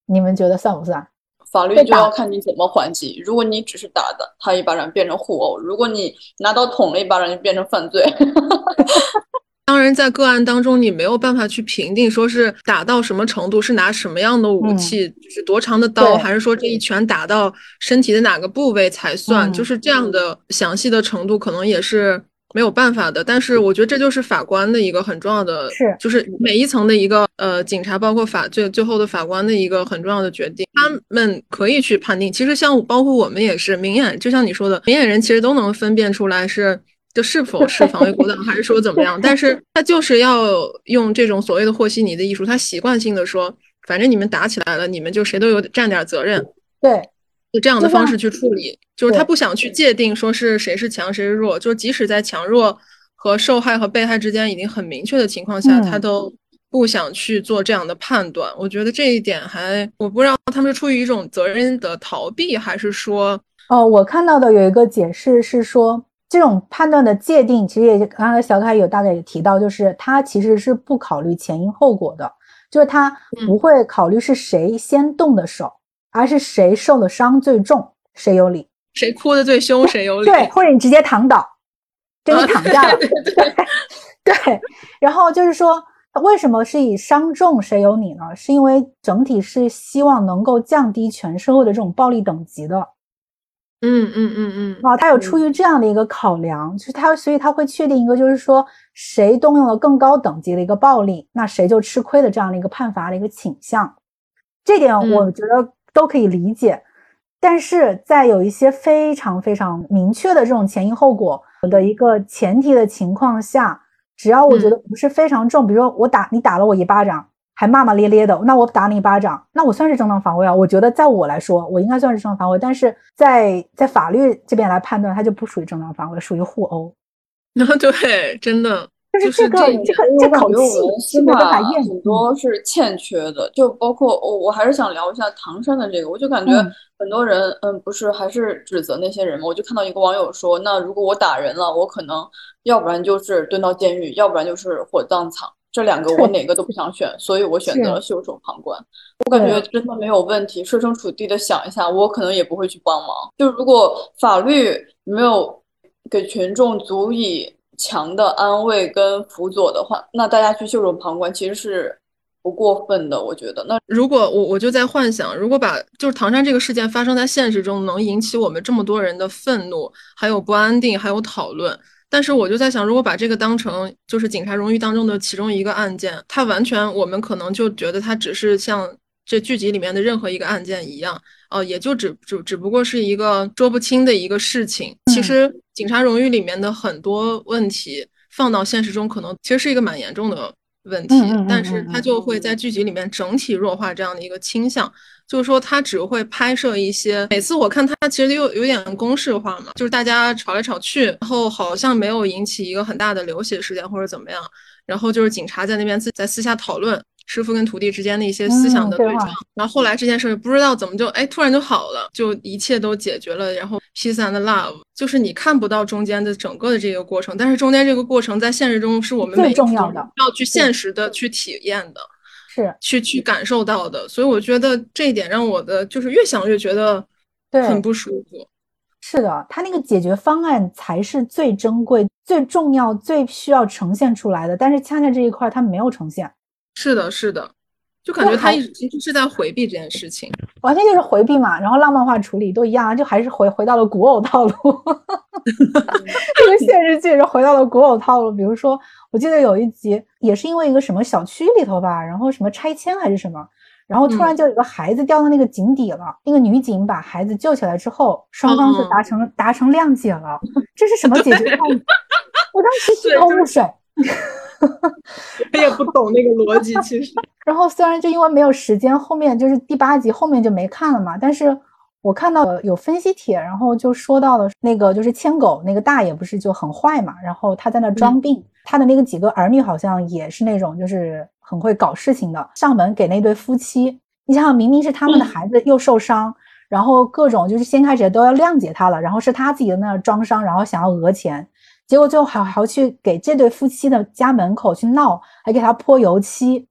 Speaker 1: 你们觉得算不算？
Speaker 3: 法律就要看你怎么还击。如果你只是打的他一巴掌变成互殴，如果你拿刀捅了一巴掌就变成犯罪。
Speaker 2: 当然，在个案当中，你没有办法去评定说是打到什么程度，是拿什么样的武器，是多长的刀，还是说这一拳打到身体的哪个部位才算？就是这样的详细的程度，可能也是。没有办法的，但是我觉得这就是法官的一个很重要的，
Speaker 1: 是
Speaker 2: 就是每一层的一个呃警察，包括法最最后的法官的一个很重要的决定，他们可以去判定。其实像包括我们也是明眼，就像你说的，明眼人其实都能分辨出来是就是否是防卫过当，还是说怎么样。但是他就是要用这种所谓的和稀泥的艺术，他习惯性的说，反正你们打起来了，你们就谁都有占点责任。
Speaker 1: 对。
Speaker 2: 以这样的方式去处理，就是他不想去界定说是谁是强谁是弱，就是即使在强弱和受害和被害之间已经很明确的情况下，他都不想去做这样的判断。我觉得这一点还我不知道他们是出于一种责任的逃避，还是说
Speaker 1: 哦，我看到的有一个解释是说，这种判断的界定其实也刚才小凯有大概也提到，就是他其实是不考虑前因后果的，就是他不会考虑是谁先动的手。而是谁受的伤最重，谁有理；
Speaker 2: 谁哭的最凶，谁有理。
Speaker 1: 对，或者你直接躺倒，就你躺下了。对，然后就是说，为什么是以伤重谁有理呢？是因为整体是希望能够降低全社会的这种暴力等级的。
Speaker 2: 嗯嗯嗯嗯。
Speaker 1: 啊，他有出于这样的一个考量，就是他，所以他会确定一个，就是说，谁动用了更高等级的一个暴力，那谁就吃亏的这样的一个判罚的一个倾向。这点我觉得。都可以理解，但是在有一些非常非常明确的这种前因后果，的一个前提的情况下，只要我觉得不是非常重，比如说我打你打了我一巴掌，还骂骂咧咧的，那我打你一巴掌，那我算是正当防卫啊。我觉得在我来说，我应该算是正当防卫，但是在在法律这边来判断，它就不属于正当防卫，属于互殴。
Speaker 2: 那 对，真的。
Speaker 1: 就是这个这个这口气，
Speaker 3: 没办法验，很多是欠缺的。就包括我，我还是想聊一下唐山的这个。我就感觉很多人，嗯，不是还是指责那些人嘛。我就看到一个网友说，那如果我打人了，我可能要不然就是蹲到监狱，要不然就是火葬场，这两个我哪个都不想选，所以我选择了袖手旁观。我感觉真的没有问题。设身处地的想一下，我可能也不会去帮忙。就如果法律没有给群众足以。强的安慰跟辅佐的话，那大家去袖手旁观其实是不过分的，我觉得。那
Speaker 2: 如果我我就在幻想，如果把就是唐山这个事件发生在现实中，能引起我们这么多人的愤怒，还有不安定，还有讨论。但是我就在想，如果把这个当成就是警察荣誉当中的其中一个案件，它完全我们可能就觉得它只是像这剧集里面的任何一个案件一样。哦，也就只只只不过是一个说不清的一个事情。其实警察荣誉里面的很多问题放到现实中，可能其实是一个蛮严重的问题。但是它就会在剧集里面整体弱化这样的一个倾向，就是说他只会拍摄一些。每次我看他其实又有点公式化嘛，就是大家吵来吵去，然后好像没有引起一个很大的流血事件或者怎么样，然后就是警察在那边自在私下讨论。师傅跟徒弟之间的一些思想的对撞，然后后来这件事不知道怎么就哎突然就好了，就一切都解决了。然后 peace and love，就是你看不到中间的整个的这个过程，但是中间这个过程在现实中是我们
Speaker 1: 最重要的，
Speaker 2: 要去现实的去体验的，
Speaker 1: 是
Speaker 2: 去去感受到的。所以我觉得这一点让我的就是越想越觉得很不舒服。
Speaker 1: 是的，他那个解决方案才是最珍贵、最重要、最需要呈现出来的，但是恰恰这一块他没有呈现。
Speaker 2: 是的，是的，就感觉他一直其实是在回避这件事情，
Speaker 1: 完全就是回避嘛。然后浪漫化处理都一样，就还是回回到了古偶套路。这个现实剧是回到了古偶套路。比如说，我记得有一集也是因为一个什么小区里头吧，然后什么拆迁还是什么，然后突然就有个孩子掉到那个井底了。那个女警把孩子救起来之后，双方就达成达成谅解了。这是什么解决方案？我当时一头雾水。
Speaker 2: 我也不懂那个逻辑，其实。
Speaker 1: 然后虽然就因为没有时间，后面就是第八集后面就没看了嘛。但是我看到有分析帖，然后就说到了那个就是牵狗那个大爷不是就很坏嘛，然后他在那装病，他的那个几个儿女好像也是那种就是很会搞事情的，上门给那对夫妻。你想想，明明是他们的孩子又受伤，然后各种就是先开始都要谅解他了，然后是他自己在那装伤，然后想要讹钱。结果最后还还要去给这对夫妻的家门口去闹，还给他泼油漆。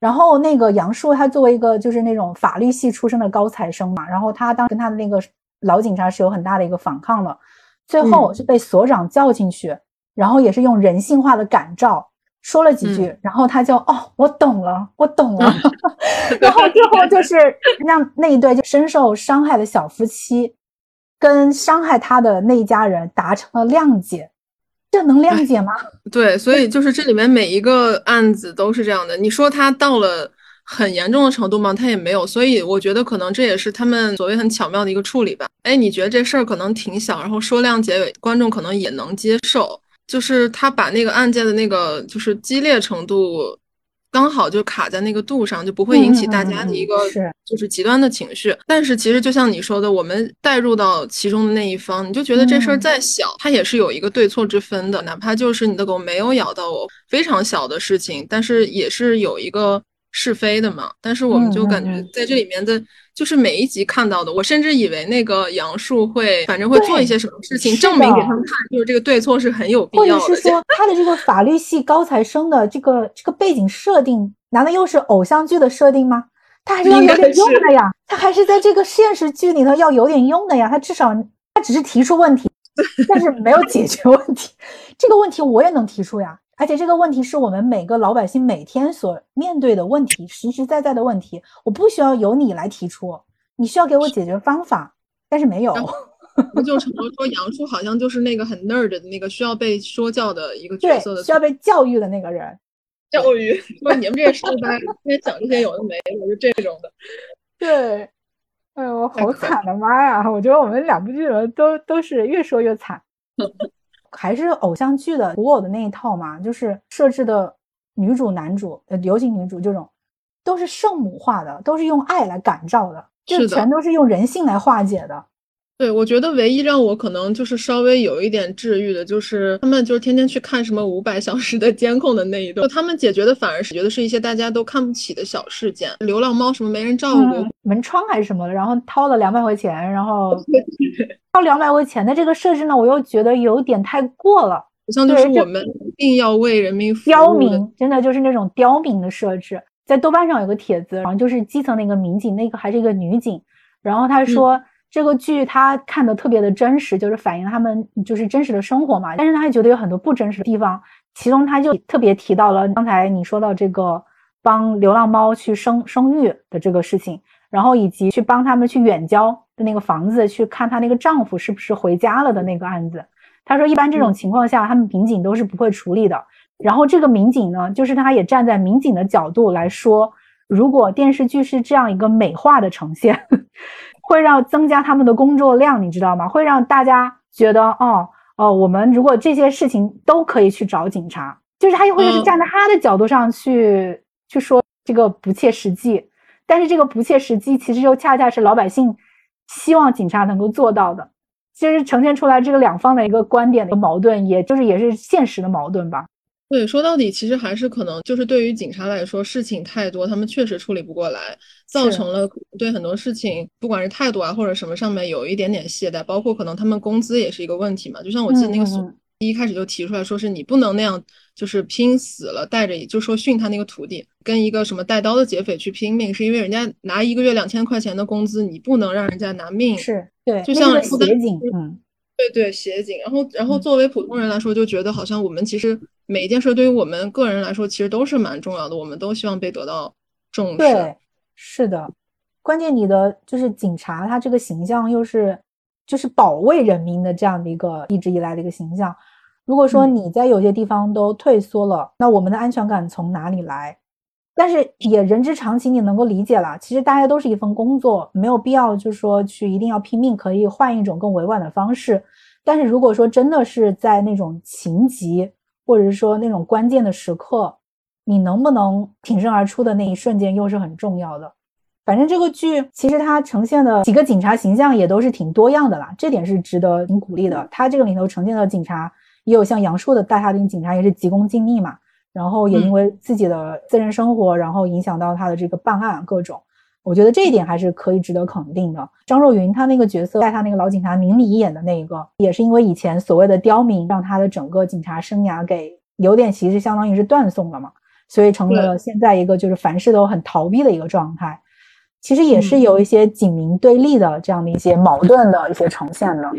Speaker 1: 然后那个杨树，他作为一个就是那种法律系出身的高材生嘛，然后他当跟他的那个老警察是有很大的一个反抗的。最后是被所长叫进去，然后也是用人性化的感召说了几句，然后他就哦，我懂了，我懂了。然后最后就是让那一对就深受伤害的小夫妻，跟伤害他的那一家人达成了谅解。这能谅解吗？
Speaker 2: 对，所以就是这里面每一个案子都是这样的。你说他到了很严重的程度吗？他也没有。所以我觉得可能这也是他们所谓很巧妙的一个处理吧。哎，你觉得这事儿可能挺小，然后说谅解，观众可能也能接受。就是他把那个案件的那个就是激烈程度。刚好就卡在那个度上，就不会引起大家的一个就是极端的情绪。但是其实就像你说的，我们带入到其中的那一方，你就觉得这事儿再小，它也是有一个对错之分的。哪怕就是你的狗没有咬到我，非常小的事情，但是也是有一个是非的嘛。但是我们就感觉在这里面的。就是每一集看到的，我甚至以为那个杨树会，反正会做一些什么事情，证明给他们看，就是这个对错是很有必
Speaker 1: 要的。或者是说，他的这个法律系高材生的这个这个背景设定，难道又是偶像剧的设定吗？他还是要有点用的呀，他还是在这个现实剧里头要有点用的呀。他至少他只是提出问题，但是没有解决问题。这个问题我也能提出呀。而且这个问题是我们每个老百姓每天所面对的问题，实实在在的问题。我不需要由你来提出，你需要给我解决方法，但是没有。
Speaker 2: 不就成了说杨叔好像就是那个很 nerd 的那个需要被说教的一个角色的，
Speaker 1: 需要被教育的那个人。
Speaker 2: 教育说你们这些书呆，天天讲这些有的没的，就这种的。
Speaker 1: 对，哎呦，好惨的妈呀！我觉得我们两部剧都都是越说越惨。还是偶像剧的古偶的那一套嘛，就是设置的女主、男主，呃，尤其女主这种，都是圣母化的，都是用爱来感召的，就全都是用人性来化解的。
Speaker 2: 对，我觉得唯一让我可能就是稍微有一点治愈的，就是他们就是天天去看什么五百小时的监控的那一段，他们解决的反而是觉得是一些大家都看不起的小事件，流浪猫什么没人照顾，
Speaker 1: 门窗还是什么的，然后掏了两百块钱，然后 掏两百块钱的这个设置呢，我又觉得有点太过了，
Speaker 2: 好像就是我们一定要为人民服务，
Speaker 1: 刁民，真的就是那种刁民的设置。在豆瓣上有个帖子，然后就是基层的一个民警，那个还是一个女警，然后他说。这个剧他看的特别的真实，就是反映他们就是真实的生活嘛。但是他也觉得有很多不真实的地方，其中他就特别提到了刚才你说到这个帮流浪猫去生生育的这个事情，然后以及去帮他们去远郊的那个房子去看她那个丈夫是不是回家了的那个案子。他说一般这种情况下，他们民警都是不会处理的。然后这个民警呢，就是他也站在民警的角度来说，如果电视剧是这样一个美化的呈现。会让增加他们的工作量，你知道吗？会让大家觉得，哦哦，我们如果这些事情都可以去找警察，就是他又会是站在他的角度上去去说这个不切实际，但是这个不切实际其实又恰恰是老百姓希望警察能够做到的，其实呈现出来这个两方的一个观点的一个矛盾，也就是也是现实的矛盾吧。
Speaker 2: 对，说到底，其实还是可能就是对于警察来说，事情太多，他们确实处理不过来，造成了对很多事情，不管是态度啊或者什么上面有一点点懈怠，包括可能他们工资也是一个问题嘛。就像我记得那个所一开始就提出来说，是你不能那样，就是拼死了带着，就说训他那个徒弟跟一个什么带刀的劫匪去拼命，是因为人家拿一个月两千块钱的工资，你不能让人家拿命。
Speaker 1: 是对，
Speaker 2: 就像
Speaker 1: 协警，嗯。
Speaker 2: 对对，协警。然后，然后作为普通人来说，就觉得好像我们其实每一件事对于我们个人来说，其实都是蛮重要的。我们都希望被得到重视。
Speaker 1: 对，是的。关键你的就是警察，他这个形象又是就是保卫人民的这样的一个一直以来的一个形象。如果说你在有些地方都退缩了，那我们的安全感从哪里来？但是也人之常情，你能够理解了。其实大家都是一份工作，没有必要就是说去一定要拼命，可以换一种更委婉的方式。但是如果说真的是在那种情急，或者是说那种关键的时刻，你能不能挺身而出的那一瞬间，又是很重要的。反正这个剧其实它呈现的几个警察形象也都是挺多样的啦，这点是值得挺鼓励的。它这个里头呈现的警察也有像杨烁的大厦林警察，也是急功近利嘛。然后也因为自己的私人生活，然后影响到他的这个办案各种，我觉得这一点还是可以值得肯定的。张若昀他那个角色在他那个老警察明里演的那一个，也是因为以前所谓的刁民，让他的整个警察生涯给有点其实相当于是断送了嘛，所以成了现在一个就是凡事都很逃避的一个状态。其实也是有一些警民对立的这样的一些矛盾的一些呈现的。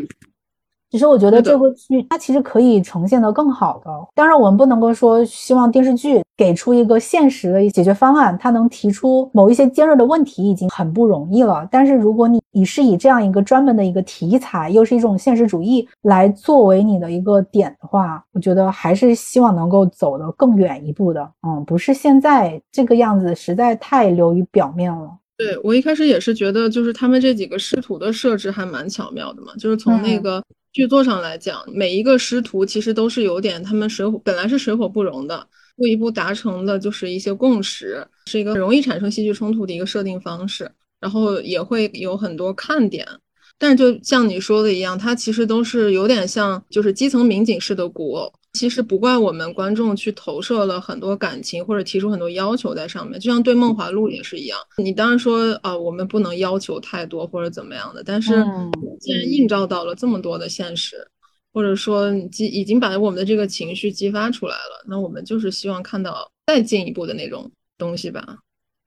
Speaker 1: 只是我觉得这部剧它其实可以呈现的更好的。当然，我们不能够说希望电视剧给出一个现实的解决方案，它能提出某一些尖锐的问题已经很不容易了。但是如果你你是以这样一个专门的一个题材，又是一种现实主义来作为你的一个点的话，我觉得还是希望能够走得更远一步的。嗯，不是现在这个样子，实在太流于表面了。
Speaker 2: 对我一开始也是觉得，就是他们这几个师徒的设置还蛮巧妙的嘛，就是从那个。剧作上来讲，每一个师徒其实都是有点他们水火本来是水火不容的，一步一步达成的就是一些共识，是一个容易产生戏剧冲突的一个设定方式，然后也会有很多看点。但就像你说的一样，它其实都是有点像就是基层民警式的古偶。其实不怪我们观众去投射了很多感情，或者提出很多要求在上面。就像对《梦华录》也是一样，你当然说啊，我们不能要求太多或者怎么样的。但是既然映照到了这么多的现实，或者说激已经把我们的这个情绪激发出来了，那我们就是希望看到再进一步的那种东西吧。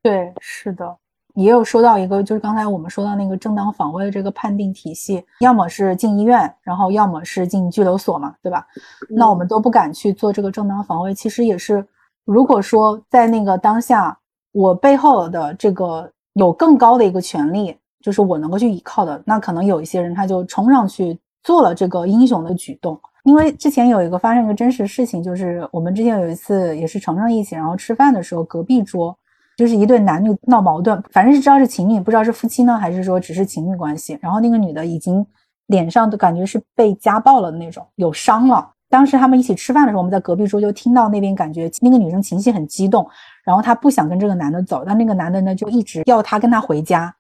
Speaker 1: 对，是的。也有说到一个，就是刚才我们说到那个正当防卫的这个判定体系，要么是进医院，然后要么是进拘留所嘛，对吧？那我们都不敢去做这个正当防卫，其实也是，如果说在那个当下，我背后的这个有更高的一个权利，就是我能够去依靠的，那可能有一些人他就冲上去做了这个英雄的举动。因为之前有一个发生一个真实事情，就是我们之前有一次也是程程一起，然后吃饭的时候，隔壁桌。就是一对男女闹矛盾，反正是知道是情侣，不知道是夫妻呢，还是说只是情侣关系。然后那个女的已经脸上都感觉是被家暴了的那种，有伤了。当时他们一起吃饭的时候，我们在隔壁桌就听到那边感觉那个女生情绪很激动，然后她不想跟这个男的走，但那个男的呢就一直要她跟他回家，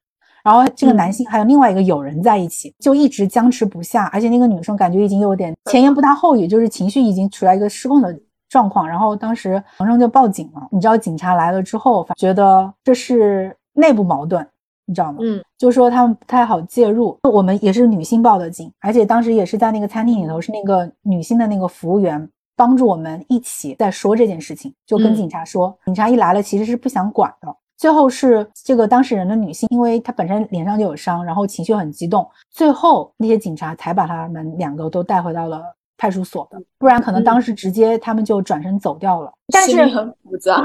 Speaker 1: 然后这个男性还有另外一个友人在一起，就一直僵持不下，而且那个女生感觉已经有点前言不搭后语，就是情绪已经处在一个失控的状况，然后当时皇上就报警了，你知道警察来了之后，觉得这是内部矛盾。你知道吗？
Speaker 2: 嗯，
Speaker 1: 就说他们不太好介入。我们也是女性报的警，而且当时也是在那个餐厅里头，是那个女性的那个服务员帮助我们一起在说这件事情，就跟警察说。警察一来了，其实是不想管的。最后是这个当事人的女性，因为她本身脸上就有伤，然后情绪很激动，最后那些警察才把他们两个都带回到了派出所的，不然可能当时直接他们就转身走掉了。但是
Speaker 3: 很复杂。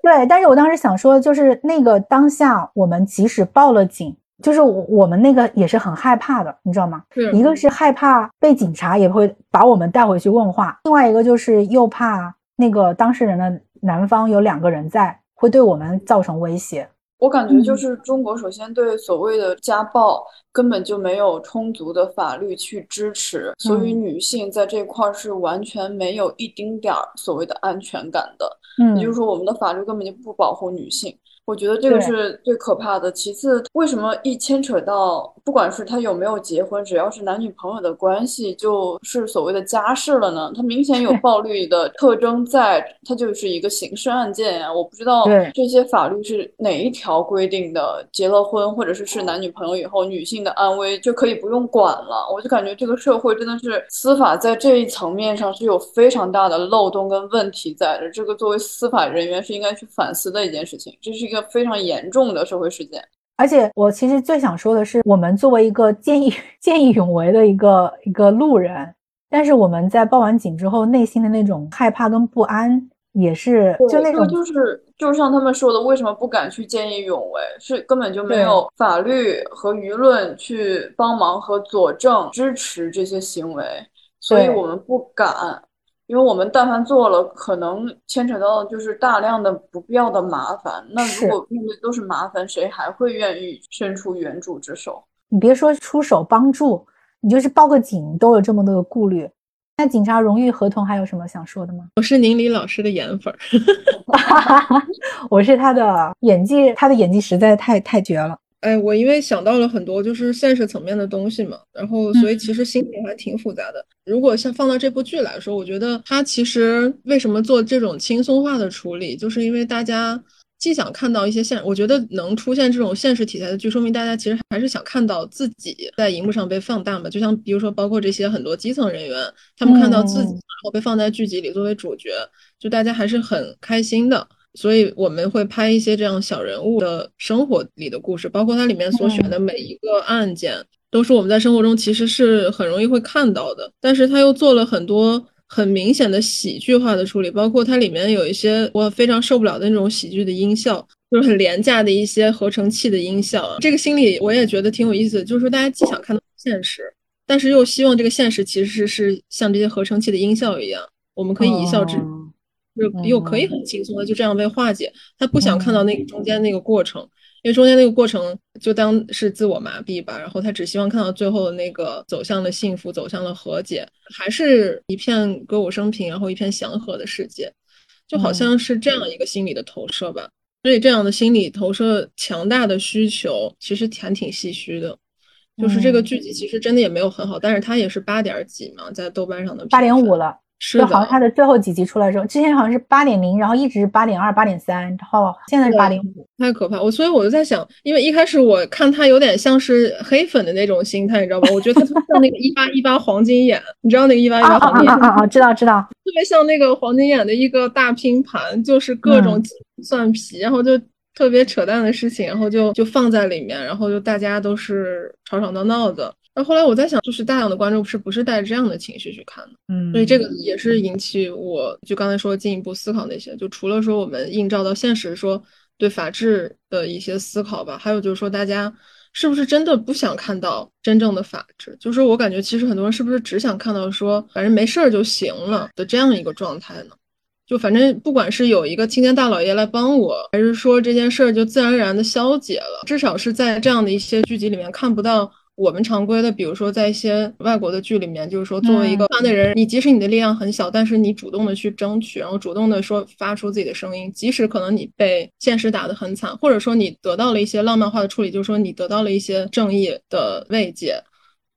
Speaker 1: 对，但是我当时想说，就是那个当下，我们即使报了警，就是我们那个也是很害怕的，你知道吗？一个是害怕被警察也会把我们带回去问话，另外一个就是又怕那个当事人的男方有两个人在，会对我们造成威胁。
Speaker 3: 我感觉就是中国，首先对所谓的家暴根本就没有充足的法律去支持，所以女性在这块是完全没有一丁点儿所谓的安全感的。
Speaker 1: 嗯，
Speaker 3: 也就是说，我们的法律根本就不保护女性。我觉得这个是最可怕的。其次，为什么一牵扯到，不管是他有没有结婚，只要是男女朋友的关系，就是所谓的家事了呢？他明显有暴力的特征在，他就是一个刑事案件呀。我不知道这些法律是哪一条规定的，结了婚或者是是男女朋友以后，女性的安危就可以不用管了。我就感觉这个社会真的是司法在这一层面上是有非常大的漏洞跟问题在的。这个作为司法人员是应该去反思的一件事情。这是一个。非常严重的社会事件，
Speaker 1: 而且我其实最想说的是，我们作为一个见义 见义勇为的一个一个路人，但是我们在报完警之后，内心的那种害怕跟不安也是就那种
Speaker 3: 就是就是像他们说的，为什么不敢去见义勇为？是根本就没有法律和舆论去帮忙和佐证支持这些行为，所以我们不敢。因为我们但凡做了，可能牵扯到就是大量的不必要的麻烦。那如果面对都是麻烦，谁还会愿意伸出援助之手？
Speaker 1: 你别说出手帮助，你就是报个警都有这么多的顾虑。那警察荣誉合同还有什么想说的吗？
Speaker 2: 我是宁理老师的颜粉，
Speaker 1: 我是他的演技，他的演技实在太太绝了。
Speaker 2: 哎，我因为想到了很多就是现实层面的东西嘛，然后所以其实心里还挺复杂的。如果像放到这部剧来说，我觉得它其实为什么做这种轻松化的处理，就是因为大家既想看到一些现，我觉得能出现这种现实题材的剧，说明大家其实还是想看到自己在荧幕上被放大嘛。就像比如说，包括这些很多基层人员，他们看到自己然后被放在剧集里作为主角，就大家还是很开心的。所以我们会拍一些这样小人物的生活里的故事，包括它里面所选的每一个案件，都是我们在生活中其实是很容易会看到的。但是他又做了很多很明显的喜剧化的处理，包括它里面有一些我非常受不了的那种喜剧的音效，就是很廉价的一些合成器的音效。这个心理我也觉得挺有意思的，就是说大家既想看到现实，但是又希望这个现实其实是像这些合成器的音效一样，我们可以一笑置。就又可以很轻松的就这样被化解，他不想看到那个中间那个过程，因为中间那个过程就当是自我麻痹吧，然后他只希望看到最后的那个走向了幸福，走向了和解，还是一片歌舞升平，然后一片祥和的世界，就好像是这样一个心理的投射吧。所以这样的心理投射强大的需求，其实还挺唏嘘的。就是这个剧集其实真的也没有很好，但是它也是八点几嘛，在豆瓣上的
Speaker 1: 八点五了。
Speaker 2: 就
Speaker 1: 好像它的最后几集出来之后，之前好像是八点零，然后一直八点二、八点三，然后现在是八点五，
Speaker 2: 太可怕！我所以我就在想，因为一开始我看它有点像是黑粉的那种心态，你知道吧？我觉得它像那个一八一八黄金眼，你知道那个一八一八黄金眼？
Speaker 1: 啊啊啊！知道知道，
Speaker 2: 特别像那个黄金眼的一个大拼盘，就是各种蒜皮，然后就特别扯淡的事情，然后就就放在里面，然后就大家都是吵吵闹闹的。那后来我在想，就是大量的观众是不是带着这样的情绪去看的？
Speaker 1: 嗯，
Speaker 2: 所以这个也是引起我就刚才说进一步思考那些，就除了说我们映照到现实，说对法治的一些思考吧，还有就是说大家是不是真的不想看到真正的法治？就是我感觉其实很多人是不是只想看到说反正没事儿就行了的这样一个状态呢？就反正不管是有一个青天大老爷来帮我，还是说这件事儿就自然而然的消解了，至少是在这样的一些剧集里面看不到。我们常规的，比如说在一些外国的剧里面，就是说作为一个团的人，你即使你的力量很小，但是你主动的去争取，然后主动的说发出自己的声音，即使可能你被现实打得很惨，或者说你得到了一些浪漫化的处理，就是说你得到了一些正义的慰藉。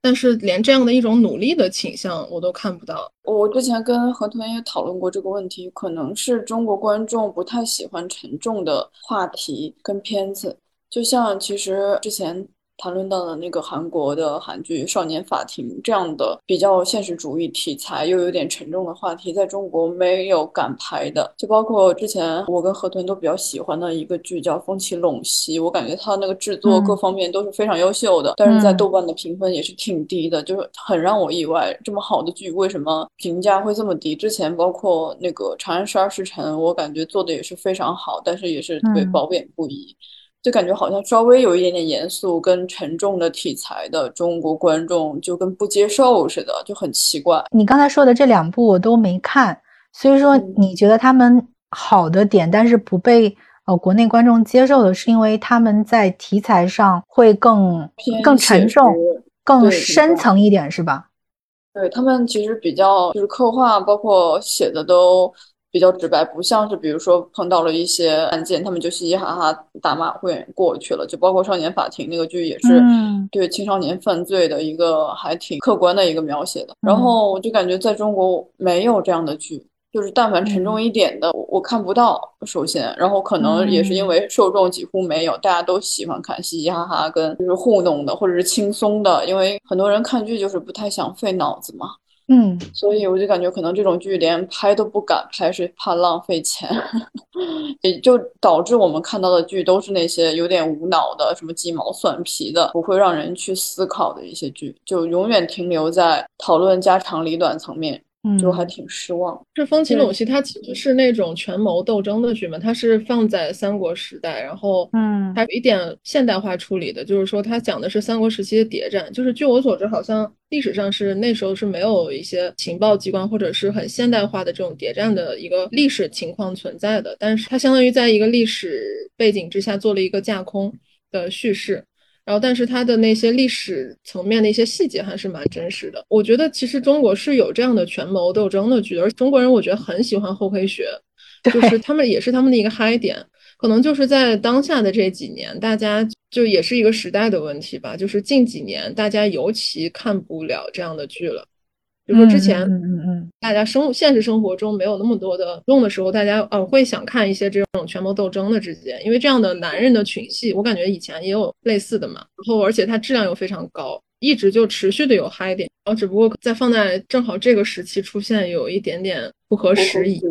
Speaker 2: 但是连这样的一种努力的倾向我都看不到。
Speaker 3: 我之前跟何豚也讨论过这个问题，可能是中国观众不太喜欢沉重的话题跟片子，就像其实之前。谈论到了那个韩国的韩剧《少年法庭》这样的比较现实主义题材又有点沉重的话题，在中国没有敢拍的，就包括之前我跟河豚都比较喜欢的一个剧叫《风起陇西》，我感觉它那个制作各方面都是非常优秀的，但是在豆瓣的评分也是挺低的，就是很让我意外，这么好的剧为什么评价会这么低？之前包括那个《长安十二时辰》，我感觉做的也是非常好，但是也是特别褒贬不一。就感觉好像稍微有一点点严肃跟沉重的题材的中国观众就跟不接受似的，就很奇怪。
Speaker 1: 你刚才说的这两部我都没看，所以说你觉得他们好的点，但是不被呃国内观众接受的是因为他们在题材上会更更沉重、更深层一点，是吧？
Speaker 3: 对他们其实比较就是刻画，包括写的都。比较直白，不像是比如说碰到了一些案件，他们就嘻嘻哈哈打马虎眼过去了。就包括《少年法庭》那个剧，也是对青少年犯罪的一个还挺客观的一个描写的。然后我就感觉在中国没有这样的剧，就是但凡沉重一点的，我看不到。首先，然后可能也是因为受众几乎没有，大家都喜欢看嘻嘻哈哈跟就是糊弄的或者是轻松的，因为很多人看剧就是不太想费脑子嘛。
Speaker 1: 嗯，
Speaker 3: 所以我就感觉可能这种剧连拍都不敢拍，是怕浪费钱，也就导致我们看到的剧都是那些有点无脑的、什么鸡毛蒜皮的，不会让人去思考的一些剧，就永远停留在讨论家长里短层面。就还挺失望。
Speaker 2: 这《风起陇西》它其实是那种权谋斗争的剧嘛，它是放在三国时代，然后嗯，还有一点现代化处理的，就是说它讲的是三国时期的谍战。就是据我所知，好像历史上是那时候是没有一些情报机关或者是很现代化的这种谍战的一个历史情况存在的。但是它相当于在一个历史背景之下做了一个架空的叙事。然后，但是它的那些历史层面的一些细节还是蛮真实的。我觉得其实中国是有这样的权谋斗争的剧，而中国人我觉得很喜欢厚黑学，就是他们也是他们的一个嗨点。可能就是在当下的这几年，大家就也是一个时代的问题吧，就是近几年大家尤其看不了这样的剧了。比如说之前，
Speaker 1: 嗯嗯嗯，
Speaker 2: 大家生现实生活中没有那么多的用的时候，大家呃会想看一些这种权谋斗争的之间，因为这样的男人的群戏，我感觉以前也有类似的嘛。然后而且它质量又非常高，一直就持续的有嗨点。然后只不过在放在正好这个时期出现，有一点点不合时宜。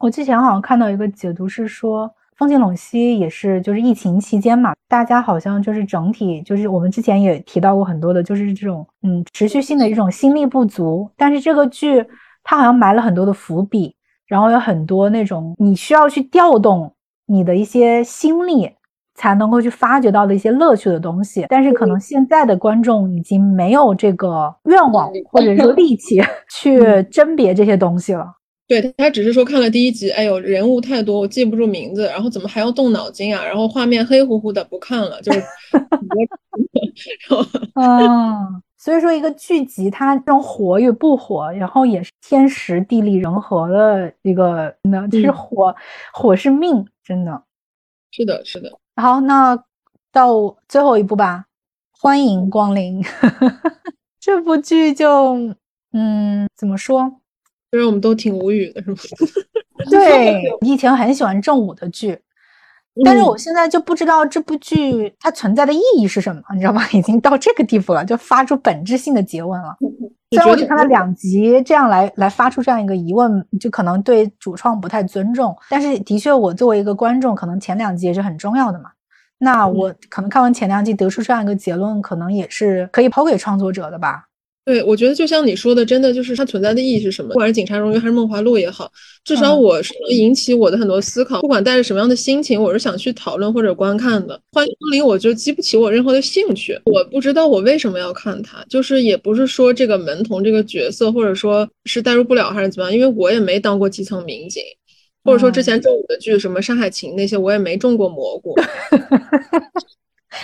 Speaker 1: 我之前好像看到一个解读是说。风景陇西也是，就是疫情期间嘛，大家好像就是整体，就是我们之前也提到过很多的，就是这种嗯持续性的一种心力不足。但是这个剧它好像埋了很多的伏笔，然后有很多那种你需要去调动你的一些心力才能够去发掘到的一些乐趣的东西。但是可能现在的观众已经没有这个愿望或者说力气 去甄别这些东西了。
Speaker 2: 对他只是说看了第一集，哎呦人物太多，我记不住名字，然后怎么还要动脑筋啊？然后画面黑乎乎的，不看了。就是
Speaker 1: 嗯，所以说一个剧集它这种火与不火，然后也是天时地利人和的一个，那其实火火是命，真的
Speaker 2: 是的，是的。
Speaker 1: 好，那到最后一步吧，欢迎光临。这部剧就，嗯，怎么说？
Speaker 2: 虽然我们都挺无语的，是吗？
Speaker 1: 对，以前很喜欢正午的剧，但是我现在就不知道这部剧它存在的意义是什么，你知道吗？已经到这个地步了，就发出本质性的诘问了。虽然我只看了两集，这样来来发出这样一个疑问，就可能对主创不太尊重。但是的确，我作为一个观众，可能前两集也是很重要的嘛。那我可能看完前两集得出这样一个结论，可能也是可以抛给创作者的吧。
Speaker 2: 对，我觉得就像你说的，真的就是它存在的意义是什么？不管是《警察荣誉》还是《梦华录》也好，至少我是能引起我的很多思考。不管带着什么样的心情，我是想去讨论或者观看的。欢迎光临，我就激不起我任何的兴趣。我不知道我为什么要看它，就是也不是说这个门童这个角色，或者说是代入不了还是怎么样，因为我也没当过基层民警，或者说之前正午的剧什么《山海情》那些，我也没种过蘑菇。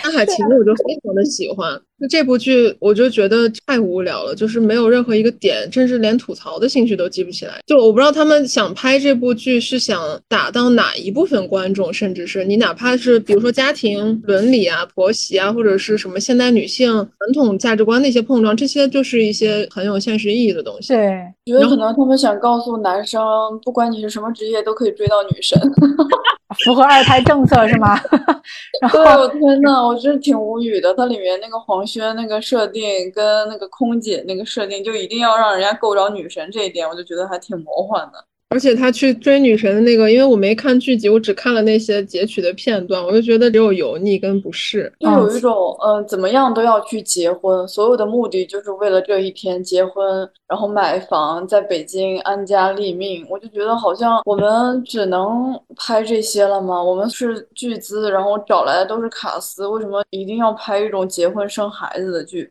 Speaker 2: 山海情我就非常的喜欢。那这部剧我就觉得太无聊了，就是没有任何一个点，甚至连吐槽的兴趣都记不起来。就我不知道他们想拍这部剧是想打到哪一部分观众，甚至是你哪怕是比如说家庭伦理啊、婆媳啊，或者是什么现代女性传统价值观的一些碰撞，这些就是一些很有现实意义的东西。
Speaker 1: 对，
Speaker 3: 觉得可能他们想告诉男生，不管你是什么职业，都可以追到女神。
Speaker 1: 符合二胎政策是吗？
Speaker 3: 对，我天呐，我真是挺无语的。它里面那个黄轩那个设定跟那个空姐那个设定，就一定要让人家够着女神这一点，我就觉得还挺魔幻的。
Speaker 2: 而且他去追女神的那个，因为我没看剧集，我只看了那些截取的片段，我就觉得只有油腻跟不适，
Speaker 3: 就有一种嗯，怎么样都要去结婚，所有的目的就是为了这一天结婚，然后买房，在北京安家立命。我就觉得好像我们只能拍这些了吗？我们是巨资，然后找来的都是卡司，为什么一定要拍一种结婚生孩子的剧？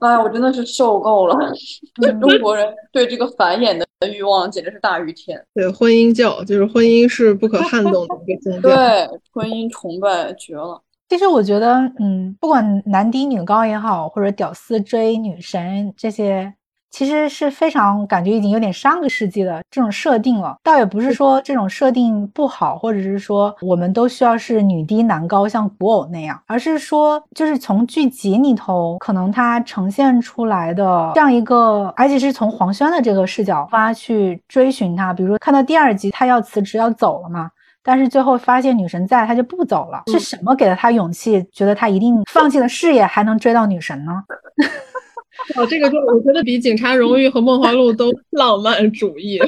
Speaker 3: 哎，我真的是受够了！中国人对这个繁衍的欲望简直是大于天。
Speaker 2: 对，婚姻教就是婚姻是不可撼动的一个宗
Speaker 3: 教。对，婚姻崇拜绝了。
Speaker 1: 其实我觉得，嗯，不管男低女高也好，或者屌丝追女神这些。其实是非常感觉已经有点上个世纪的这种设定了，倒也不是说这种设定不好，或者是说我们都需要是女低男高像古偶那样，而是说就是从剧集里头可能它呈现出来的这样一个，而且是从黄轩的这个视角发去追寻他，比如说看到第二集他要辞职要走了嘛，但是最后发现女神在，他就不走了，是什么给了他勇气，觉得他一定放弃了事业还能追到女神呢？
Speaker 2: 哦，这个就我觉得比《警察荣誉》和《梦华录》都浪漫主义，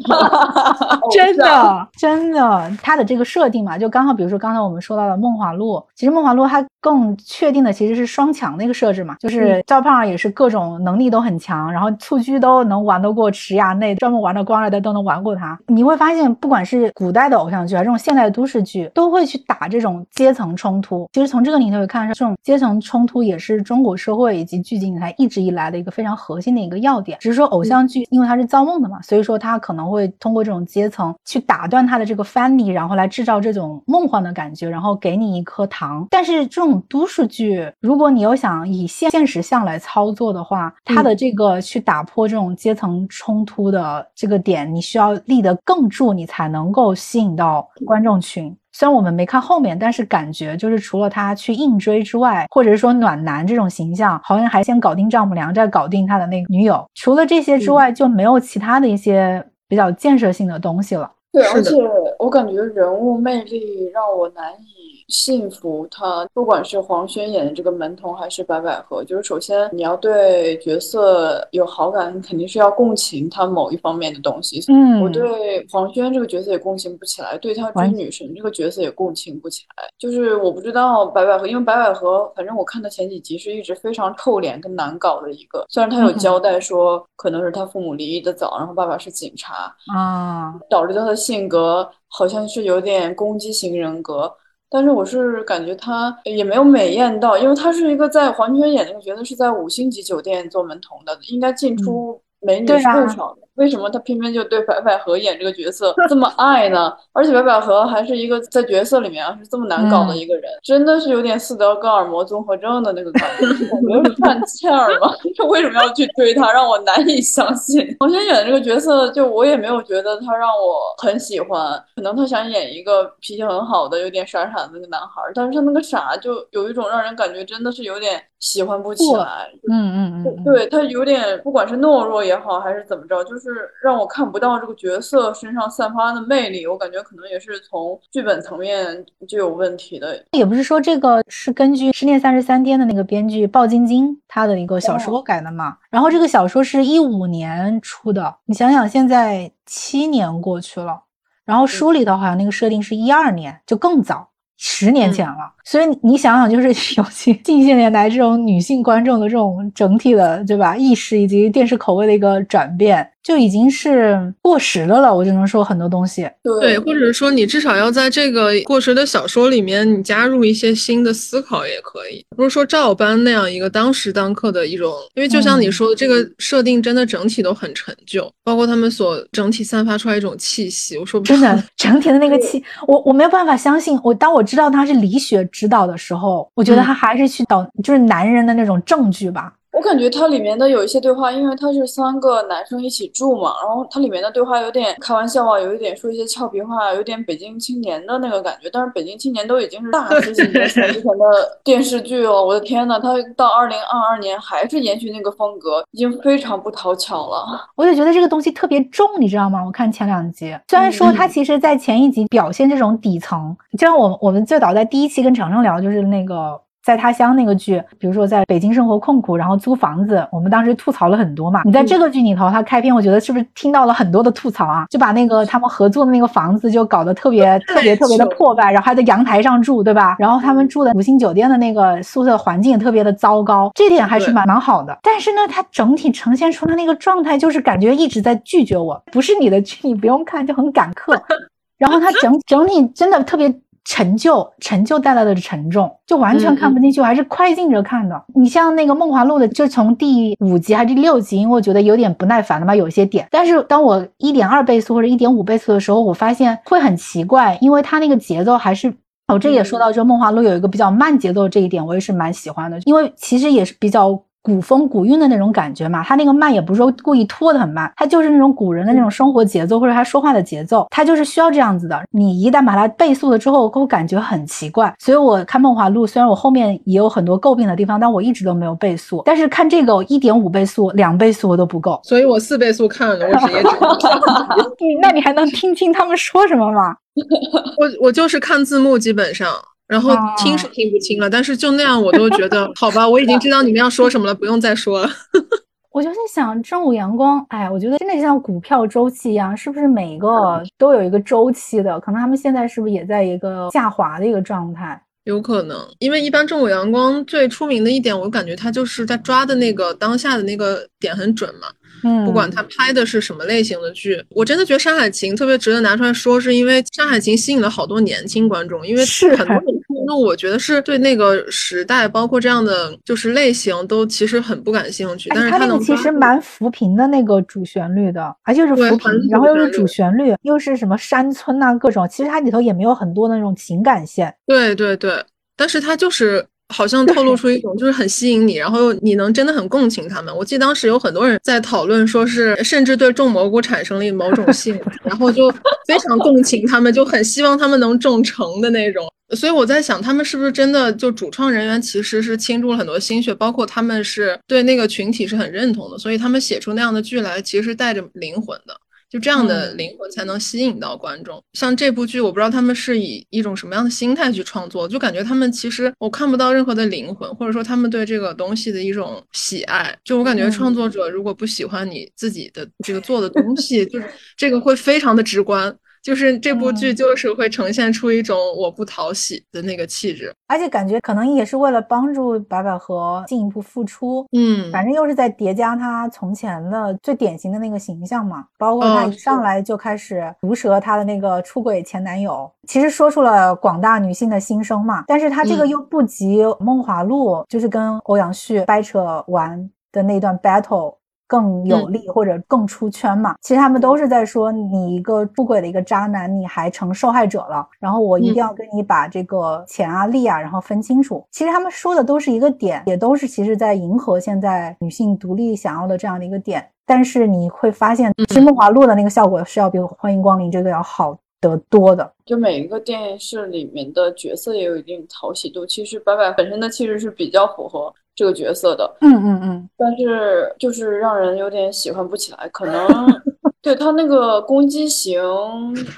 Speaker 1: 真的真的，它的这个设定嘛，就刚好，比如说刚才我们说到的《梦华录》，其实《梦华录》它更确定的其实是双强的一个设置嘛，就是赵胖也是各种能力都很强，然后蹴鞠都能玩得过池衙内，专门玩的光了的都能玩过他。你会发现，不管是古代的偶像剧，还是这种现代的都市剧，都会去打这种阶层冲突。其实从这个里头看出，这种阶层冲突也是中国社会以及剧集以来一直以来的。一个非常核心的一个要点，只是说偶像剧因为它是造梦的嘛，所以说它可能会通过这种阶层去打断它的这个藩篱，然后来制造这种梦幻的感觉，然后给你一颗糖。但是这种都市剧，如果你又想以现现实向来操作的话，它的这个去打破这种阶层冲突的这个点，你需要立得更住，你才能够吸引到观众群。虽然我们没看后面，但是感觉就是除了他去硬追之外，或者是说暖男这种形象，好像还先搞定丈母娘，再搞定他的那个女友。除了这些之外，就没有其他的一些比较建设性的东西了。
Speaker 3: 对，而且我感觉人物魅力让我难以。幸福，他不管是黄轩演的这个门童，还是白百合，就是首先你要对角色有好感，肯定是要共情他某一方面的东西。嗯，我对黄轩这个角色也共情不起来，对他追女神这个角色也共情不起来。就是我不知道白百合，因为白百合，反正我看的前几集是一直非常臭脸跟难搞的一个。虽然他有交代说可能是他父母离异的早，然后爸爸是警察啊，导致他的性格好像是有点攻击型人格。但是我是感觉他也没有美艳到，因为他是一个在黄泉演那个角色是在五星级酒店做门童的，应该进出美女是不少的。为什么他偏偏就对白百合演这个角色这么爱呢？而且白百合还是一个在角色里面啊是这么难搞的一个人，真的是有点斯德哥尔摩综合症的那个感觉，感觉是犯欠儿吗？就为什么要去追他，让我难以相信。黄轩演的这个角色，就我也没有觉得他让我很喜欢，可能他想演一个脾气很好的、有点傻傻的那个男孩，但是他那个傻就有一种让人感觉真的是有点喜欢不起来。
Speaker 1: 嗯嗯
Speaker 3: 嗯，对他有点不管是懦弱也好，还是怎么着，就是。是让我看不到这个角色身上散发的魅力，我感觉可能也是从剧本层面就有问题的。
Speaker 1: 也不是说这个是根据《失恋三十三天》的那个编剧鲍晶晶他的一个小说改的嘛？然后这个小说是一五年出的，你想想现在七年过去了，然后书里头好像那个设定是一二年，就更早，十年前了。所以你想想，就是 尤其近些年来这种女性观众的这种整体的，对吧？意识以及电视口味的一个转变。就已经是过时的了，我就能说很多东西。
Speaker 2: 对，或者是说你至少要在这个过时的小说里面，你加入一些新的思考也可以。不是说照搬那样一个当时当刻的一种，因为就像你说的，这个设定真的整体都很陈旧，包括他们所整体散发出来一种气息。我说
Speaker 1: 真的，整体的那个气，我我没有办法相信。我当我知道他是李雪指导的时候，我觉得他还是去找就是男人的那种证据吧。
Speaker 3: 我感觉它里面的有一些对话，因为它是三个男生一起住嘛，然后它里面的对话有点开玩笑啊，有一点说一些俏皮话，有点北京青年的那个感觉。但是北京青年都已经是大十几年前之前的电视剧了，我的天呐，它到二零二二年还是延续那个风格，已经非常不讨巧了。
Speaker 1: 我就觉得这个东西特别重，你知道吗？我看前两集，虽然说它其实在前一集表现这种底层，就像我我们最早在第一期跟程程聊，就是那个。在他乡那个剧，比如说在北京生活困苦，然后租房子，我们当时吐槽了很多嘛。你在这个剧里头，他开篇，我觉得是不是听到了很多的吐槽啊？就把那个他们合作的那个房子就搞得特别 特别特别的破败，然后还在阳台上住，对吧？然后他们住的五星酒店的那个宿舍环境也特别的糟糕，这点还是蛮蛮好的。但是呢，他整体呈现出的那个状态，就是感觉一直在拒绝我，不是你的剧，你不用看，就很赶客。然后他整整体真的特别。陈旧，陈旧带来的沉重，就完全看不进去，我还是快进着看的。你像那个《梦华录》的，就从第五集还是第六集，因为我觉得有点不耐烦了嘛，有些点。但是当我一点二倍速或者一点五倍速的时候，我发现会很奇怪，因为它那个节奏还是……哦，这也说到，就《梦华录》有一个比较慢节奏这一点，我也是蛮喜欢的，因为其实也是比较。古风古韵的那种感觉嘛，他那个慢也不是说故意拖得很慢，他就是那种古人的那种生活节奏或者他说话的节奏，他就是需要这样子的。你一旦把它倍速了之后，给我感觉很奇怪。所以我看《梦华录》，虽然我后面也有很多诟病的地方，但我一直都没有倍速。但是看这个一点五倍速、两倍速我都不够，
Speaker 2: 所以我四倍速看了，我直接。
Speaker 1: 你那你还能听清他们说什么吗？
Speaker 2: 我我就是看字幕，基本上。然后听是听不清了，但是就那样我都觉得好吧，我已经知道你们要说什么了，不用再说了。
Speaker 1: 我就在想正午阳光，哎，我觉得真的像股票周期一样，是不是每一个都有一个周期的？可能他们现在是不是也在一个下滑的一个状态？
Speaker 2: 有可能，因为一般正午阳光最出名的一点，我感觉他就是在抓的那个当下的那个点很准嘛。
Speaker 1: 嗯，
Speaker 2: 不管他拍的是什么类型的剧，我真的觉得《山海情》特别值得拿出来说，是因为《山海情》吸引了好多年轻观众，因为
Speaker 1: 是
Speaker 2: 很多人那我觉得是对那个时代，包括这样的就是类型都其实很不感兴趣。但是
Speaker 1: 它
Speaker 2: 能
Speaker 1: 其实蛮扶贫的那个主旋律的，而且是扶贫，然后又是主旋律，又是什么山村呐各种，其实它里头也没有很多那种情感线。
Speaker 2: 对对对，但是它就是。好像透露出一种就是很吸引你，然后你能真的很共情他们。我记得当时有很多人在讨论，说是甚至对种蘑菇产生了某种兴趣，然后就非常共情他们，就很希望他们能种成的那种。所以我在想，他们是不是真的就主创人员其实是倾注了很多心血，包括他们是对那个群体是很认同的，所以他们写出那样的剧来，其实带着灵魂的。就这样的灵魂才能吸引到观众。像这部剧，我不知道他们是以一种什么样的心态去创作，就感觉他们其实我看不到任何的灵魂，或者说他们对这个东西的一种喜爱。就我感觉创作者如果不喜欢你自己的这个做的东西，就是这个会非常的直观。就是这部剧，就是会呈现出一种我不讨喜的那个气质，
Speaker 1: 而且感觉可能也是为了帮助白百合进一步复出，
Speaker 2: 嗯，
Speaker 1: 反正又是在叠加她从前的最典型的那个形象嘛，包括她一上来就开始毒舌她的那个出轨前男友，其实说出了广大女性的心声嘛，但是她这个又不及《梦华录》，就是跟欧阳旭掰扯完的那段 battle。更有利或者更出圈嘛？其实他们都是在说你一个出轨的一个渣男，你还成受害者了，然后我一定要跟你把这个钱啊利啊，然后分清楚。其实他们说的都是一个点，也都是其实在迎合现在女性独立想要的这样的一个点。但是你会发现，其实《梦华录》的那个效果是要比《欢迎光临》这个要好得多的。
Speaker 3: 就每一个电视里面的角色也有一定讨喜度。其实白白本身的气质是比较符合。这个角色的，
Speaker 1: 嗯嗯嗯，
Speaker 3: 但是就是让人有点喜欢不起来，可能 对他那个攻击型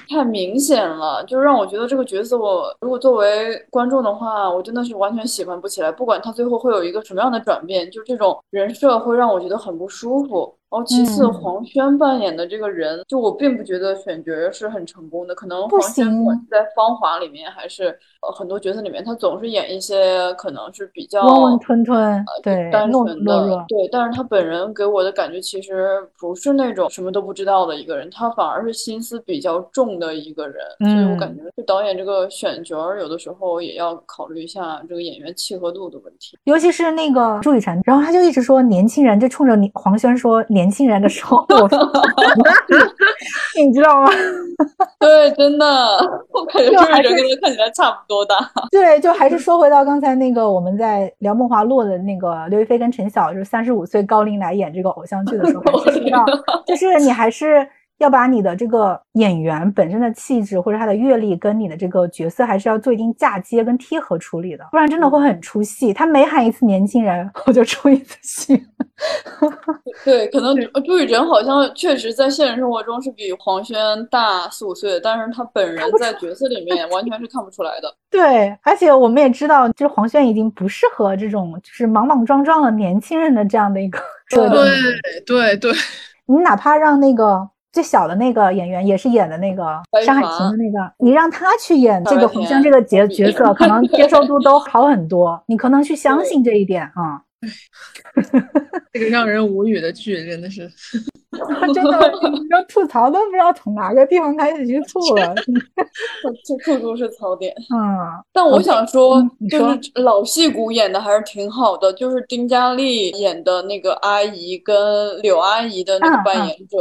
Speaker 3: 太明显了，就让我觉得这个角色，我如果作为观众的话，我真的是完全喜欢不起来。不管他最后会有一个什么样的转变，就这种人设会让我觉得很不舒服。然后其次，黄轩扮演的这个人，就我并不觉得选角是很成功的。可能黄轩在《芳华》里面还是呃很多角色里面，他总是演一些可能是比较
Speaker 1: 温温吞吞、对
Speaker 3: 单纯的对。但是他本人给我的感觉其实不是那种什么都不知道的一个人，他反而是心思比较重的一个人。所以我感觉，就导演这个选角有的时候也要考虑一下这个演员契合度的问题。
Speaker 1: 尤其是那个朱雨辰，然后他就一直说年轻人，就冲着你黄轩说年。轻人的时候，你知道吗？
Speaker 3: 对，真的，我感觉朱雨辰跟他看起来差不多大。
Speaker 1: 对，就还是说回到刚才那个我们在聊《梦华录》的那个刘亦菲跟陈晓，就是三十五岁高龄来演这个偶像剧的时候，就是你还是。要把你的这个演员本身的气质或者他的阅历跟你的这个角色还是要做一定嫁接跟贴合处理的，不然真的会很出戏。他每喊一次年轻人，我就出一次戏。
Speaker 3: 对，可能朱雨辰好像确实在现实生活中是比黄轩大四五岁，但是他本人在角色里面完全是看不出来的。
Speaker 1: 对，而且我们也知道，就是黄轩已经不适合这种就是莽莽撞撞的年轻人的这样的一个 设
Speaker 2: 定。对对对，
Speaker 1: 你哪怕让那个。最小的那个演员也是演的那个《山海情》的那个，你让他去演这个黄轩这个角角色，可能接受度都好很多。你可能去相信这一点啊。
Speaker 2: 这个让人无语的剧真的是。
Speaker 1: 真的，要 吐槽都不知道从哪个地方开始去吐了。
Speaker 3: 吐吐都是槽点。
Speaker 1: 嗯，
Speaker 3: 但我想说，就是老戏骨演的还是挺好的。就是丁嘉丽演的那个阿姨跟柳阿姨的那个扮演者，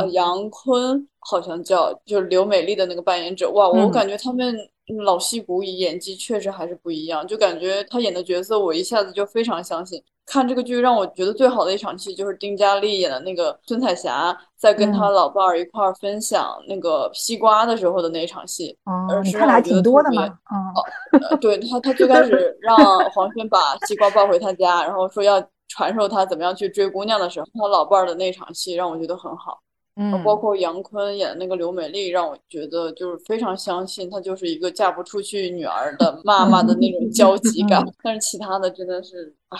Speaker 3: 呃，杨坤好像叫，就是刘美丽的那个扮演者。哇，我感觉他们老戏骨演技确实还是不一样，就感觉他演的角色，我一下子就非常相信。看这个剧让我觉得最好的一场戏就是丁嘉丽演的那个孙彩霞在跟她老伴儿一块儿分享那个西瓜的时候的那一场戏。
Speaker 1: 哦，你看的还挺多的嘛。
Speaker 3: 嗯，对他，他最开始让黄轩把西瓜抱回他家，然后说要传授他怎么样去追姑娘的时候，他老伴儿的那场戏让我觉得很好。
Speaker 1: 嗯，
Speaker 3: 包括杨坤演的那个刘美丽，让我觉得就是非常相信她就是一个嫁不出去女儿的 妈妈的那种焦急感。但是其他的真的是，唉。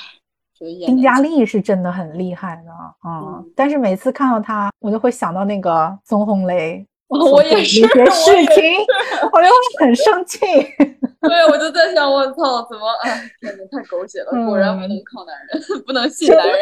Speaker 1: 丁嘉丽是真的很厉害的，嗯，但是每次看到她，我就会想到那个孙红雷，
Speaker 3: 我也是，
Speaker 1: 一些事情，我就会很生气。
Speaker 3: 对，我就在想，我操，怎么，哎，天哪，太狗血了！果然不能靠男人，不能信男人。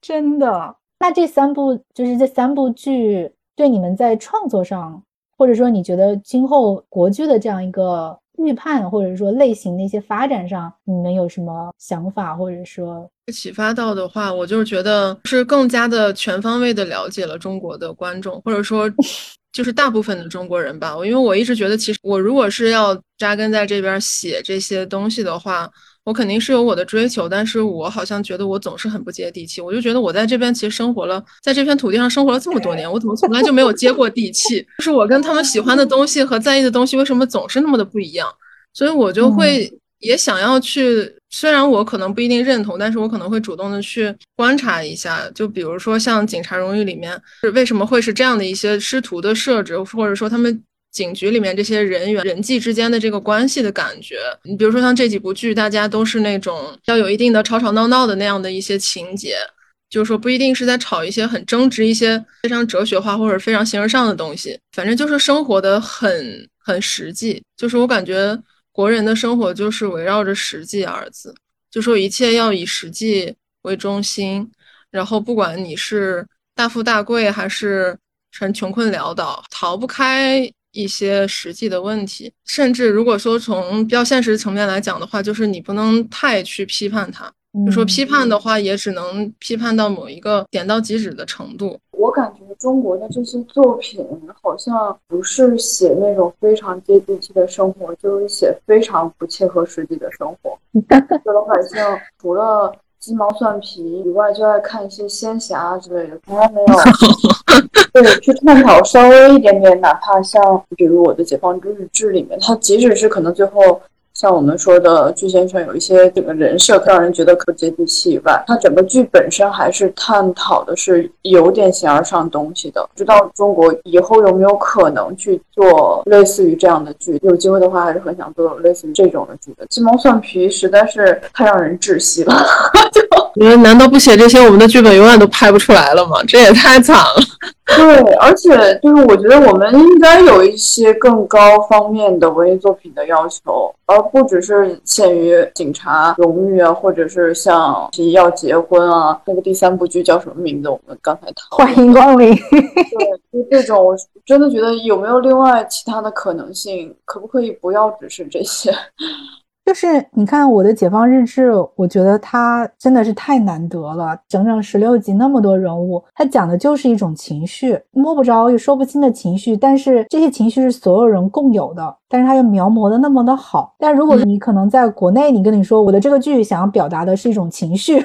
Speaker 1: 真的，那这三部就是这三部剧，对你们在创作上，或者说你觉得今后国剧的这样一个。预判或者说类型的一些发展上，你们有什么想法或者说
Speaker 2: 启发到的话，我就是觉得是更加的全方位的了解了中国的观众，或者说 就是大部分的中国人吧。我因为我一直觉得，其实我如果是要扎根在这边写这些东西的话。我肯定是有我的追求，但是我好像觉得我总是很不接地气。我就觉得我在这边其实生活了，在这片土地上生活了这么多年，我怎么从来就没有接过地气？就是我跟他们喜欢的东西和在意的东西为什么总是那么的不一样？所以我就会也想要去，虽然我可能不一定认同，但是我可能会主动的去观察一下。就比如说像《警察荣誉》里面，是为什么会是这样的一些师徒的设置，或者说他们。警局里面这些人员人际之间的这个关系的感觉，你比如说像这几部剧，大家都是那种要有一定的吵吵闹闹的那样的一些情节，就是说不一定是在吵一些很争执、一些非常哲学化或者非常形而上的东西，反正就是生活的很很实际。就是我感觉国人的生活就是围绕着实际二字，就说一切要以实际为中心，然后不管你是大富大贵还是很穷困潦倒，逃不开。一些实际的问题，甚至如果说从比较现实层面来讲的话，就是你不能太去批判它。就说批判的话，也只能批判到某一个点到即止的程度。
Speaker 3: 我感觉中国的这些作品好像不是写那种非常接地气的生活，就是写非常不切合实际的生活。就老百姓除了。鸡毛蒜皮以外，就爱看一些仙侠之类的，从来没有 对去探讨稍微一点点，哪怕像比如我的《解放之日志》里面，它即使是可能最后。像我们说的，具先生有一些这个人设让人觉得可接地气以外，他整个剧本身还是探讨的是有点形而上东西的。不知道中国以后有没有可能去做类似于这样的剧？有机会的话，还是很想做类似于这种的剧的。鸡毛蒜皮实在是太让人窒息了。
Speaker 2: 就你们难道不写这些，我们的剧本永远都拍不出来了吗？这也太惨了。
Speaker 3: 对，而且就是我觉得我们应该有一些更高方面的文艺作品的要求，而不只是限于警察荣誉啊，或者是像提要结婚啊，那个第三部剧叫什么名字？我们刚才谈
Speaker 1: 欢迎光临。
Speaker 3: 对，就这种，我真的觉得有没有另外其他的可能性？可不可以不要只是这些？
Speaker 1: 就是你看我的《解放日志》，我觉得它真的是太难得了，整整十六集那么多人物，它讲的就是一种情绪，摸不着也说不清的情绪，但是这些情绪是所有人共有的，但是他又描摹的那么的好。但如果你可能在国内，你跟你说我的这个剧想要表达的是一种情绪。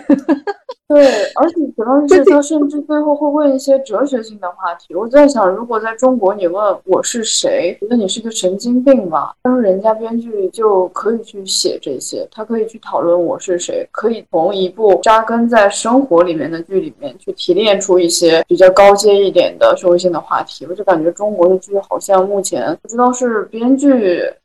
Speaker 3: 对，而且主要是他甚至最后会问一些哲学性的话题。我在想，如果在中国你问我是谁，觉得你是个神经病吧？但是人家编剧就可以去写这些，他可以去讨论我是谁，可以从一部扎根在生活里面的剧里面去提炼出一些比较高阶一点的社会性的话题。我就感觉中国的剧好像目前不知道是编剧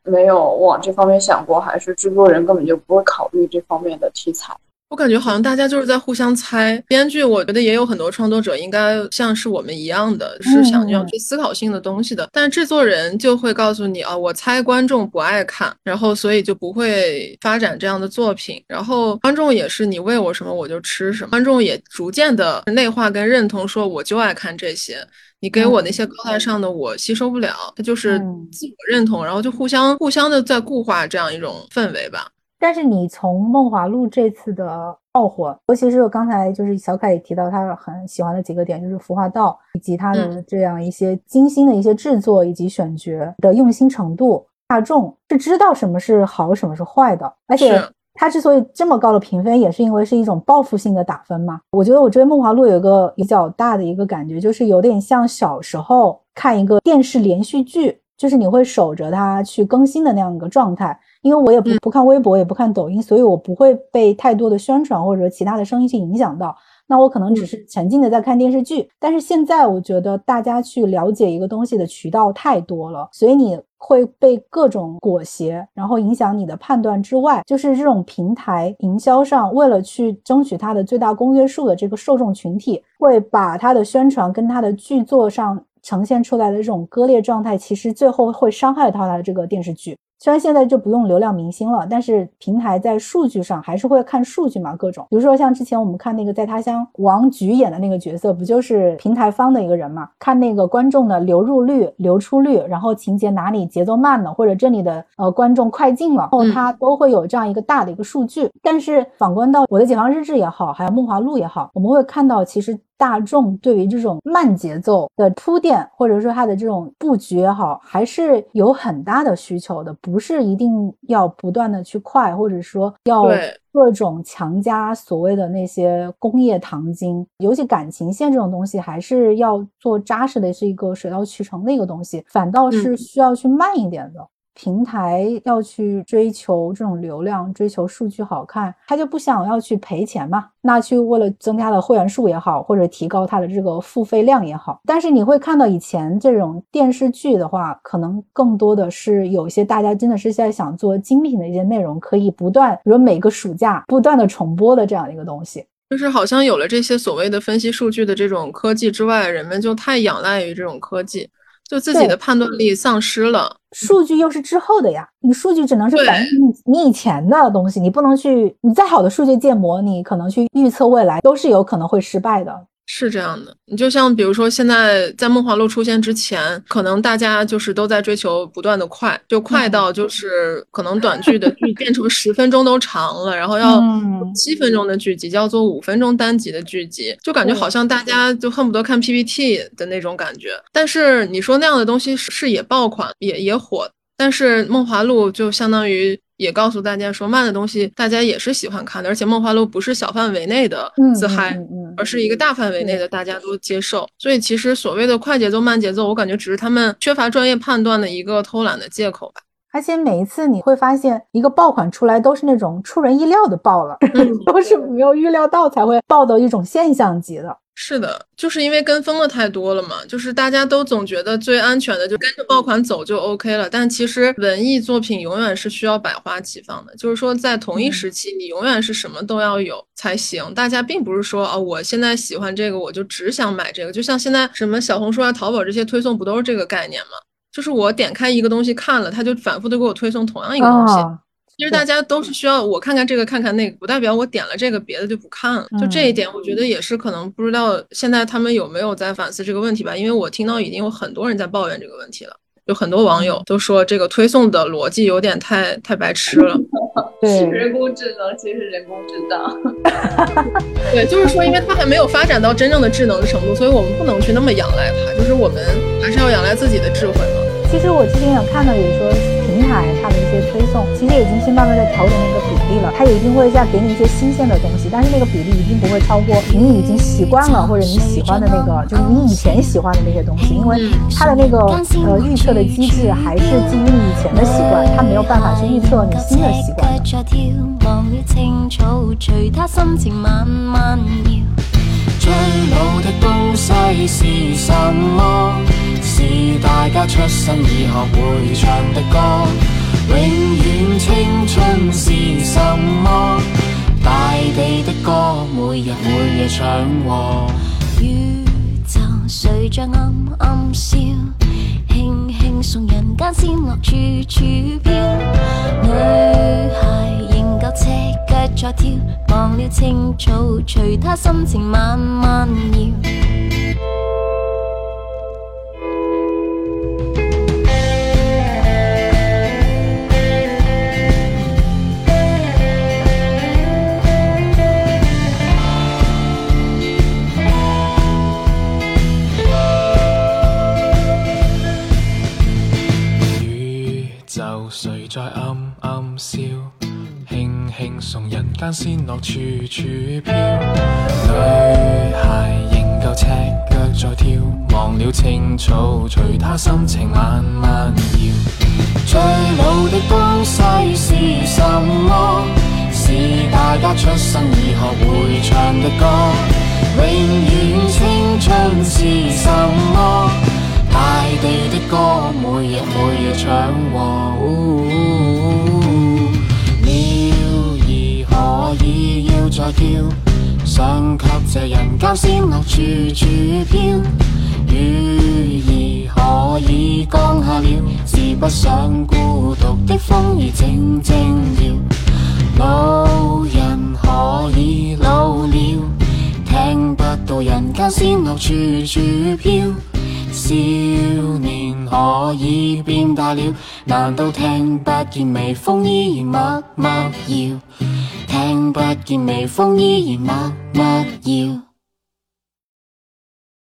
Speaker 3: 没有往这方面想过，还是制作人根本就不会考虑这方面的题材。
Speaker 2: 我感觉好像大家就是在互相猜。编剧，我觉得也有很多创作者应该像是我们一样的，是想要去思考性的东西的。但制作人就会告诉你啊，我猜观众不爱看，然后所以就不会发展这样的作品。然后观众也是，你喂我什么我就吃什么。观众也逐渐的内化跟认同，说我就爱看这些。你给我那些高大上的，我吸收不了。他就是自我认同，然后就互相互相的在固化这样一种氛围吧。
Speaker 1: 但是你从《梦华录》这次的爆火，尤其是我刚才就是小凯也提到他很喜欢的几个点，就是服化道以及他的这样一些精心的一些制作以及选角的用心程度，大众是知道什么是好，什么是坏的。而且他之所以这么高的评分，也是因为是一种报复性的打分嘛。我觉得我追《梦华录》有一个比较大的一个感觉，就是有点像小时候看一个电视连续剧，就是你会守着它去更新的那样一个状态。因为我也不不看微博，也不看抖音，所以我不会被太多的宣传或者其他的声音去影响到。那我可能只是沉浸的在看电视剧。但是现在我觉得大家去了解一个东西的渠道太多了，所以你会被各种裹挟，然后影响你的判断之外，就是这种平台营销上为了去争取它的最大公约数的这个受众群体，会把它的宣传跟它的剧作上呈现出来的这种割裂状态，其实最后会伤害到它的这个电视剧。虽然现在就不用流量明星了，但是平台在数据上还是会看数据嘛，各种，比如说像之前我们看那个在他乡王菊演的那个角色，不就是平台方的一个人嘛？看那个观众的流入率、流出率，然后情节哪里节奏慢了，或者这里的呃观众快进了，然后他都会有这样一个大的一个数据。但是反观到我的解放日志也好，还有梦华录也好，我们会看到其实。大众对于这种慢节奏的铺垫，或者说它的这种布局也好，还是有很大的需求的，不是一定要不断的去快，或者说要各种强加所谓的那些工业糖精。尤其感情线这种东西，还是要做扎实的，是一个水到渠成的一个东西，反倒是需要去慢一点的。平台要去追求这种流量，追求数据好看，他就不想要去赔钱嘛？那去为了增加了会员数也好，或者提高它的这个付费量也好。但是你会看到以前这种电视剧的话，可能更多的是有一些大家真的是在想做精品的一些内容，可以不断，比如每个暑假不断的重播的这样一个东西。
Speaker 2: 就是好像有了这些所谓的分析数据的这种科技之外，人们就太仰赖于这种科技。就自己的判断力丧失了，
Speaker 1: 数据又是之后的呀，你数据只能是反映你你以前的东西，你不能去，你再好的数据建模，你可能去预测未来都是有可能会失败的。
Speaker 2: 是这样的，你就像比如说，现在在梦华录出现之前，可能大家就是都在追求不断的快，就快到就是可能短剧的剧变成十分钟都长了，然后要七分钟的剧集叫做五分钟单集的剧集，就感觉好像大家就恨不得看 PPT 的那种感觉。但是你说那样的东西是也爆款，也也火，但是梦华录就相当于。也告诉大家说，慢的东西大家也是喜欢看的，而且《梦华录》不是小范围内的自嗨，而是一个大范围内的大家都接受。所以其实所谓的快节奏、慢节奏，我感觉只是他们缺乏专业判断的一个偷懒的借口吧。
Speaker 1: 而且每一次你会发现，一个爆款出来都是那种出人意料的爆了，都是没有预料到才会爆的一种现象级的。
Speaker 2: 是的，就是因为跟风的太多了嘛，就是大家都总觉得最安全的就跟着爆款走就 OK 了，但其实文艺作品永远是需要百花齐放的，就是说在同一时期，你永远是什么都要有才行。大家并不是说啊，我现在喜欢这个，我就只想买这个，就像现在什么小红书啊、淘宝这些推送不都是这个概念吗？就是我点开一个东西看了，他就反复的给我推送同样一个东西。其实大家都是需要我看看这个看看那个，不代表我点了这个别的就不看了。就这一点，我觉得也是可能不知道现在他们有没有在反思这个问题吧。因为我听到已经有很多人在抱怨这个问题了，有很多网友都说这个推送的逻辑有点太太白痴了。
Speaker 1: 对，
Speaker 3: 人工智能其实是人工智能。
Speaker 2: 对，就是说，因为它还没有发展到真正的智能的程度，所以我们不能去那么仰赖它，就是我们还是要仰赖自己的智慧嘛。
Speaker 1: 其实我之前有看到，有说平台它的一些推送，其实已经是慢慢在调整那个比例了。它也一定会在给你一些新鲜的东西，但是那个比例一定不会超过你已经习惯了或者你喜欢的那个，就是你以前喜欢的那些东西，因为它的那个呃预测的机制还是基于你以前的习惯，它没有办法去预测你新的习惯。
Speaker 4: 是是大家出生以后会唱的歌，永远青春是什么？大地的歌，每日每夜唱和。宇宙睡着暗暗笑，轻轻送人间仙乐处处飘。女孩仍旧赤脚在跳，忘了青草，随她心情慢慢摇。轻轻送人间仙乐处处飘。女孩仍旧赤脚在跳，忘了青草，随她心情慢慢摇。最老的东西是什么？是大家出生以后会唱的歌。永远青春是什么？大地的歌，每日每夜唱和。再叫，想给这人间仙乐处处飘。雨儿可以降下了，是不想孤独的风儿静静摇。老人可以老了，听不到人间仙乐处处飘。少年可以变大了，难道听不见微风依然默默摇？听不见微风依然默默摇？